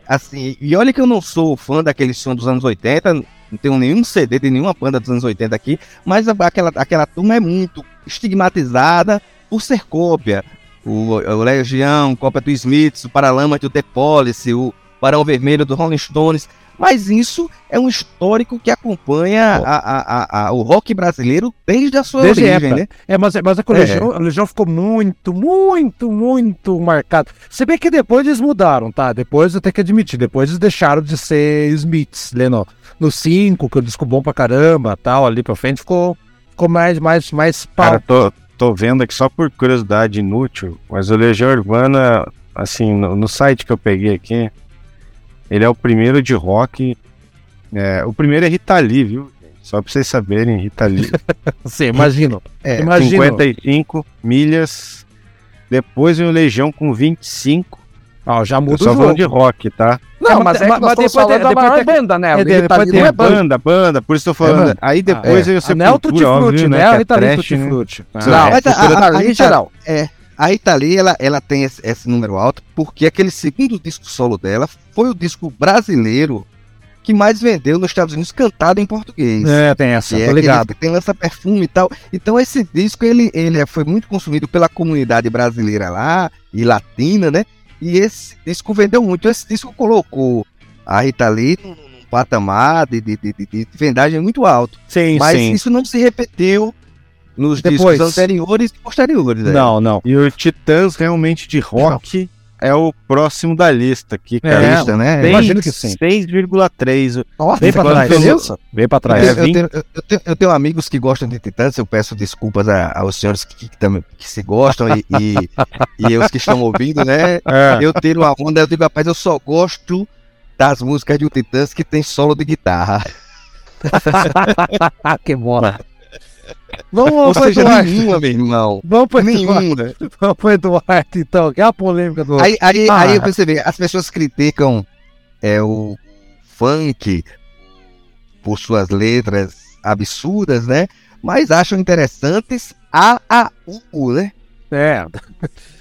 [SPEAKER 4] assim, e olha que eu não sou fã daquele som dos anos 80, não tenho nenhum CD de nenhuma banda dos anos 80 aqui, mas aquela, aquela turma é muito estigmatizada por ser cópia. O, o Legião, cópia do Smiths, o Paralamas do The Police, o Barão Vermelho do Rolling Stones. Mas isso é um histórico que acompanha a- a- a- a- o rock brasileiro desde a sua
[SPEAKER 2] Desde
[SPEAKER 4] origem,
[SPEAKER 2] época.
[SPEAKER 4] né?
[SPEAKER 2] É, mas, mas é que o
[SPEAKER 4] É.
[SPEAKER 2] Legião, o Legião ficou muito, muito, muito marcado. Se bem que depois eles mudaram, tá? Depois eu tenho que admitir, depois eles deixaram de ser Smiths, lendo no 5, que eu disco bom pra caramba, tal, ali pra frente ficou, ficou mais, mais, mais pau.
[SPEAKER 6] Cara, tô, tô vendo aqui só por curiosidade inútil, mas o Legião Urbana, assim, no, no site que eu peguei aqui, ele é o primeiro de rock. é, o primeiro é Rita Lee, viu? Só pra vocês saberem, Rita Lee.
[SPEAKER 2] Sim, imagino.
[SPEAKER 4] É,
[SPEAKER 2] imagino.
[SPEAKER 6] 55 milhas. Depois vem o Legião com 25.
[SPEAKER 2] Ó, já
[SPEAKER 6] Eu
[SPEAKER 2] muda
[SPEAKER 6] só
[SPEAKER 2] o
[SPEAKER 6] falando
[SPEAKER 2] jogo.
[SPEAKER 6] de rock, tá?
[SPEAKER 3] Não, mas é que
[SPEAKER 2] mas
[SPEAKER 3] nós
[SPEAKER 2] depois
[SPEAKER 3] falando da maior banda, né?
[SPEAKER 2] é, depois tem
[SPEAKER 3] não é
[SPEAKER 6] É
[SPEAKER 3] banda.
[SPEAKER 6] banda, por isso eu tô falando.
[SPEAKER 3] banda.
[SPEAKER 6] Aí depois aí você
[SPEAKER 2] Não é o Tutti Frutti, né?
[SPEAKER 6] Que
[SPEAKER 2] A
[SPEAKER 6] é
[SPEAKER 2] Rita Lee
[SPEAKER 6] trash,
[SPEAKER 2] Tutti
[SPEAKER 6] né?
[SPEAKER 2] Frutti.
[SPEAKER 6] Não,
[SPEAKER 2] Ah,
[SPEAKER 3] Não,
[SPEAKER 4] Mas a-
[SPEAKER 3] cultura
[SPEAKER 4] a- a Rita-
[SPEAKER 3] geral.
[SPEAKER 4] É, a Rita Lee, ela, ela tem esse, esse número alto porque aquele segundo disco solo dela foi o disco brasileiro que mais vendeu nos Estados Unidos cantado em português.
[SPEAKER 2] É, tem essa,
[SPEAKER 4] é
[SPEAKER 2] tô
[SPEAKER 4] aquele
[SPEAKER 2] ligado.
[SPEAKER 4] que tem lança perfume e tal. Então esse disco ele, ele foi muito consumido pela comunidade brasileira lá e latina, né? E esse disco vendeu muito. Esse disco colocou a Rita Lee num patamar de, de, de, de- de vendagem muito alto.
[SPEAKER 2] Sim,
[SPEAKER 4] Mas
[SPEAKER 2] sim.
[SPEAKER 4] isso não se repetiu nos
[SPEAKER 2] Depois.
[SPEAKER 4] discos anteriores e posteriores. né?
[SPEAKER 2] Não, não.
[SPEAKER 6] E o Titãs realmente de rock é o próximo da lista aqui, cara.
[SPEAKER 2] É,
[SPEAKER 4] Lista, né?
[SPEAKER 6] Tem
[SPEAKER 2] imagino que sim.
[SPEAKER 6] 6,3.
[SPEAKER 3] Nossa,
[SPEAKER 2] Vem pra trás. Beleza? Vem pra
[SPEAKER 4] Eu
[SPEAKER 2] trás.
[SPEAKER 4] tenho,
[SPEAKER 6] É,
[SPEAKER 4] eu,
[SPEAKER 6] vim-
[SPEAKER 4] tenho, eu tenho- eu tenho amigos que gostam de Titãs, eu peço desculpas a- aos senhores que, que, também- que se gostam e, e, e os que estão ouvindo, né?
[SPEAKER 6] É.
[SPEAKER 4] Eu tiro a onda, eu digo, rapaz, eu só gosto das músicas de um Titãs que tem solo de guitarra.
[SPEAKER 2] que bola. Vamos
[SPEAKER 4] Ou
[SPEAKER 2] pro
[SPEAKER 4] seja,
[SPEAKER 2] Eduardo.
[SPEAKER 4] nenhuma, meu irmão.
[SPEAKER 2] Vamos pro Eduardo.
[SPEAKER 4] Nenhuma.
[SPEAKER 2] Vamos pro Eduardo, então. Que é a polêmica do.
[SPEAKER 4] Aí, aí,
[SPEAKER 2] Ah.
[SPEAKER 4] aí você vê, as pessoas criticam é, o funk por suas letras absurdas, né? Mas acham interessantes a, a, u, u, né?
[SPEAKER 2] É.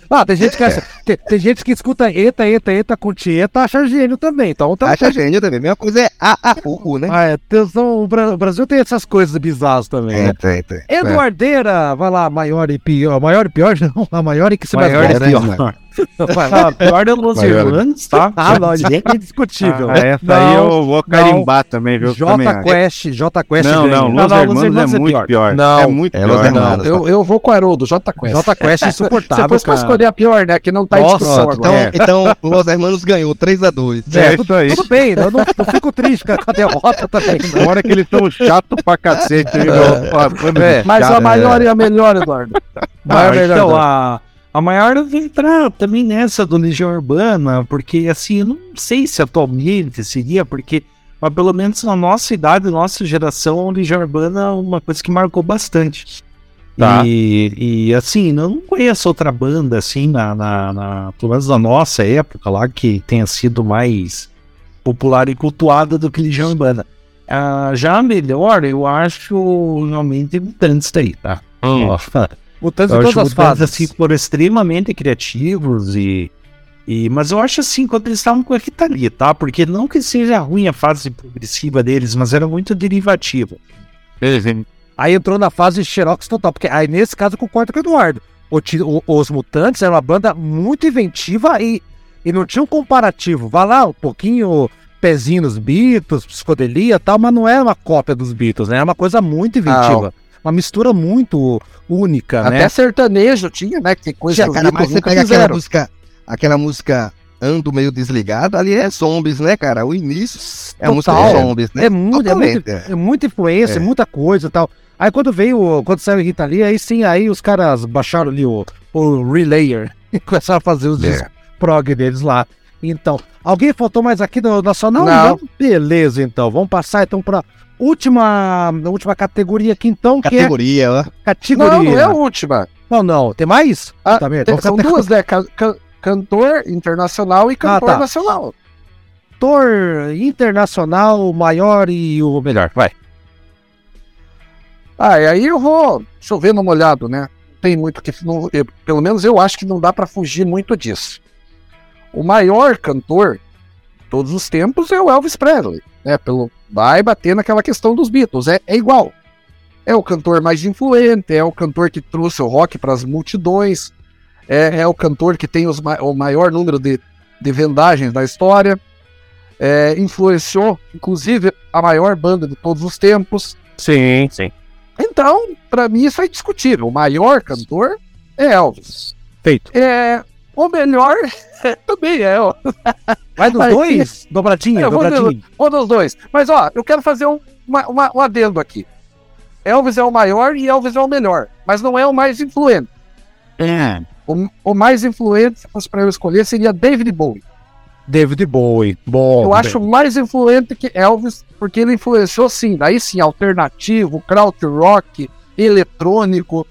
[SPEAKER 2] Ah, tem gente que acha- tem, tem gente que escuta eta, eta, eta com tieta, acha gênio também. Então tá.
[SPEAKER 4] Acha gênio também. A mesma coisa é a, a, u, u, né?
[SPEAKER 2] Ah, é, tem- são- o Bra- o Brasil tem essas coisas bizarras também,
[SPEAKER 4] É,
[SPEAKER 2] né?
[SPEAKER 4] tem, tem.
[SPEAKER 2] Eduardeira, vai lá, maior e pior. Maior e pior, não, a maior e que se mais
[SPEAKER 5] Maior e
[SPEAKER 2] gosta.
[SPEAKER 5] pior.
[SPEAKER 2] Vai lá.
[SPEAKER 5] Ah, pior é Los. Hermanos, tá?
[SPEAKER 2] Ah, não, é indiscutível.
[SPEAKER 6] Ah, essa aí eu vou carimbar também, viu? Eu também
[SPEAKER 2] J
[SPEAKER 6] acho.
[SPEAKER 2] Quest, J Quest
[SPEAKER 6] Não, não, Los
[SPEAKER 5] Não, não, Los
[SPEAKER 6] Hermanos
[SPEAKER 5] Hermanos
[SPEAKER 6] é
[SPEAKER 5] é
[SPEAKER 6] muito
[SPEAKER 5] pior.
[SPEAKER 3] Não.
[SPEAKER 6] É muito
[SPEAKER 4] É,
[SPEAKER 6] pior.
[SPEAKER 4] Los
[SPEAKER 6] não.
[SPEAKER 4] Hermanos.
[SPEAKER 3] Eu, eu vou com o Haroldo, J Quest.
[SPEAKER 2] J Quest é insuportável,
[SPEAKER 3] fosse pra escolher a pior, né? Que não tá em
[SPEAKER 2] Nossa,
[SPEAKER 3] discussão agora.
[SPEAKER 4] então, então o Los Hermanos ganhou 3x2.
[SPEAKER 2] É,
[SPEAKER 6] É
[SPEAKER 2] tudo,
[SPEAKER 6] isso aí.
[SPEAKER 2] tudo bem, eu não, não fico triste com a a derrota também. não.
[SPEAKER 6] Agora que eles são chatos pra cacete. viu? De
[SPEAKER 2] É.
[SPEAKER 3] Mas a
[SPEAKER 6] chato.
[SPEAKER 3] maior e a melhor, Eduardo.
[SPEAKER 2] Maior
[SPEAKER 5] Ah,
[SPEAKER 2] melhor,
[SPEAKER 5] então,
[SPEAKER 2] não.
[SPEAKER 5] a, a maior vou entrar também nessa do Legião Urbana, porque assim, eu não sei se atualmente seria, porque mas pelo menos na nossa idade, nossa geração, a Legião Urbana é uma coisa que marcou bastante.
[SPEAKER 6] Tá.
[SPEAKER 5] E, e assim, eu não conheço outra banda assim, na, na, na- pelo menos na nossa época lá, que tenha sido mais popular e cultuada do que Legião Urbana. Ah, já a melhor, eu acho realmente Mutantes daí, tá? Ó,
[SPEAKER 2] Mutantes
[SPEAKER 5] eu
[SPEAKER 2] todas as
[SPEAKER 5] Mutantes,
[SPEAKER 2] fases.
[SPEAKER 5] assim, foram extremamente criativos e, e. Mas eu acho assim, quando eles estavam com a Rita Lee, tá? Porque não que seja ruim a fase progressiva deles, mas era muito derivativa.
[SPEAKER 2] Aí entrou na fase Xerox total, porque aí nesse caso eu concordo com o Eduardo. O o- os Mutantes era uma banda muito inventiva e, e não tinha um comparativo. Vai lá, um pouquinho pezinho nos Beatles, psicodelia e tal, mas não era uma cópia dos Beatles, né? Era uma coisa muito inventiva. Uma mistura muito única,
[SPEAKER 3] Até
[SPEAKER 2] né?
[SPEAKER 3] sertanejo tinha, né? Que tem coisa os
[SPEAKER 4] cara, mas você pega aquela música, aquela música Ando Meio Desligado, ali é zombies, né, cara? O início é a música de zombies, né?
[SPEAKER 2] É, muito, é, muito,
[SPEAKER 4] é.
[SPEAKER 2] é muita influência,
[SPEAKER 4] É.
[SPEAKER 2] muita coisa e tal. Aí quando veio, quando saiu Rita Lee, aí sim, aí os caras baixaram ali o, o Relayer e começaram a fazer os
[SPEAKER 4] É.
[SPEAKER 2] prog deles lá. Então, alguém faltou mais aqui do Nacional?
[SPEAKER 3] Não.
[SPEAKER 2] Beleza, então. Vamos passar então para última, última categoria aqui então, que
[SPEAKER 4] Categoria,
[SPEAKER 2] é categoria.
[SPEAKER 3] Não, não é a última.
[SPEAKER 2] Não, não. Tem mais?
[SPEAKER 3] Ah,
[SPEAKER 2] Tá?
[SPEAKER 3] Tem- são duas, né? Ca- ca- cantor internacional e cantor
[SPEAKER 2] tá.
[SPEAKER 3] nacional.
[SPEAKER 2] Cantor internacional, maior e o melhor. Vai.
[SPEAKER 3] Ah, e aí eu vou chovendo molhado, né? Tem muito que. não- eu- pelo menos eu acho que não dá pra fugir muito disso. O maior cantor todos os tempos é o Elvis Presley, né? Pelo, vai bater naquela questão dos Beatles. É, é igual. É o cantor mais influente, é o cantor que trouxe o rock para as multidões, é, é o cantor que tem os o maior número de, de vendagens da história, é, influenciou, inclusive, a maior banda de todos os tempos.
[SPEAKER 2] Sim, sim.
[SPEAKER 3] Então, pra mim isso é indiscutível. O maior cantor é Elvis.
[SPEAKER 2] Feito.
[SPEAKER 3] É, o melhor também é. ó.
[SPEAKER 2] Vai dos dois? Dobradinha,
[SPEAKER 3] vou
[SPEAKER 2] dobradinha.
[SPEAKER 3] Um dos dois. Mas ó, eu quero fazer um, uma, uma- um adendo aqui. Elvis é o maior e Elvis é o melhor, mas não é o mais influente.
[SPEAKER 5] É.
[SPEAKER 3] O, o mais influente, se fosse pra eu escolher, seria David Bowie.
[SPEAKER 2] David Bowie. Bom.
[SPEAKER 3] eu acho mais influente que Elvis, porque ele influenciou sim, daí sim, alternativo, krautrock, eletrônico,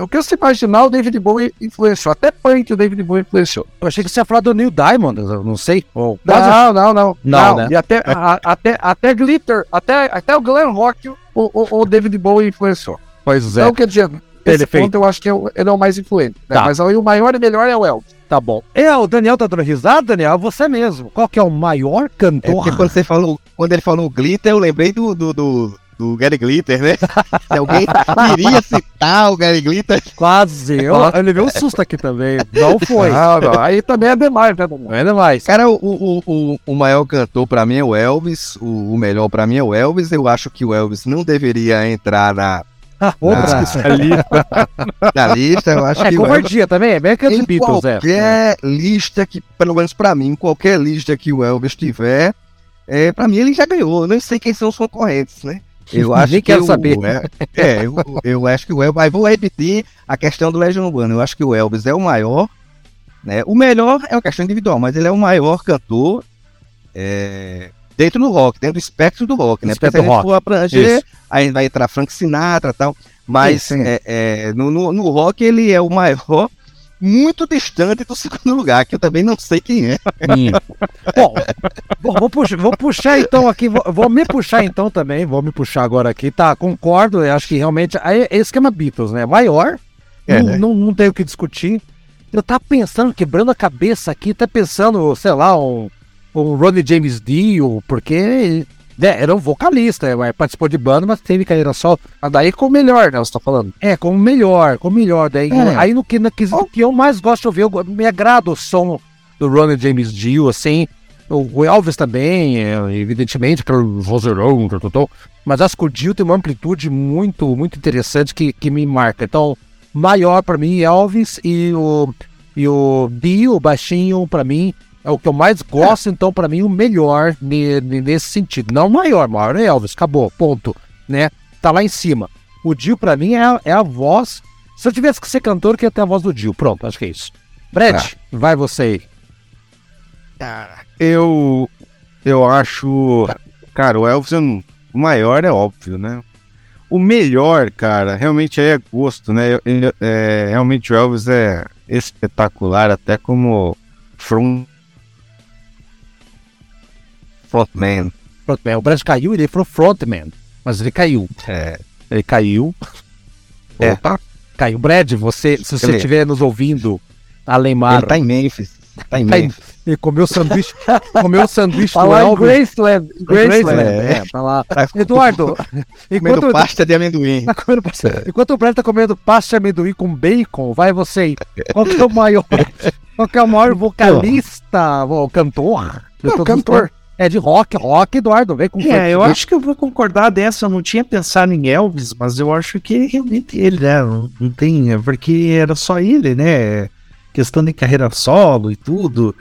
[SPEAKER 3] O que você imaginar, o David Bowie influenciou. Até punk o David Bowie influenciou.
[SPEAKER 2] Eu achei que você ia falar do Neil Diamond, eu não sei. Ou quase-
[SPEAKER 3] Não, não, não.
[SPEAKER 2] Não, né?
[SPEAKER 3] E até, a- até, até Glitter, até, até o glam rock, o, o, o David Bowie influenciou.
[SPEAKER 2] Pois é.
[SPEAKER 3] Então, quer dizer, esse
[SPEAKER 2] Perfeito.
[SPEAKER 3] ponto eu acho que é ele é o mais influente. né?
[SPEAKER 2] Tá.
[SPEAKER 3] Mas aí o maior e melhor é o Elvis.
[SPEAKER 2] Tá bom. É, o Daniel tá dando risada, Daniel? Você mesmo. Qual que é o maior
[SPEAKER 4] É
[SPEAKER 2] cantor?
[SPEAKER 4] porque quando você falou, quando ele falou glitter, eu lembrei do, do, do, do Gary Glitter, né? Se alguém queria citar o Gary Glitter,
[SPEAKER 2] Quase. Eu, ele levei um susto aqui também. Não foi.
[SPEAKER 3] Não, não, aí também é demais, né?
[SPEAKER 2] Não é demais.
[SPEAKER 4] Cara, o, o, o, o maior cantor pra mim é o Elvis, o, o melhor pra mim é o Elvis. Eu acho que o Elvis não deveria entrar na,
[SPEAKER 2] Outra.
[SPEAKER 4] na lista. Eu acho
[SPEAKER 2] É
[SPEAKER 4] que o Elvis,
[SPEAKER 2] covardia também, é bem que é Beatles, é.
[SPEAKER 4] qualquer lista que, pelo menos pra mim, qualquer lista que o Elvis tiver, é, pra mim ele já ganhou. Eu não sei quem são os concorrentes, né? Eu acho
[SPEAKER 2] Nem
[SPEAKER 4] que
[SPEAKER 2] quero
[SPEAKER 4] o-
[SPEAKER 2] saber.
[SPEAKER 4] É, é, eu, eu acho que o Elvis. Aí vou repetir a questão do Legião Urbana. Eu acho que o Elvis é o maior. Né? O melhor é uma questão individual, mas ele é o maior cantor é, dentro do rock, dentro do espectro do rock, né?
[SPEAKER 2] Espectro
[SPEAKER 4] Porque se a gente for abranger,
[SPEAKER 2] Isso.
[SPEAKER 4] aí vai entrar Frank Sinatra e tal. Mas é, é, no, no, no rock ele é o maior, muito distante do segundo lugar, que eu também não sei quem é.
[SPEAKER 2] Bom, bom, vou, puxar, vou puxar então aqui, vou, vou me puxar então também, vou me puxar agora aqui, tá? Concordo, acho que realmente aí é esquema Beatles, né? Maior,
[SPEAKER 4] É,
[SPEAKER 2] não,
[SPEAKER 4] né?
[SPEAKER 2] não, não tem o que discutir. Eu tava pensando, quebrando a cabeça aqui, tá pensando, sei lá, um, um Ronnie James Dio, porque né, era um vocalista, é, participou de banda, mas teve carreira.
[SPEAKER 3] Mas daí com o melhor, né? Você tá falando.
[SPEAKER 2] É, como melhor, como melhor. Daí,
[SPEAKER 3] É.
[SPEAKER 2] Aí no que, no que, que eu mais gosto de ouvir, eu me agrada o som do Ronnie James Dio, assim. O o Elvis também, é, evidentemente, pelo vozeirão, tal, tal, tal. mas acho que o Dio tem uma amplitude muito, muito interessante que, que me marca. Então, maior pra mim, Elvis e o, e o Dio, baixinho, pra mim, é o que eu mais gosto, então, pra mim, o melhor ne- ne- nesse sentido. Não o maior, o maior é Elvis, acabou, ponto, né? Tá lá em cima. O Dio, pra mim, é a, é a voz. Se eu tivesse que ser cantor, eu queria ter a voz do Dio. Pronto, acho que é isso. Brad, vai você aí.
[SPEAKER 6] Eu, eu acho. Cara, o Elvis é um- o maior, é óbvio, né? O melhor, cara, realmente aí é gosto, né? É, realmente o Elvis é espetacular, até como front.
[SPEAKER 4] Frontman.
[SPEAKER 2] Frontman. O Brad caiu, ele falou frontman. Mas ele caiu.
[SPEAKER 4] É.
[SPEAKER 2] Ele caiu.
[SPEAKER 4] É.
[SPEAKER 2] Opa, caiu. Brad, você, se você estiver nos ouvindo, Alemar,
[SPEAKER 4] Ele tá em Memphis. Tá em
[SPEAKER 2] tá em-
[SPEAKER 4] Memphis.
[SPEAKER 2] ele comeu sanduíche, comeu sanduíche
[SPEAKER 3] Tá
[SPEAKER 2] do
[SPEAKER 3] lá em
[SPEAKER 2] Elvis.
[SPEAKER 3] Graceland.
[SPEAKER 2] Graceland,
[SPEAKER 3] Graceland.
[SPEAKER 2] é, tá lá.
[SPEAKER 4] Tá
[SPEAKER 2] Eduardo, enquanto,
[SPEAKER 4] comendo pasta de amendoim.
[SPEAKER 2] tá comendo pasta- enquanto o Brad tá comendo pasta de amendoim com bacon, vai você aí. Qual que é o maior, qual que é o maior vocalista, ou cantor?
[SPEAKER 3] Não, cantor.
[SPEAKER 2] É de rock, rock, Eduardo, vem com
[SPEAKER 5] É, eu acho que eu vou concordar dessa. Eu não tinha pensado em Elvis, mas eu acho que realmente ele, né? Não, não tem. é Porque era só ele, né? Questão de carreira solo e tudo.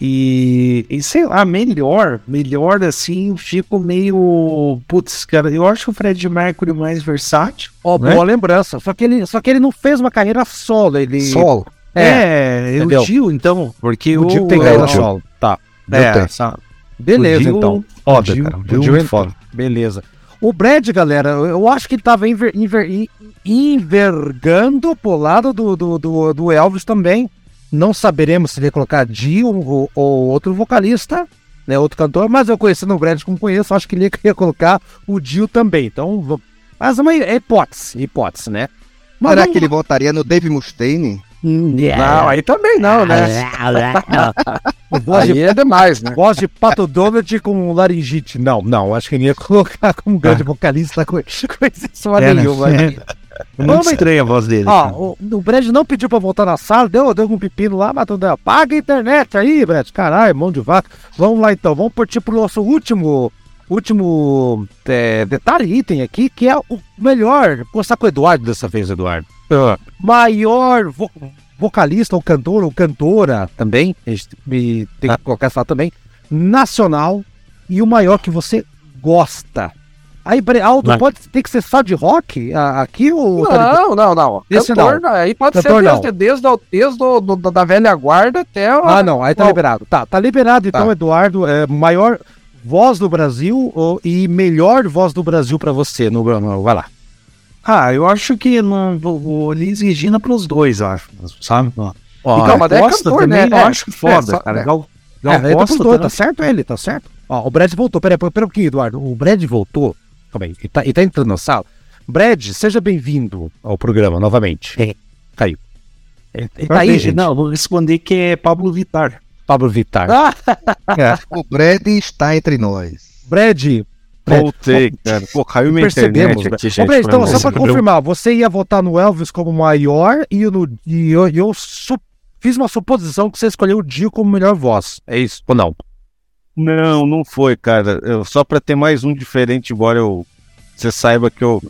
[SPEAKER 5] E, e sei lá, melhor, melhor assim, fico meio. Putz, cara, eu acho o Fred Mercury mais versátil.
[SPEAKER 2] Ó,
[SPEAKER 5] né?
[SPEAKER 2] boa lembrança. Só que, ele, só que ele não fez uma carreira solo. Ele...
[SPEAKER 3] Solo.
[SPEAKER 2] É,
[SPEAKER 5] É, o Dio, então, porque
[SPEAKER 2] o Dio tem
[SPEAKER 5] o-
[SPEAKER 2] carreira
[SPEAKER 5] o-
[SPEAKER 2] solo. Tá.
[SPEAKER 5] É,
[SPEAKER 3] tem.
[SPEAKER 5] sabe?
[SPEAKER 2] Beleza,
[SPEAKER 5] O
[SPEAKER 2] então.
[SPEAKER 5] Foda,
[SPEAKER 2] O Dio-
[SPEAKER 5] cara. O
[SPEAKER 2] o
[SPEAKER 5] Dio é foda.
[SPEAKER 2] Beleza. O Brad, galera, eu- acho que ele tava enver- en- envergando pro lado do, do, do, do Elvis também. Não saberemos se ele ia colocar Dio ou, ou outro vocalista, né? Outro cantor, mas eu conhecendo o Brad como conheço, acho que ele ia colocar o Dio também. Então, mas é uma hipótese, hipótese, né? Mas
[SPEAKER 4] Será
[SPEAKER 2] vamos-
[SPEAKER 4] que ele votaria no Dave Mustaine?
[SPEAKER 3] Não, aí também não, né?
[SPEAKER 2] Voz de
[SPEAKER 3] Aí é demais, né?
[SPEAKER 2] Voz de Pato Donald com laringite. Não, não, acho que ele ia colocar como grande vocalista com, com exceção
[SPEAKER 5] É, né?
[SPEAKER 2] nenhuma.
[SPEAKER 5] É. Muito
[SPEAKER 2] Vamos-
[SPEAKER 5] estranha a voz dele.
[SPEAKER 2] Ó, o, o Brad não pediu pra voltar na sala, deu, deu um pepino lá, tudo bem. Paga a internet aí, Brad. Caralho, mão de vaca. Vamos lá então, vamos partir pro nosso último. Último é, detalhe, item aqui, que é o melhor. Vou começar com o Eduardo dessa vez, Eduardo. Maior vo- vocalista, ou cantor, ou cantora também. A gente me- tem que colocar essa lá também. Nacional. E o maior que você gosta. Aí, Aldo,
[SPEAKER 5] Vai.
[SPEAKER 2] pode ter que ser só de rock aqui ou.
[SPEAKER 3] Não, não, não.
[SPEAKER 2] Esse
[SPEAKER 3] Cantor, não. Aí pode
[SPEAKER 2] Cantor,
[SPEAKER 3] ser
[SPEAKER 2] não.
[SPEAKER 3] desde, desde, desde o- do- da- velha guarda até o.
[SPEAKER 2] Ah, não, aí tá liberado. Tá, tá liberado então,
[SPEAKER 3] Tá.
[SPEAKER 2] Eduardo. É, maior voz do Brasil ou- e melhor voz do Brasil pra você. No, no- vai lá.
[SPEAKER 5] Ah, eu acho que não, o, Elis Regina pros dois, acho. Sabe? Ó. E Gal
[SPEAKER 3] mas daí é
[SPEAKER 5] Costa
[SPEAKER 3] cantor,
[SPEAKER 5] também,
[SPEAKER 3] né?
[SPEAKER 5] eu
[SPEAKER 3] É,
[SPEAKER 5] acho foda,
[SPEAKER 3] só-
[SPEAKER 5] cara.
[SPEAKER 3] é.
[SPEAKER 5] Gal, Gal
[SPEAKER 2] É, ele tá
[SPEAKER 5] Costa
[SPEAKER 2] dois,
[SPEAKER 5] tá-
[SPEAKER 2] tá certo ele, tá certo. Ó, o Brad voltou. Peraí, pera um pouquinho, Eduardo. O Brad voltou. Calma aí, ele tá, ele tá entrando na sala. Brad, seja bem-vindo ao programa novamente.
[SPEAKER 5] É.
[SPEAKER 2] Caiu. Ele, ele tá aí, gente.
[SPEAKER 5] Não, vou responder que é Pablo Vittar.
[SPEAKER 2] Pablo Vittar.
[SPEAKER 4] O Brad está entre nós.
[SPEAKER 2] Brad,
[SPEAKER 6] Voltei, cara. Pô, caiu minha
[SPEAKER 2] percebemos.
[SPEAKER 6] internet aqui,
[SPEAKER 2] Ô,
[SPEAKER 6] gente.
[SPEAKER 2] Brad, então, só
[SPEAKER 6] mal.
[SPEAKER 2] pra confirmar, você ia votar no Elvis como maior e, no, e eu, e eu su- fiz uma suposição que você escolheu o Dio como melhor voz. É isso? Ou não?
[SPEAKER 6] Não, não foi, cara. Eu- só pra ter mais um diferente, embora eu. Você saiba que eu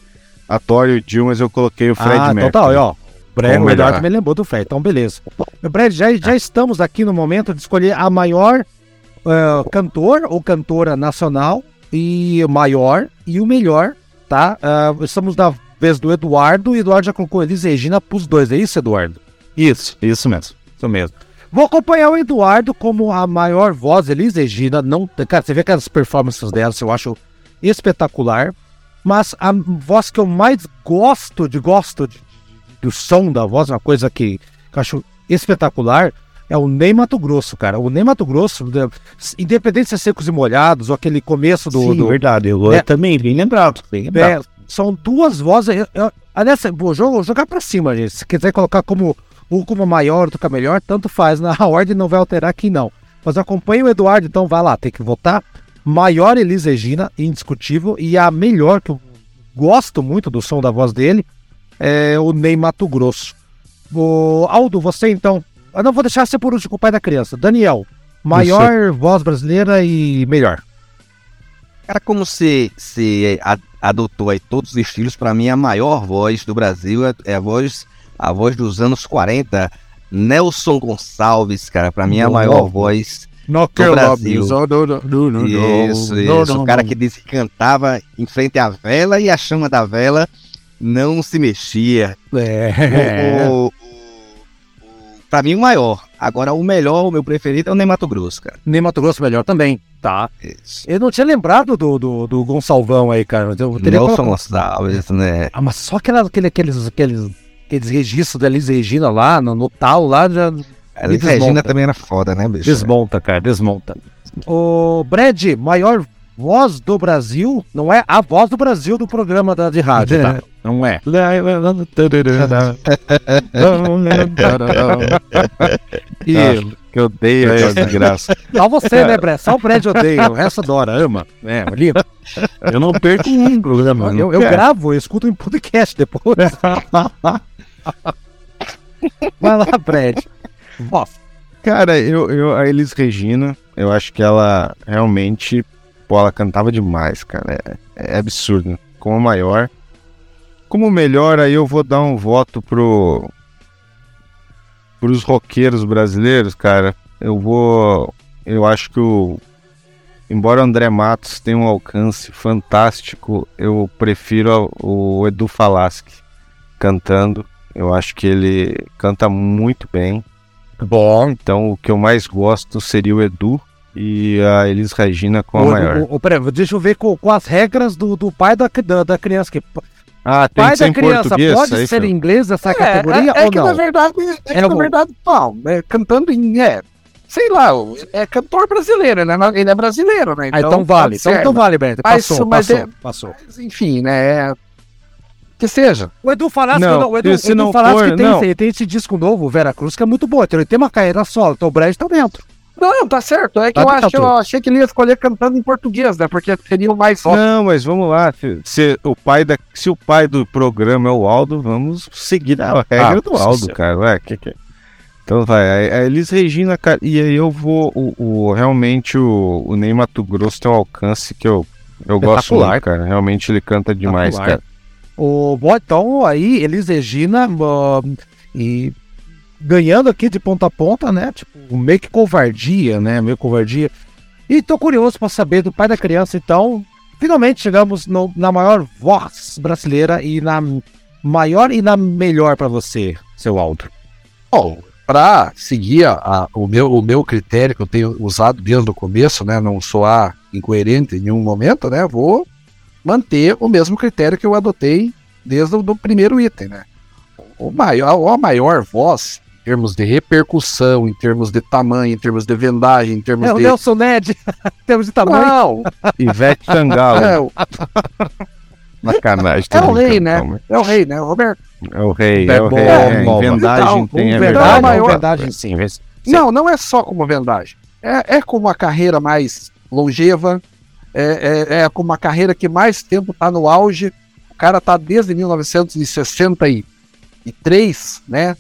[SPEAKER 6] adoro o Dio, mas eu coloquei o Fred
[SPEAKER 2] ah,
[SPEAKER 6] Mercury.
[SPEAKER 2] então tá, ó. O, Brad,
[SPEAKER 6] Como
[SPEAKER 2] o Eduardo me lembrou do Fred, então beleza. Meu Brad, já, já estamos aqui no momento de escolher a maior eh, cantor ou cantora nacional e o maior e o melhor, tá? Ah, estamos na vez do Eduardo e o Eduardo já colocou Elis Regina pros dois, é isso, Eduardo?
[SPEAKER 5] Isso, isso mesmo.
[SPEAKER 2] Isso mesmo. Vou acompanhar o Eduardo como a maior voz, Elis Regina. Não, cara, você vê aquelas performances dela, eu acho espetacular. Mas a voz que eu mais gosto de gosto de- do som da voz, uma coisa que, que eu acho espetacular, é o Ney Mato Grosso, cara. O Ney Mato Grosso, de- independente de ser secos e molhados, ou aquele começo do.
[SPEAKER 5] Sim,
[SPEAKER 2] do-
[SPEAKER 5] verdade. Eu
[SPEAKER 2] É.
[SPEAKER 5] também, bem lembrado. Bem
[SPEAKER 2] é,
[SPEAKER 5] lembrado.
[SPEAKER 2] são duas vozes. Eu, eu, aliás, vou jogar, pra cima, gente. Se quiser colocar como um como maior, outro como melhor, tanto faz. Na ordem não vai alterar aqui, não. Mas acompanhe o Eduardo, então vai lá, tem que votar. Maior Elis Regina, indiscutível. E a melhor, que eu gosto muito do som da voz dele, é o Ney Mato Grosso. O Aldo, você então. Eu não vou deixar você por último com o pai da criança. Daniel, maior voz brasileira e melhor.
[SPEAKER 4] Cara, como você, você a- adotou aí todos os estilos, pra mim a maior voz do Brasil é, é a voz a voz dos anos 40, Nelson Gonçalves, cara, pra mim é a maior voz
[SPEAKER 2] No
[SPEAKER 4] do Brasil. Isso, isso. O cara que disse que cantava em frente à vela e a chama da vela não se mexia.
[SPEAKER 2] É.
[SPEAKER 4] O, o, o- pra mim, o maior. Agora, o melhor, o meu preferido é o Ney Mato Grosso, cara.
[SPEAKER 2] Nem Mato Grosso melhor também, tá?
[SPEAKER 4] Isso.
[SPEAKER 2] Eu não tinha lembrado do, do, do Gonçalvão aí, cara. Eu teria
[SPEAKER 4] Nelson
[SPEAKER 2] colocado-
[SPEAKER 4] Gonçalves, né?
[SPEAKER 2] Ah, mas só aquela, aquele, aqueles, aqueles, aqueles registros da Elis Regina lá, no, no tal lá, já
[SPEAKER 4] A
[SPEAKER 2] desmonta.
[SPEAKER 4] Regina também era foda, né, bicho?
[SPEAKER 2] desmonta, cara, desmonta. O Brad, maior voz do Brasil, não é a voz do Brasil do programa da, de rádio, tá? Não é.
[SPEAKER 6] E que odeio essa desgraça.
[SPEAKER 2] Só você, né, Brad? Só o Brad odeia, o resto adora, ama. É, lindo.
[SPEAKER 5] Eu não perco um programa.
[SPEAKER 2] Eu, eu gravo, eu escuto em podcast depois. Vai lá, Brad. Voz.
[SPEAKER 6] Cara, eu, eu, a Elis Regina, eu acho que ela realmente, pô, ela cantava demais, cara. É, é absurdo. Como maior. Como melhor, aí eu vou dar um voto pro. pros roqueiros brasileiros, cara. Eu vou. Eu acho que o. Embora o André Matos tenha um alcance fantástico, eu prefiro o Edu Falaschi cantando. Eu acho que ele canta muito bem.
[SPEAKER 2] Bom.
[SPEAKER 6] Então, o que eu mais gosto seria o Edu e a Elis Regina com a
[SPEAKER 2] O-
[SPEAKER 6] maior.
[SPEAKER 2] o- o- peraí, deixa eu ver com, com as regras do, do pai da, da, da criança. Que,
[SPEAKER 6] ah, tem
[SPEAKER 2] pai
[SPEAKER 6] que ser
[SPEAKER 2] da
[SPEAKER 6] em
[SPEAKER 2] criança
[SPEAKER 6] português?
[SPEAKER 2] pode
[SPEAKER 6] é
[SPEAKER 2] ser em inglês essa categoria
[SPEAKER 3] é, é
[SPEAKER 2] ou
[SPEAKER 3] que
[SPEAKER 2] não?
[SPEAKER 3] na verdade, é que
[SPEAKER 2] É
[SPEAKER 3] na verdade, não, é, cantando em, é, sei lá, é cantor brasileiro, né? Ele é brasileiro, né?
[SPEAKER 2] Ah, então vale, então,
[SPEAKER 3] pode
[SPEAKER 2] então
[SPEAKER 3] ser,
[SPEAKER 2] vale, Beto.
[SPEAKER 3] Mas-
[SPEAKER 2] Passou,
[SPEAKER 3] mas
[SPEAKER 2] passou,
[SPEAKER 3] é-
[SPEAKER 2] passou.
[SPEAKER 3] mas, enfim, né? é- Que seja.
[SPEAKER 2] O Edu Falaschi,
[SPEAKER 6] Não,
[SPEAKER 2] não, o Edu,
[SPEAKER 6] se
[SPEAKER 2] Edu
[SPEAKER 6] não
[SPEAKER 2] Falaschi
[SPEAKER 6] for,
[SPEAKER 2] que tem,
[SPEAKER 6] não.
[SPEAKER 2] esse- tem esse disco novo, Vera Cruz, que é muito bom. Ele tem uma carreira solo, então o Brad tá dentro.
[SPEAKER 3] Não, tá certo. É que
[SPEAKER 2] Tá
[SPEAKER 3] eu, acho, eu achei que ele ia escolher cantando em português, né? Porque seria o mais óbvio.
[SPEAKER 6] Não, mas vamos lá. Se, se o pai da, se o pai do programa é o Aldo, vamos seguir a regra
[SPEAKER 2] Ah,
[SPEAKER 6] do Aldo, cara. Ué, que que é? Então vai, a, a Elis Regina, cara, e aí eu vou, o, o- realmente o, o Ney Mato Grosso tem um alcance que eu, eu gosto muito, cara. Realmente ele canta demais, cara.
[SPEAKER 2] O bom, então, aí, Elis Regina ah, e ganhando aqui de ponta a ponta, né? Tipo, meio que covardia, né? Meio covardia. E tô curioso pra saber do pai da criança, então. Finalmente chegamos no- na maior voz brasileira e na maior e na melhor pra você, seu Aldo.
[SPEAKER 3] Bom, para seguir a- a- o, meu, o meu critério que eu tenho usado desde o começo, né? Não soar incoerente em nenhum momento, né? Vou manter o mesmo critério que eu adotei desde o do primeiro item, né? O maior, a maior voz, termos de repercussão, em termos de tamanho, em termos de vendagem, em termos
[SPEAKER 2] É o
[SPEAKER 3] de.
[SPEAKER 2] Nelson Ned, temos de tamanho.
[SPEAKER 3] Não,
[SPEAKER 6] Ivete Sangalo.
[SPEAKER 3] é, o-
[SPEAKER 6] Sacanagem.
[SPEAKER 3] é o rei, né?
[SPEAKER 6] calma.
[SPEAKER 3] É o rei, né? Roberto.
[SPEAKER 6] É o rei,
[SPEAKER 2] É
[SPEAKER 6] é o
[SPEAKER 2] bom,
[SPEAKER 6] rei.
[SPEAKER 2] é
[SPEAKER 6] É, em vendagem
[SPEAKER 3] então,
[SPEAKER 6] tem
[SPEAKER 2] verdade,
[SPEAKER 3] verdade.
[SPEAKER 6] verdade.
[SPEAKER 3] maior-
[SPEAKER 2] verdade, sim. sim.
[SPEAKER 3] Não, não é só como vendagem. É, é como a carreira mais longeva, é, é, é como a carreira que mais tempo tá no auge. O cara tá desde 1963, né?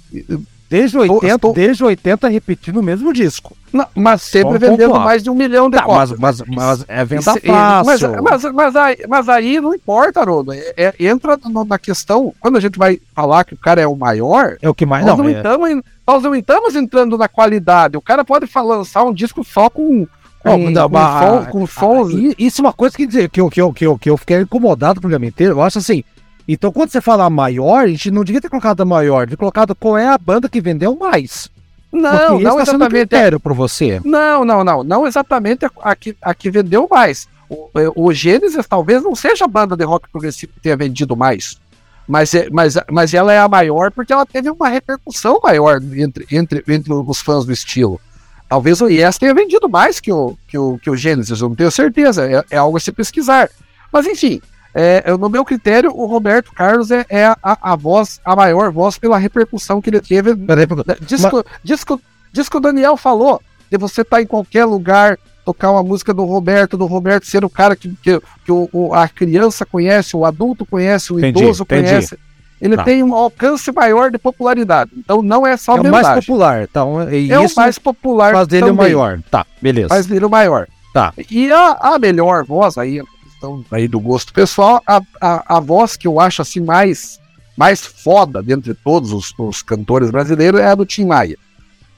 [SPEAKER 2] Desde
[SPEAKER 3] Estou-
[SPEAKER 2] 80,
[SPEAKER 3] estou-
[SPEAKER 2] desde 80 repetindo o mesmo disco.
[SPEAKER 3] Não, mas sempre vendendo
[SPEAKER 2] pontuar.
[SPEAKER 3] mais de um milhão de
[SPEAKER 2] Tá, mas,
[SPEAKER 3] cópias.
[SPEAKER 2] mas, mas é venda
[SPEAKER 3] Isso-
[SPEAKER 2] fácil.
[SPEAKER 3] Mas, mas, mas, aí, mas aí não importa, Haroldo. É- é- entra no- na questão, quando a gente vai falar que o cara é o maior,
[SPEAKER 2] é o que mais.
[SPEAKER 3] nós,
[SPEAKER 2] Não,
[SPEAKER 3] não
[SPEAKER 2] é-
[SPEAKER 3] estamos, nós não estamos entrando na qualidade. O cara pode lançar um disco só com, com, com,
[SPEAKER 2] mas-
[SPEAKER 3] som- com sons.
[SPEAKER 2] Isso é uma coisa que, dizer, que, eu, que, eu, que, eu, que eu fiquei incomodado o programa inteiro. Eu acho assim. Então, quando você fala maior, a gente não devia ter colocado a maior, devia ter colocado qual é a banda que vendeu mais.
[SPEAKER 3] Não,
[SPEAKER 2] Porque
[SPEAKER 3] não
[SPEAKER 2] tá sendo
[SPEAKER 3] exatamente.
[SPEAKER 2] critério pra você.
[SPEAKER 3] Não, não, não. Não exatamente a, a, que, a que vendeu mais. O, é, o Gênesis talvez não seja a banda de rock progressivo que tenha vendido mais. Mas, é- mas, mas ela é a maior porque ela teve uma repercussão maior entre, entre, entre os fãs do estilo. Talvez o Yes tenha vendido mais que o, que o, que o Gênesis, eu não tenho certeza. É, é algo a se pesquisar. Mas enfim, é, eu- no meu critério, o Roberto Carlos é, é a, a voz, a maior voz pela repercussão que ele teve
[SPEAKER 2] Peraí, peraí.
[SPEAKER 3] Disco, disco, disco o Daniel falou de você estar em qualquer lugar, tocar uma música do Roberto, do Roberto ser o cara que, que, que o, o- a criança conhece, o adulto conhece, o
[SPEAKER 2] Entendi,
[SPEAKER 3] idoso
[SPEAKER 2] entendi.
[SPEAKER 3] conhece. Ele
[SPEAKER 2] Tá.
[SPEAKER 3] tem um alcance maior de popularidade. Então não é só
[SPEAKER 2] É o mais popular. Então, e
[SPEAKER 3] É o mais popular
[SPEAKER 2] faz dele o
[SPEAKER 3] também,
[SPEAKER 2] maior. Tá, beleza.
[SPEAKER 3] Faz dele o maior.
[SPEAKER 2] Tá.
[SPEAKER 3] E a, a melhor voz aí, questão aí do gosto pessoal, a, a, a voz que eu acho assim mais, mais foda dentre todos os, os cantores brasileiros é a do Tim Maia.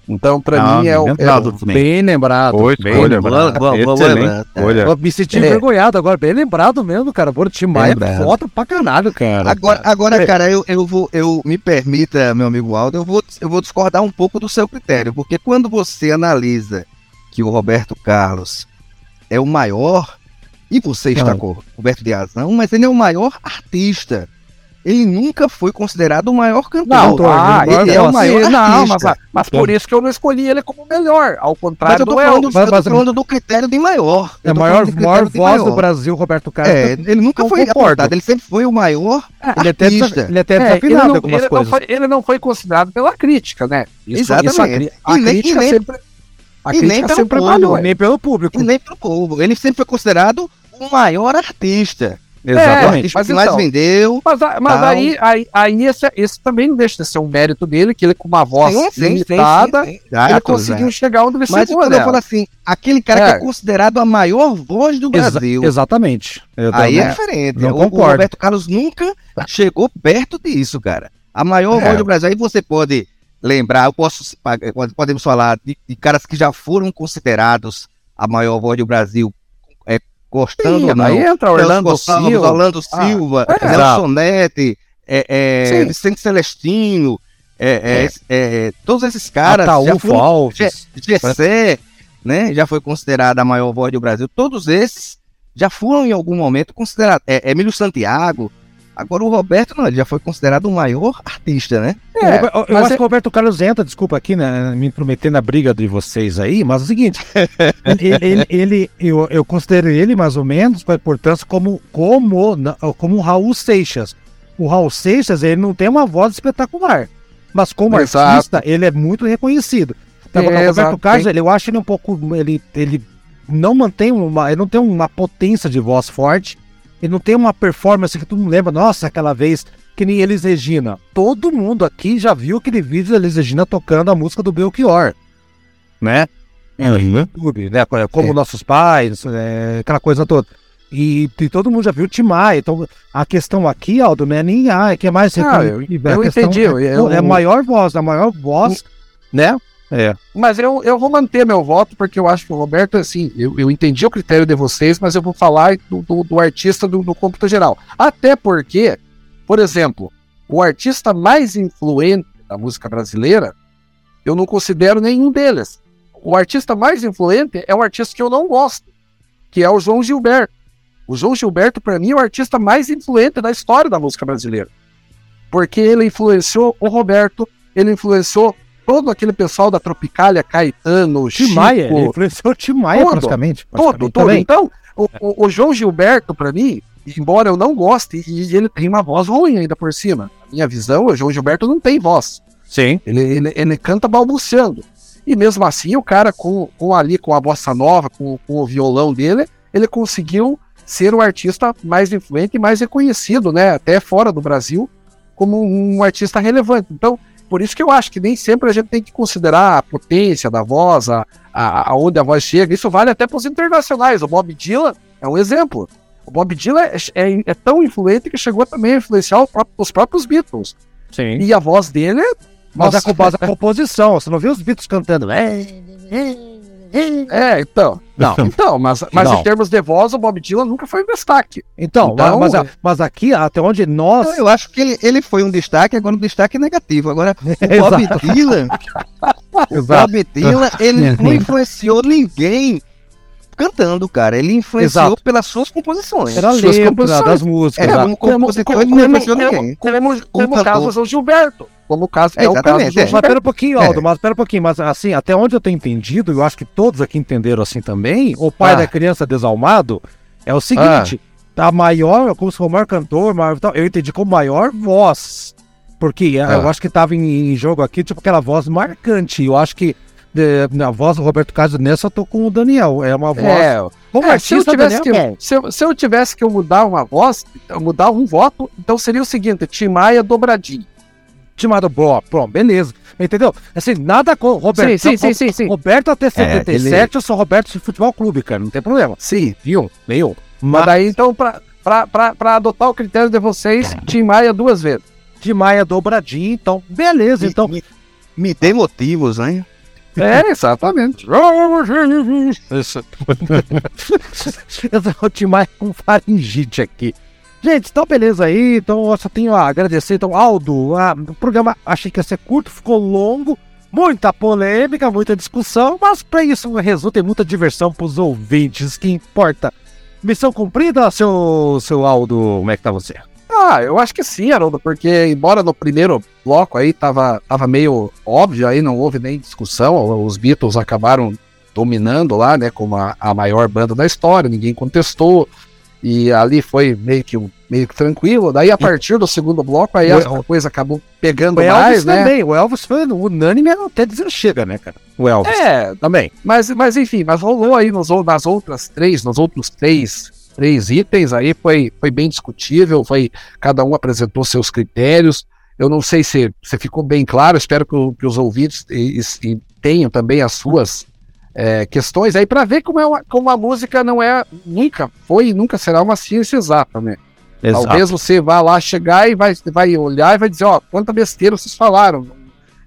[SPEAKER 3] Então, pra
[SPEAKER 5] Ah,
[SPEAKER 3] mim, é o, é
[SPEAKER 5] lembrado
[SPEAKER 3] o-.
[SPEAKER 2] Bem lembrado.
[SPEAKER 6] Boa
[SPEAKER 2] bem
[SPEAKER 6] escolha,
[SPEAKER 2] lembrado.
[SPEAKER 6] Brad.
[SPEAKER 4] Boa- boa- boa.
[SPEAKER 2] Eu me senti
[SPEAKER 3] É.
[SPEAKER 2] envergonhado agora, bem lembrado mesmo, cara. Pô, o Tim Maia é
[SPEAKER 4] Lembrado.
[SPEAKER 2] foda pra caralho, cara.
[SPEAKER 4] Agora, agora cara, eu, eu vou, eu me permita, meu amigo Aldo, eu vou, eu vou discordar um pouco do seu critério, porque quando você analisa que o Roberto Carlos é o maior, e você está com o Roberto de Azão, mas ele é o maior artista. Ele nunca foi considerado o maior cantor.
[SPEAKER 2] Não,
[SPEAKER 3] ah,
[SPEAKER 2] ele
[SPEAKER 4] ele é o maior
[SPEAKER 3] Sim, não, mas,
[SPEAKER 4] artista.
[SPEAKER 3] mas por isso que eu não escolhi ele como melhor, ao
[SPEAKER 4] Mas
[SPEAKER 3] contrário
[SPEAKER 4] eu tô
[SPEAKER 3] do El.
[SPEAKER 4] falando,
[SPEAKER 2] Mas-
[SPEAKER 4] eu tô
[SPEAKER 2] mas-
[SPEAKER 4] falando do critério de maior.
[SPEAKER 2] É a maior, maior voz do
[SPEAKER 4] maior.
[SPEAKER 2] Brasil, Roberto Carlos.
[SPEAKER 4] É, ele nunca foi
[SPEAKER 2] concordo.
[SPEAKER 4] apontado, ele sempre foi o maior
[SPEAKER 2] Ele é até,
[SPEAKER 4] artista.
[SPEAKER 2] ele é até
[SPEAKER 3] É, ele, não,
[SPEAKER 2] algumas
[SPEAKER 3] ele, não
[SPEAKER 2] coisas.
[SPEAKER 3] foi, ele não foi considerado pela crítica, né? Isso, isso a,
[SPEAKER 4] Exatamente.
[SPEAKER 3] cri- a
[SPEAKER 4] E nem-
[SPEAKER 3] crítica
[SPEAKER 4] nem-
[SPEAKER 3] sempre. A
[SPEAKER 4] e nem
[SPEAKER 3] crítica
[SPEAKER 4] pelo
[SPEAKER 3] sempre
[SPEAKER 4] povo,
[SPEAKER 3] malhou.
[SPEAKER 2] Nem pelo público.
[SPEAKER 4] e nem pro povo. Ele sempre foi considerado o maior artista.
[SPEAKER 3] É,
[SPEAKER 4] O
[SPEAKER 2] Exatamente.
[SPEAKER 4] artista
[SPEAKER 3] mas
[SPEAKER 4] que mais
[SPEAKER 3] então-
[SPEAKER 4] vendeu.
[SPEAKER 3] Mas, mas aí, aí, aí esse, esse também não deixa de ser um mérito dele, que ele com uma voz
[SPEAKER 4] Sim, sim,
[SPEAKER 3] limitada,
[SPEAKER 4] sim,
[SPEAKER 3] ele conseguiu
[SPEAKER 4] exato.
[SPEAKER 3] chegar onde ele
[SPEAKER 4] Mas quando eu
[SPEAKER 3] né?
[SPEAKER 4] falo assim, aquele cara que
[SPEAKER 3] É.
[SPEAKER 4] é considerado a maior voz do
[SPEAKER 2] Exa-
[SPEAKER 4] Brasil.
[SPEAKER 2] exatamente. Eu
[SPEAKER 4] Aí
[SPEAKER 2] também-
[SPEAKER 4] é diferente.
[SPEAKER 2] não
[SPEAKER 4] o, o
[SPEAKER 2] concordo.
[SPEAKER 4] Roberto Carlos nunca chegou perto disso, cara. A maior
[SPEAKER 3] É.
[SPEAKER 4] voz do Brasil. Aí você pode lembrar, eu posso pode- podemos falar de, de caras que já foram considerados a maior voz do Brasil, é, gostando
[SPEAKER 3] Sim,
[SPEAKER 4] ou não.
[SPEAKER 3] aí entra Orlando
[SPEAKER 4] Gonçalves,
[SPEAKER 3] Silva.
[SPEAKER 4] Orlando
[SPEAKER 3] Ah,
[SPEAKER 4] Silva,
[SPEAKER 3] é.
[SPEAKER 4] Nelson Netti, é, é. Vicente Celestino, é, é, é, todos esses caras já
[SPEAKER 2] Ataúfo
[SPEAKER 4] foram
[SPEAKER 2] Alves.
[SPEAKER 4] Gessé, né, já foi considerada a maior voz do Brasil. Todos esses já foram em algum momento considerados. É, Emílio Santiago. Agora o Roberto não, ele já foi considerado o maior artista, né?
[SPEAKER 3] É,
[SPEAKER 2] eu, eu
[SPEAKER 3] mas
[SPEAKER 2] acho
[SPEAKER 3] é-
[SPEAKER 2] que o Roberto Carlos entra, desculpa aqui, né, me intrometer na briga de vocês aí, mas é o seguinte, ele, ele- ele- eu, eu considero ele mais ou menos, com a importância, como, como, como o Raul Seixas. O Raul Seixas, ele não tem uma voz espetacular, mas como
[SPEAKER 3] Exato.
[SPEAKER 2] artista, ele é muito reconhecido. Então,
[SPEAKER 3] É,
[SPEAKER 2] o Roberto
[SPEAKER 3] exato,
[SPEAKER 2] Carlos,
[SPEAKER 3] tem-
[SPEAKER 2] ele, eu acho ele um pouco, ele, ele não mantém uma, ele não tem uma potência de voz forte, ele não tem uma performance que tu não lembra, nossa, aquela vez que nem Elis Regina. Todo mundo aqui já viu aquele vídeo da Elis Regina tocando a música do Belchior, né? No YouTube, né? Como
[SPEAKER 4] É.
[SPEAKER 2] nossos pais, é, aquela coisa toda. E, e todo mundo já viu o Timaya. Então, a questão aqui, Aldo, não é nem ah, que é mais
[SPEAKER 3] Não, eu- eu entendi,
[SPEAKER 2] É,
[SPEAKER 3] eu- eu-
[SPEAKER 2] é a maior voz, a maior voz, né? É.
[SPEAKER 3] Mas eu, eu vou manter meu voto, porque eu acho que o Roberto, assim, eu, eu entendi o critério de vocês, mas eu vou falar do, do, do artista do, do cômputo geral. Até porque, por exemplo, o artista mais influente da música brasileira, eu não considero nenhum deles. O artista mais influente é um artista que eu não gosto, que é o João Gilberto. O João Gilberto, para mim, é o artista mais influente da história da música brasileira. Porque ele influenciou o Roberto, ele influenciou todo aquele pessoal da Tropicália, Caetano,
[SPEAKER 2] Tim
[SPEAKER 3] Chico,
[SPEAKER 2] Maia, ele influenciou o Tim Maia
[SPEAKER 3] Todo,
[SPEAKER 2] praticamente.
[SPEAKER 3] todo,
[SPEAKER 2] praticamente
[SPEAKER 3] todo.
[SPEAKER 2] também.
[SPEAKER 3] Então, o, o- o João Gilberto, pra mim, embora eu não goste, e ele tem uma voz ruim ainda por cima. Na minha visão, o João Gilberto não tem voz.
[SPEAKER 2] Sim.
[SPEAKER 3] Ele, ele, ele canta balbuciando. E mesmo assim, o cara com, com ali, com a bossa nova, com, com o violão dele, ele conseguiu ser o artista mais influente e mais reconhecido, né? Até fora do Brasil, como um artista relevante. Então, por isso que eu acho que nem sempre a gente tem que considerar a potência da voz, a, a, aonde a voz chega. Isso vale até para os internacionais. O Bob Dylan é um exemplo. O Bob Dylan é, é- é tão influente que chegou também a influenciar próprio- os próprios Beatles.
[SPEAKER 2] Sim.
[SPEAKER 3] E a voz dele
[SPEAKER 2] Mas
[SPEAKER 3] Nossa.
[SPEAKER 2] é com base na composição. Você não viu os Beatles cantando? É,
[SPEAKER 3] É, então.
[SPEAKER 2] Não.
[SPEAKER 3] Então, mas, mas
[SPEAKER 2] Não.
[SPEAKER 3] em termos de voz, o Bob Dylan nunca foi um destaque.
[SPEAKER 2] Então,
[SPEAKER 3] Então,
[SPEAKER 2] mas,
[SPEAKER 3] é-
[SPEAKER 2] mas aqui, até onde nós.
[SPEAKER 4] Então, eu acho que ele, ele foi um destaque, agora um destaque negativo. Agora, o. Bob Dylan, o. Bob Dylan, ele não influenciou ninguém cantando, cara. Ele influenciou
[SPEAKER 2] Exato.
[SPEAKER 4] pelas suas composições.
[SPEAKER 2] Era
[SPEAKER 3] Suas
[SPEAKER 2] letra
[SPEAKER 3] composições.
[SPEAKER 2] das músicas.
[SPEAKER 4] É,
[SPEAKER 2] exato.
[SPEAKER 4] como compositor, ele não influenciou ninguém.
[SPEAKER 3] como, como,
[SPEAKER 4] Como
[SPEAKER 3] o caso do João Gilberto. Como o caso,
[SPEAKER 4] É,
[SPEAKER 3] é, o caso
[SPEAKER 4] é.
[SPEAKER 2] Mas pera um pouquinho,
[SPEAKER 4] É.
[SPEAKER 2] Aldo, mas pera um pouquinho, mas assim, até onde eu tenho entendido, e eu acho que todos aqui entenderam assim também, o pai
[SPEAKER 3] Ah.
[SPEAKER 2] da criança desalmado é o seguinte, a maior, como se fosse o maior cantor, maior, eu entendi como maior voz, porque é,
[SPEAKER 3] Ah.
[SPEAKER 2] eu acho que tava em, em jogo aqui, tipo aquela voz marcante, eu acho que de- na voz do Roberto Carlos nessa eu tô com o Daniel, é uma voz,
[SPEAKER 3] É,
[SPEAKER 2] como
[SPEAKER 3] é, se, eu
[SPEAKER 2] artista,
[SPEAKER 3] tivesse
[SPEAKER 2] Daniel,
[SPEAKER 3] que, se, eu, se eu tivesse que mudar uma voz, mudar um voto, então seria o seguinte: Tim Maia dobradinho.
[SPEAKER 2] Timado Bro, pronto, beleza, entendeu? Assim, nada com Roberto,
[SPEAKER 3] Sim, sim, sim, sim, sim.
[SPEAKER 2] Roberto até
[SPEAKER 4] É,
[SPEAKER 2] 77, eu sou Roberto de Futebol Clube, cara, não tem problema.
[SPEAKER 3] Sim.
[SPEAKER 2] Viu? Nenhum.
[SPEAKER 3] Mas daí, então, pra, pra, pra, pra adotar o critério de vocês, Tim Maia duas vezes.
[SPEAKER 2] De Maia dobradinho, então, beleza, então.
[SPEAKER 4] Me, me dê motivos, né?
[SPEAKER 3] É, exatamente.
[SPEAKER 2] Isso. Eu tô de Maia com faringite aqui. Gente, então beleza aí, então eu só tenho a agradecer. Então, Aldo, a- o programa achei que ia ser curto, ficou longo, muita polêmica, muita discussão, mas pra isso resulta em muita diversão pros ouvintes, que importa. Missão cumprida, seu, seu Aldo, como é que tá você?
[SPEAKER 3] Ah, eu acho que sim, Haroldo, porque embora no primeiro bloco aí tava, tava meio óbvio, aí não houve nem discussão, os Beatles acabaram dominando lá, né, como a, a maior banda da história, ninguém contestou, e ali foi meio que, meio que tranquilo, daí a partir do segundo bloco aí a, coisa acabou pegando
[SPEAKER 2] O Elvis
[SPEAKER 3] mais, né?
[SPEAKER 2] também, o Elvis foi unânime até dizer chega, né, cara? O Elvis.
[SPEAKER 3] É,
[SPEAKER 2] Também.
[SPEAKER 3] Mas, mas enfim, mas rolou aí nos, nas outras três, nos outros três, três itens aí, foi, foi bem discutível, foi, cada um apresentou seus critérios. Eu não sei se, se ficou bem claro, espero que, que os ouvintes e- e tenham também as suas é, questões aí para ver como, é uma, como a música não é, nunca foi e nunca será uma ciência exata, né? Talvez você vá lá chegar e vai, vai olhar e vai dizer, ó, quanta besteira vocês falaram.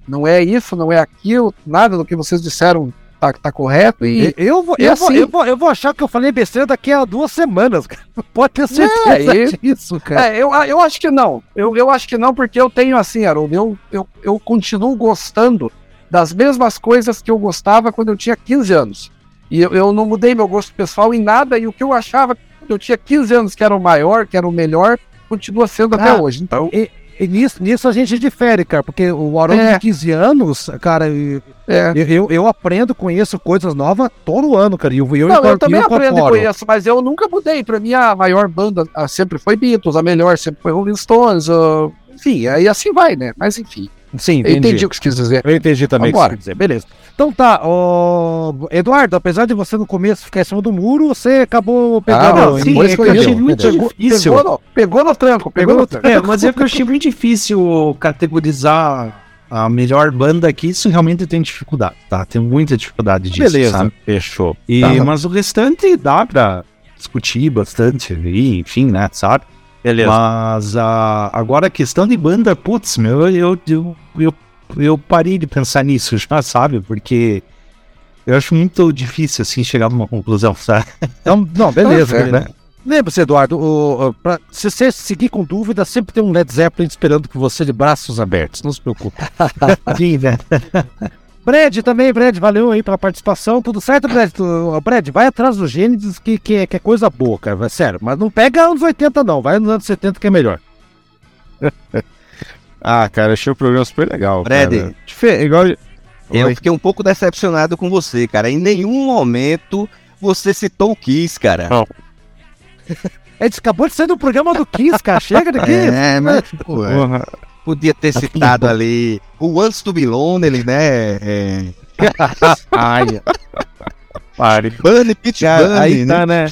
[SPEAKER 3] Não é isso, não é aquilo, nada do que vocês disseram tá, tá correto e.
[SPEAKER 2] Eu, vou,
[SPEAKER 3] e
[SPEAKER 2] eu, vou,
[SPEAKER 3] assim-
[SPEAKER 2] eu, vou, eu vou achar que eu falei besteira daqui a duas semanas, cara. Pode ter certeza
[SPEAKER 3] É,
[SPEAKER 2] disso, cara.
[SPEAKER 3] É, eu, eu acho que não. Eu, eu acho que não, porque eu tenho assim, Haroldo, eu, eu, eu continuo gostando das mesmas coisas que eu gostava quando eu tinha 15 anos. E eu, eu não mudei meu gosto pessoal em nada, e o que eu achava quando eu tinha 15 anos que era o maior, que era o melhor, continua sendo até
[SPEAKER 2] Ah,
[SPEAKER 3] hoje. Então,
[SPEAKER 2] E nisso, nisso a gente difere, cara, porque o Haroldo
[SPEAKER 3] É.
[SPEAKER 2] de 15 anos, cara, eu,
[SPEAKER 3] é.
[SPEAKER 2] eu, eu aprendo, conheço coisas novas todo ano, cara. E eu, eu,
[SPEAKER 3] Não, eu também
[SPEAKER 2] eu
[SPEAKER 3] aprendo e conheço, mas eu nunca mudei. Pra mim, a maior banda sempre foi Beatles, a melhor sempre foi Rolling Stones, ah, enfim, aí assim vai, né? Mas enfim,
[SPEAKER 2] Sim,
[SPEAKER 3] eu
[SPEAKER 2] entendi.
[SPEAKER 3] entendi o que você quis dizer.
[SPEAKER 2] Eu entendi também o que você quer dizer. Beleza. Então tá, ô, Eduardo, apesar de você no começo ficar em cima do muro, você acabou pegando.
[SPEAKER 3] Ah,
[SPEAKER 2] o-
[SPEAKER 3] sim, é que eu achei
[SPEAKER 5] muito
[SPEAKER 2] Entendeu?
[SPEAKER 5] difícil.
[SPEAKER 3] Pegou no, pegou no tranco, pegou no tranco.
[SPEAKER 5] É, mas é que eu achei muito difícil categorizar a melhor banda aqui. Isso realmente tem dificuldade, tá? Tem muita dificuldade disso,
[SPEAKER 2] Beleza,
[SPEAKER 5] sabe?
[SPEAKER 2] fechou.
[SPEAKER 5] E,
[SPEAKER 2] Tá.
[SPEAKER 5] Mas o restante dá pra discutir bastante ali, enfim, né, sabe?
[SPEAKER 2] Beleza.
[SPEAKER 5] Mas a, agora a questão de banda, putz, meu, eu, eu, eu, eu parei de pensar nisso já, sabe? Porque eu acho muito difícil, assim, chegar numa conclusão, sabe?
[SPEAKER 2] Então, não, beleza. Beleza. Lembre-se, Eduardo, o, o- pra- se você seguir com dúvida, sempre tem um Led Zeppelin esperando por você de braços abertos. Não se preocupe.
[SPEAKER 5] Sim, né?
[SPEAKER 2] Brad também, Brad, valeu aí pela participação. Tudo certo, Brad? Tu, Brad, vai atrás do Gênesis, que, que, é- que é coisa boa, cara. Sério, mas não pega anos 80, não. Vai nos anos 70 que é melhor.
[SPEAKER 6] Ah, cara, achei o programa super legal.
[SPEAKER 4] Brad.
[SPEAKER 6] igual.
[SPEAKER 4] Eu
[SPEAKER 6] Oi.
[SPEAKER 4] fiquei um pouco decepcionado com você, cara. Em nenhum momento você citou o Kiss, cara.
[SPEAKER 2] A gente acabou de sair do programa do Kiss, cara. Chega de Kiss.
[SPEAKER 4] É, mas pô, é,
[SPEAKER 6] Porra.
[SPEAKER 4] Podia ter citado ali o Wants to Be Lonely, né? É,
[SPEAKER 6] Ai. Pare.
[SPEAKER 4] Bunny, Pitch
[SPEAKER 6] Cara,
[SPEAKER 4] Bunny,
[SPEAKER 6] aí
[SPEAKER 4] né?
[SPEAKER 6] tá, né?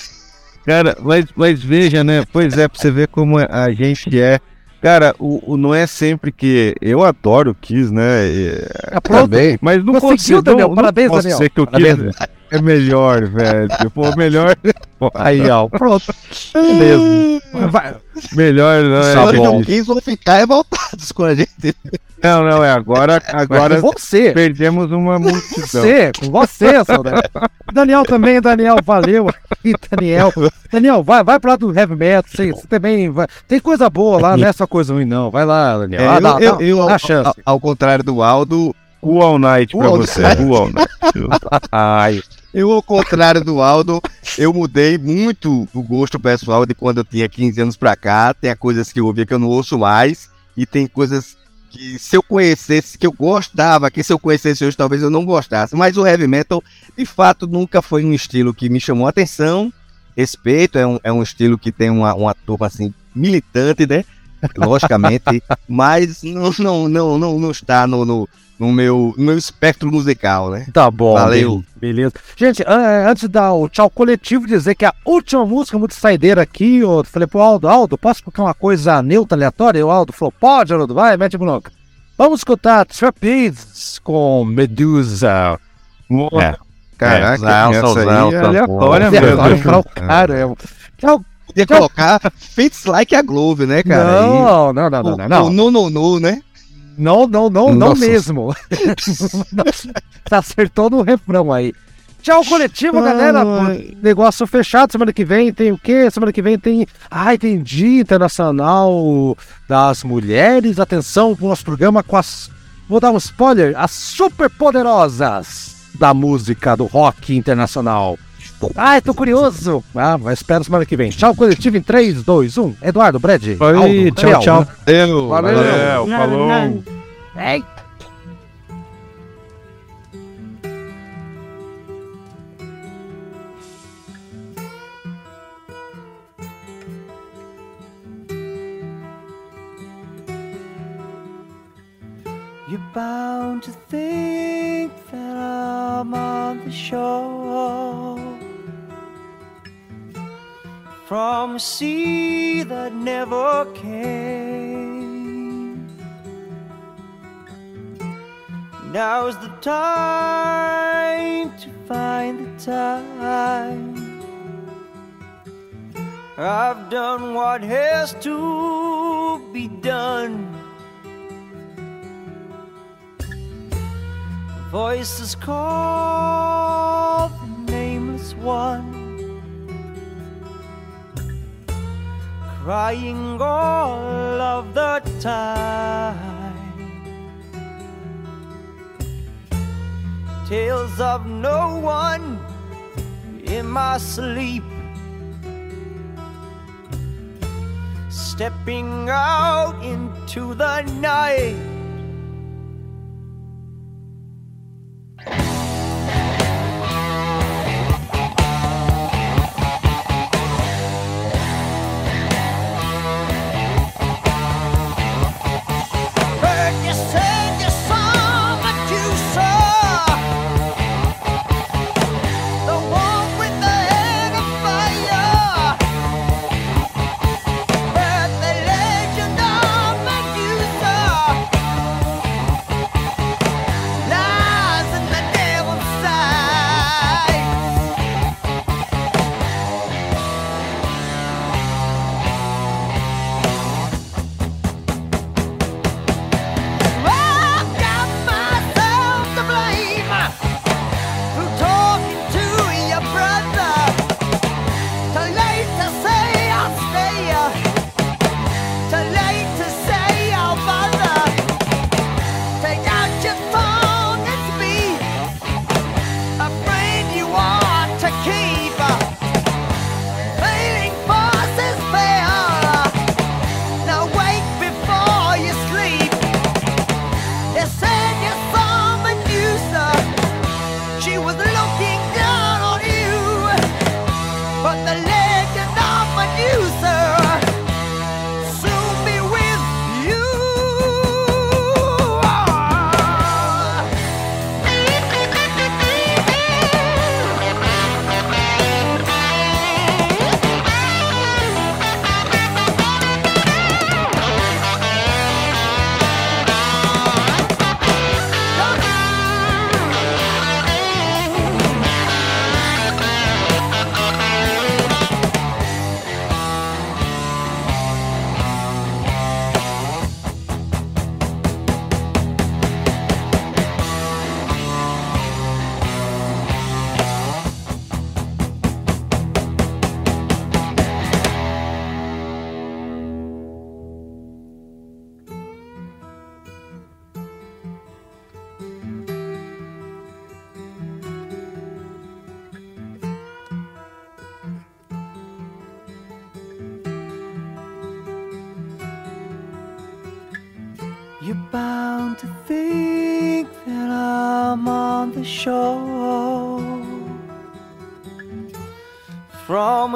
[SPEAKER 6] Cara, mas, mas veja, né? Pois é, pra você ver como a gente é. Cara, o, o- não é sempre que. Eu adoro o Kiss, né? E-
[SPEAKER 2] É pronto.
[SPEAKER 3] Também.
[SPEAKER 6] Mas não
[SPEAKER 2] Conseguiu,
[SPEAKER 6] consigo,
[SPEAKER 2] Daniel.
[SPEAKER 6] não,
[SPEAKER 2] Parabéns,
[SPEAKER 6] não posso
[SPEAKER 2] Daniel.
[SPEAKER 6] dizer que o
[SPEAKER 3] Parabéns.
[SPEAKER 6] Kiss é melhor, velho. Pô, melhor. Aí, ó, pronto. Beleza. Vai- Melhor, não é?
[SPEAKER 4] Só
[SPEAKER 6] gente.
[SPEAKER 4] que o Kiss vão ficar revoltados com a gente.
[SPEAKER 6] Não, não, é agora. Agora
[SPEAKER 2] Com você.
[SPEAKER 6] perdemos uma multidão.
[SPEAKER 2] Você, com você, saudade. Daniel também, Daniel, valeu aí, Daniel. Daniel, vai, vai pro lado do heavy metal, você, você também vai. Tem coisa boa lá, não é só coisa ruim, não. Vai lá, Daniel.
[SPEAKER 4] É,
[SPEAKER 2] Ah,
[SPEAKER 4] eu,
[SPEAKER 2] dá,
[SPEAKER 4] eu,
[SPEAKER 2] dá-
[SPEAKER 4] eu,
[SPEAKER 2] dá
[SPEAKER 4] ao,
[SPEAKER 2] chance.
[SPEAKER 4] ao- ao contrário do Aldo,
[SPEAKER 6] Cool All Night pra
[SPEAKER 4] All
[SPEAKER 6] você.
[SPEAKER 4] Night.
[SPEAKER 6] Cool All Night. Ai.
[SPEAKER 4] Eu, ao contrário do Aldo, eu mudei muito o gosto pessoal de quando eu tinha 15 anos pra cá. Tem coisas que eu ouvia que eu não ouço mais. E tem coisas que se eu conhecesse, que eu gostava, que se eu conhecesse hoje talvez eu não gostasse. Mas o heavy metal, de fato, nunca foi um estilo que me chamou a atenção. Respeito, é um, é um estilo que tem uma, uma turma assim, militante, né? Logicamente, mas não, não, não, não, não está no, no, no meu, no meu espectro musical, né?
[SPEAKER 2] Tá bom.
[SPEAKER 4] Valeu.
[SPEAKER 2] Beleza. Gente, an- antes de dar o tchau coletivo, dizer que a última música muito saideira aqui, eu falei pro Aldo, Aldo, posso colocar uma coisa neutra, aleatória? E o Aldo falou, pode, Aldo, vai, mete bronca. Vamos escutar Trapeze com Medusa.
[SPEAKER 6] É. Caraca,
[SPEAKER 3] Zão,
[SPEAKER 6] essa aí é aleatória
[SPEAKER 2] É,
[SPEAKER 6] mesmo.
[SPEAKER 2] o cara. é Tchau.
[SPEAKER 4] Podia colocar Fits Like a Glove, né, cara?
[SPEAKER 2] Não, não, não, não, não, não.
[SPEAKER 4] O no, no, no, né?
[SPEAKER 2] Não, não, não, não
[SPEAKER 3] Nossa.
[SPEAKER 2] mesmo. Você acertou no refrão aí. Tchau, coletivo, galera. Pô, Negócio fechado. Semana que vem tem o quê? Semana que vem tem. Ai, tem Dia Internacional das Mulheres. Atenção pro nosso programa com as. Vou dar um spoiler: as super poderosas da música do rock internacional. Ai, tô curioso. Ah, mas espero semana que vem. Tchau, coletivo em 3, 2, 1. Eduardo, Brad.
[SPEAKER 5] Oi,
[SPEAKER 2] Aldo,
[SPEAKER 5] tchau,
[SPEAKER 2] Daniel.
[SPEAKER 5] tchau.
[SPEAKER 6] Valeu,
[SPEAKER 2] Valeu.
[SPEAKER 6] valeu, falou.
[SPEAKER 2] Ei.
[SPEAKER 1] You're bound to think that I'm on the shore from a sea that never came. Now's the time to find the time. I've done what has to be done. Voices call the nameless one, crying all of the time. Tales of no one in my sleep, stepping out into the night.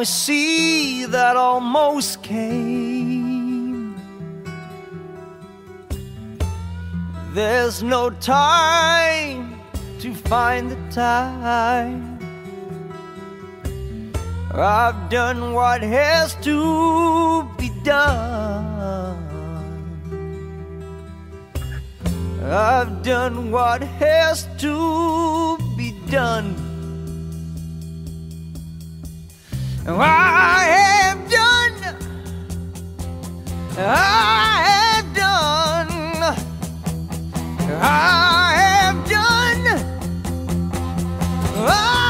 [SPEAKER 1] A sea that almost came. There's no time to find the time. I've done what has to be done. I've done what has to be I have done. I have done. I have done. I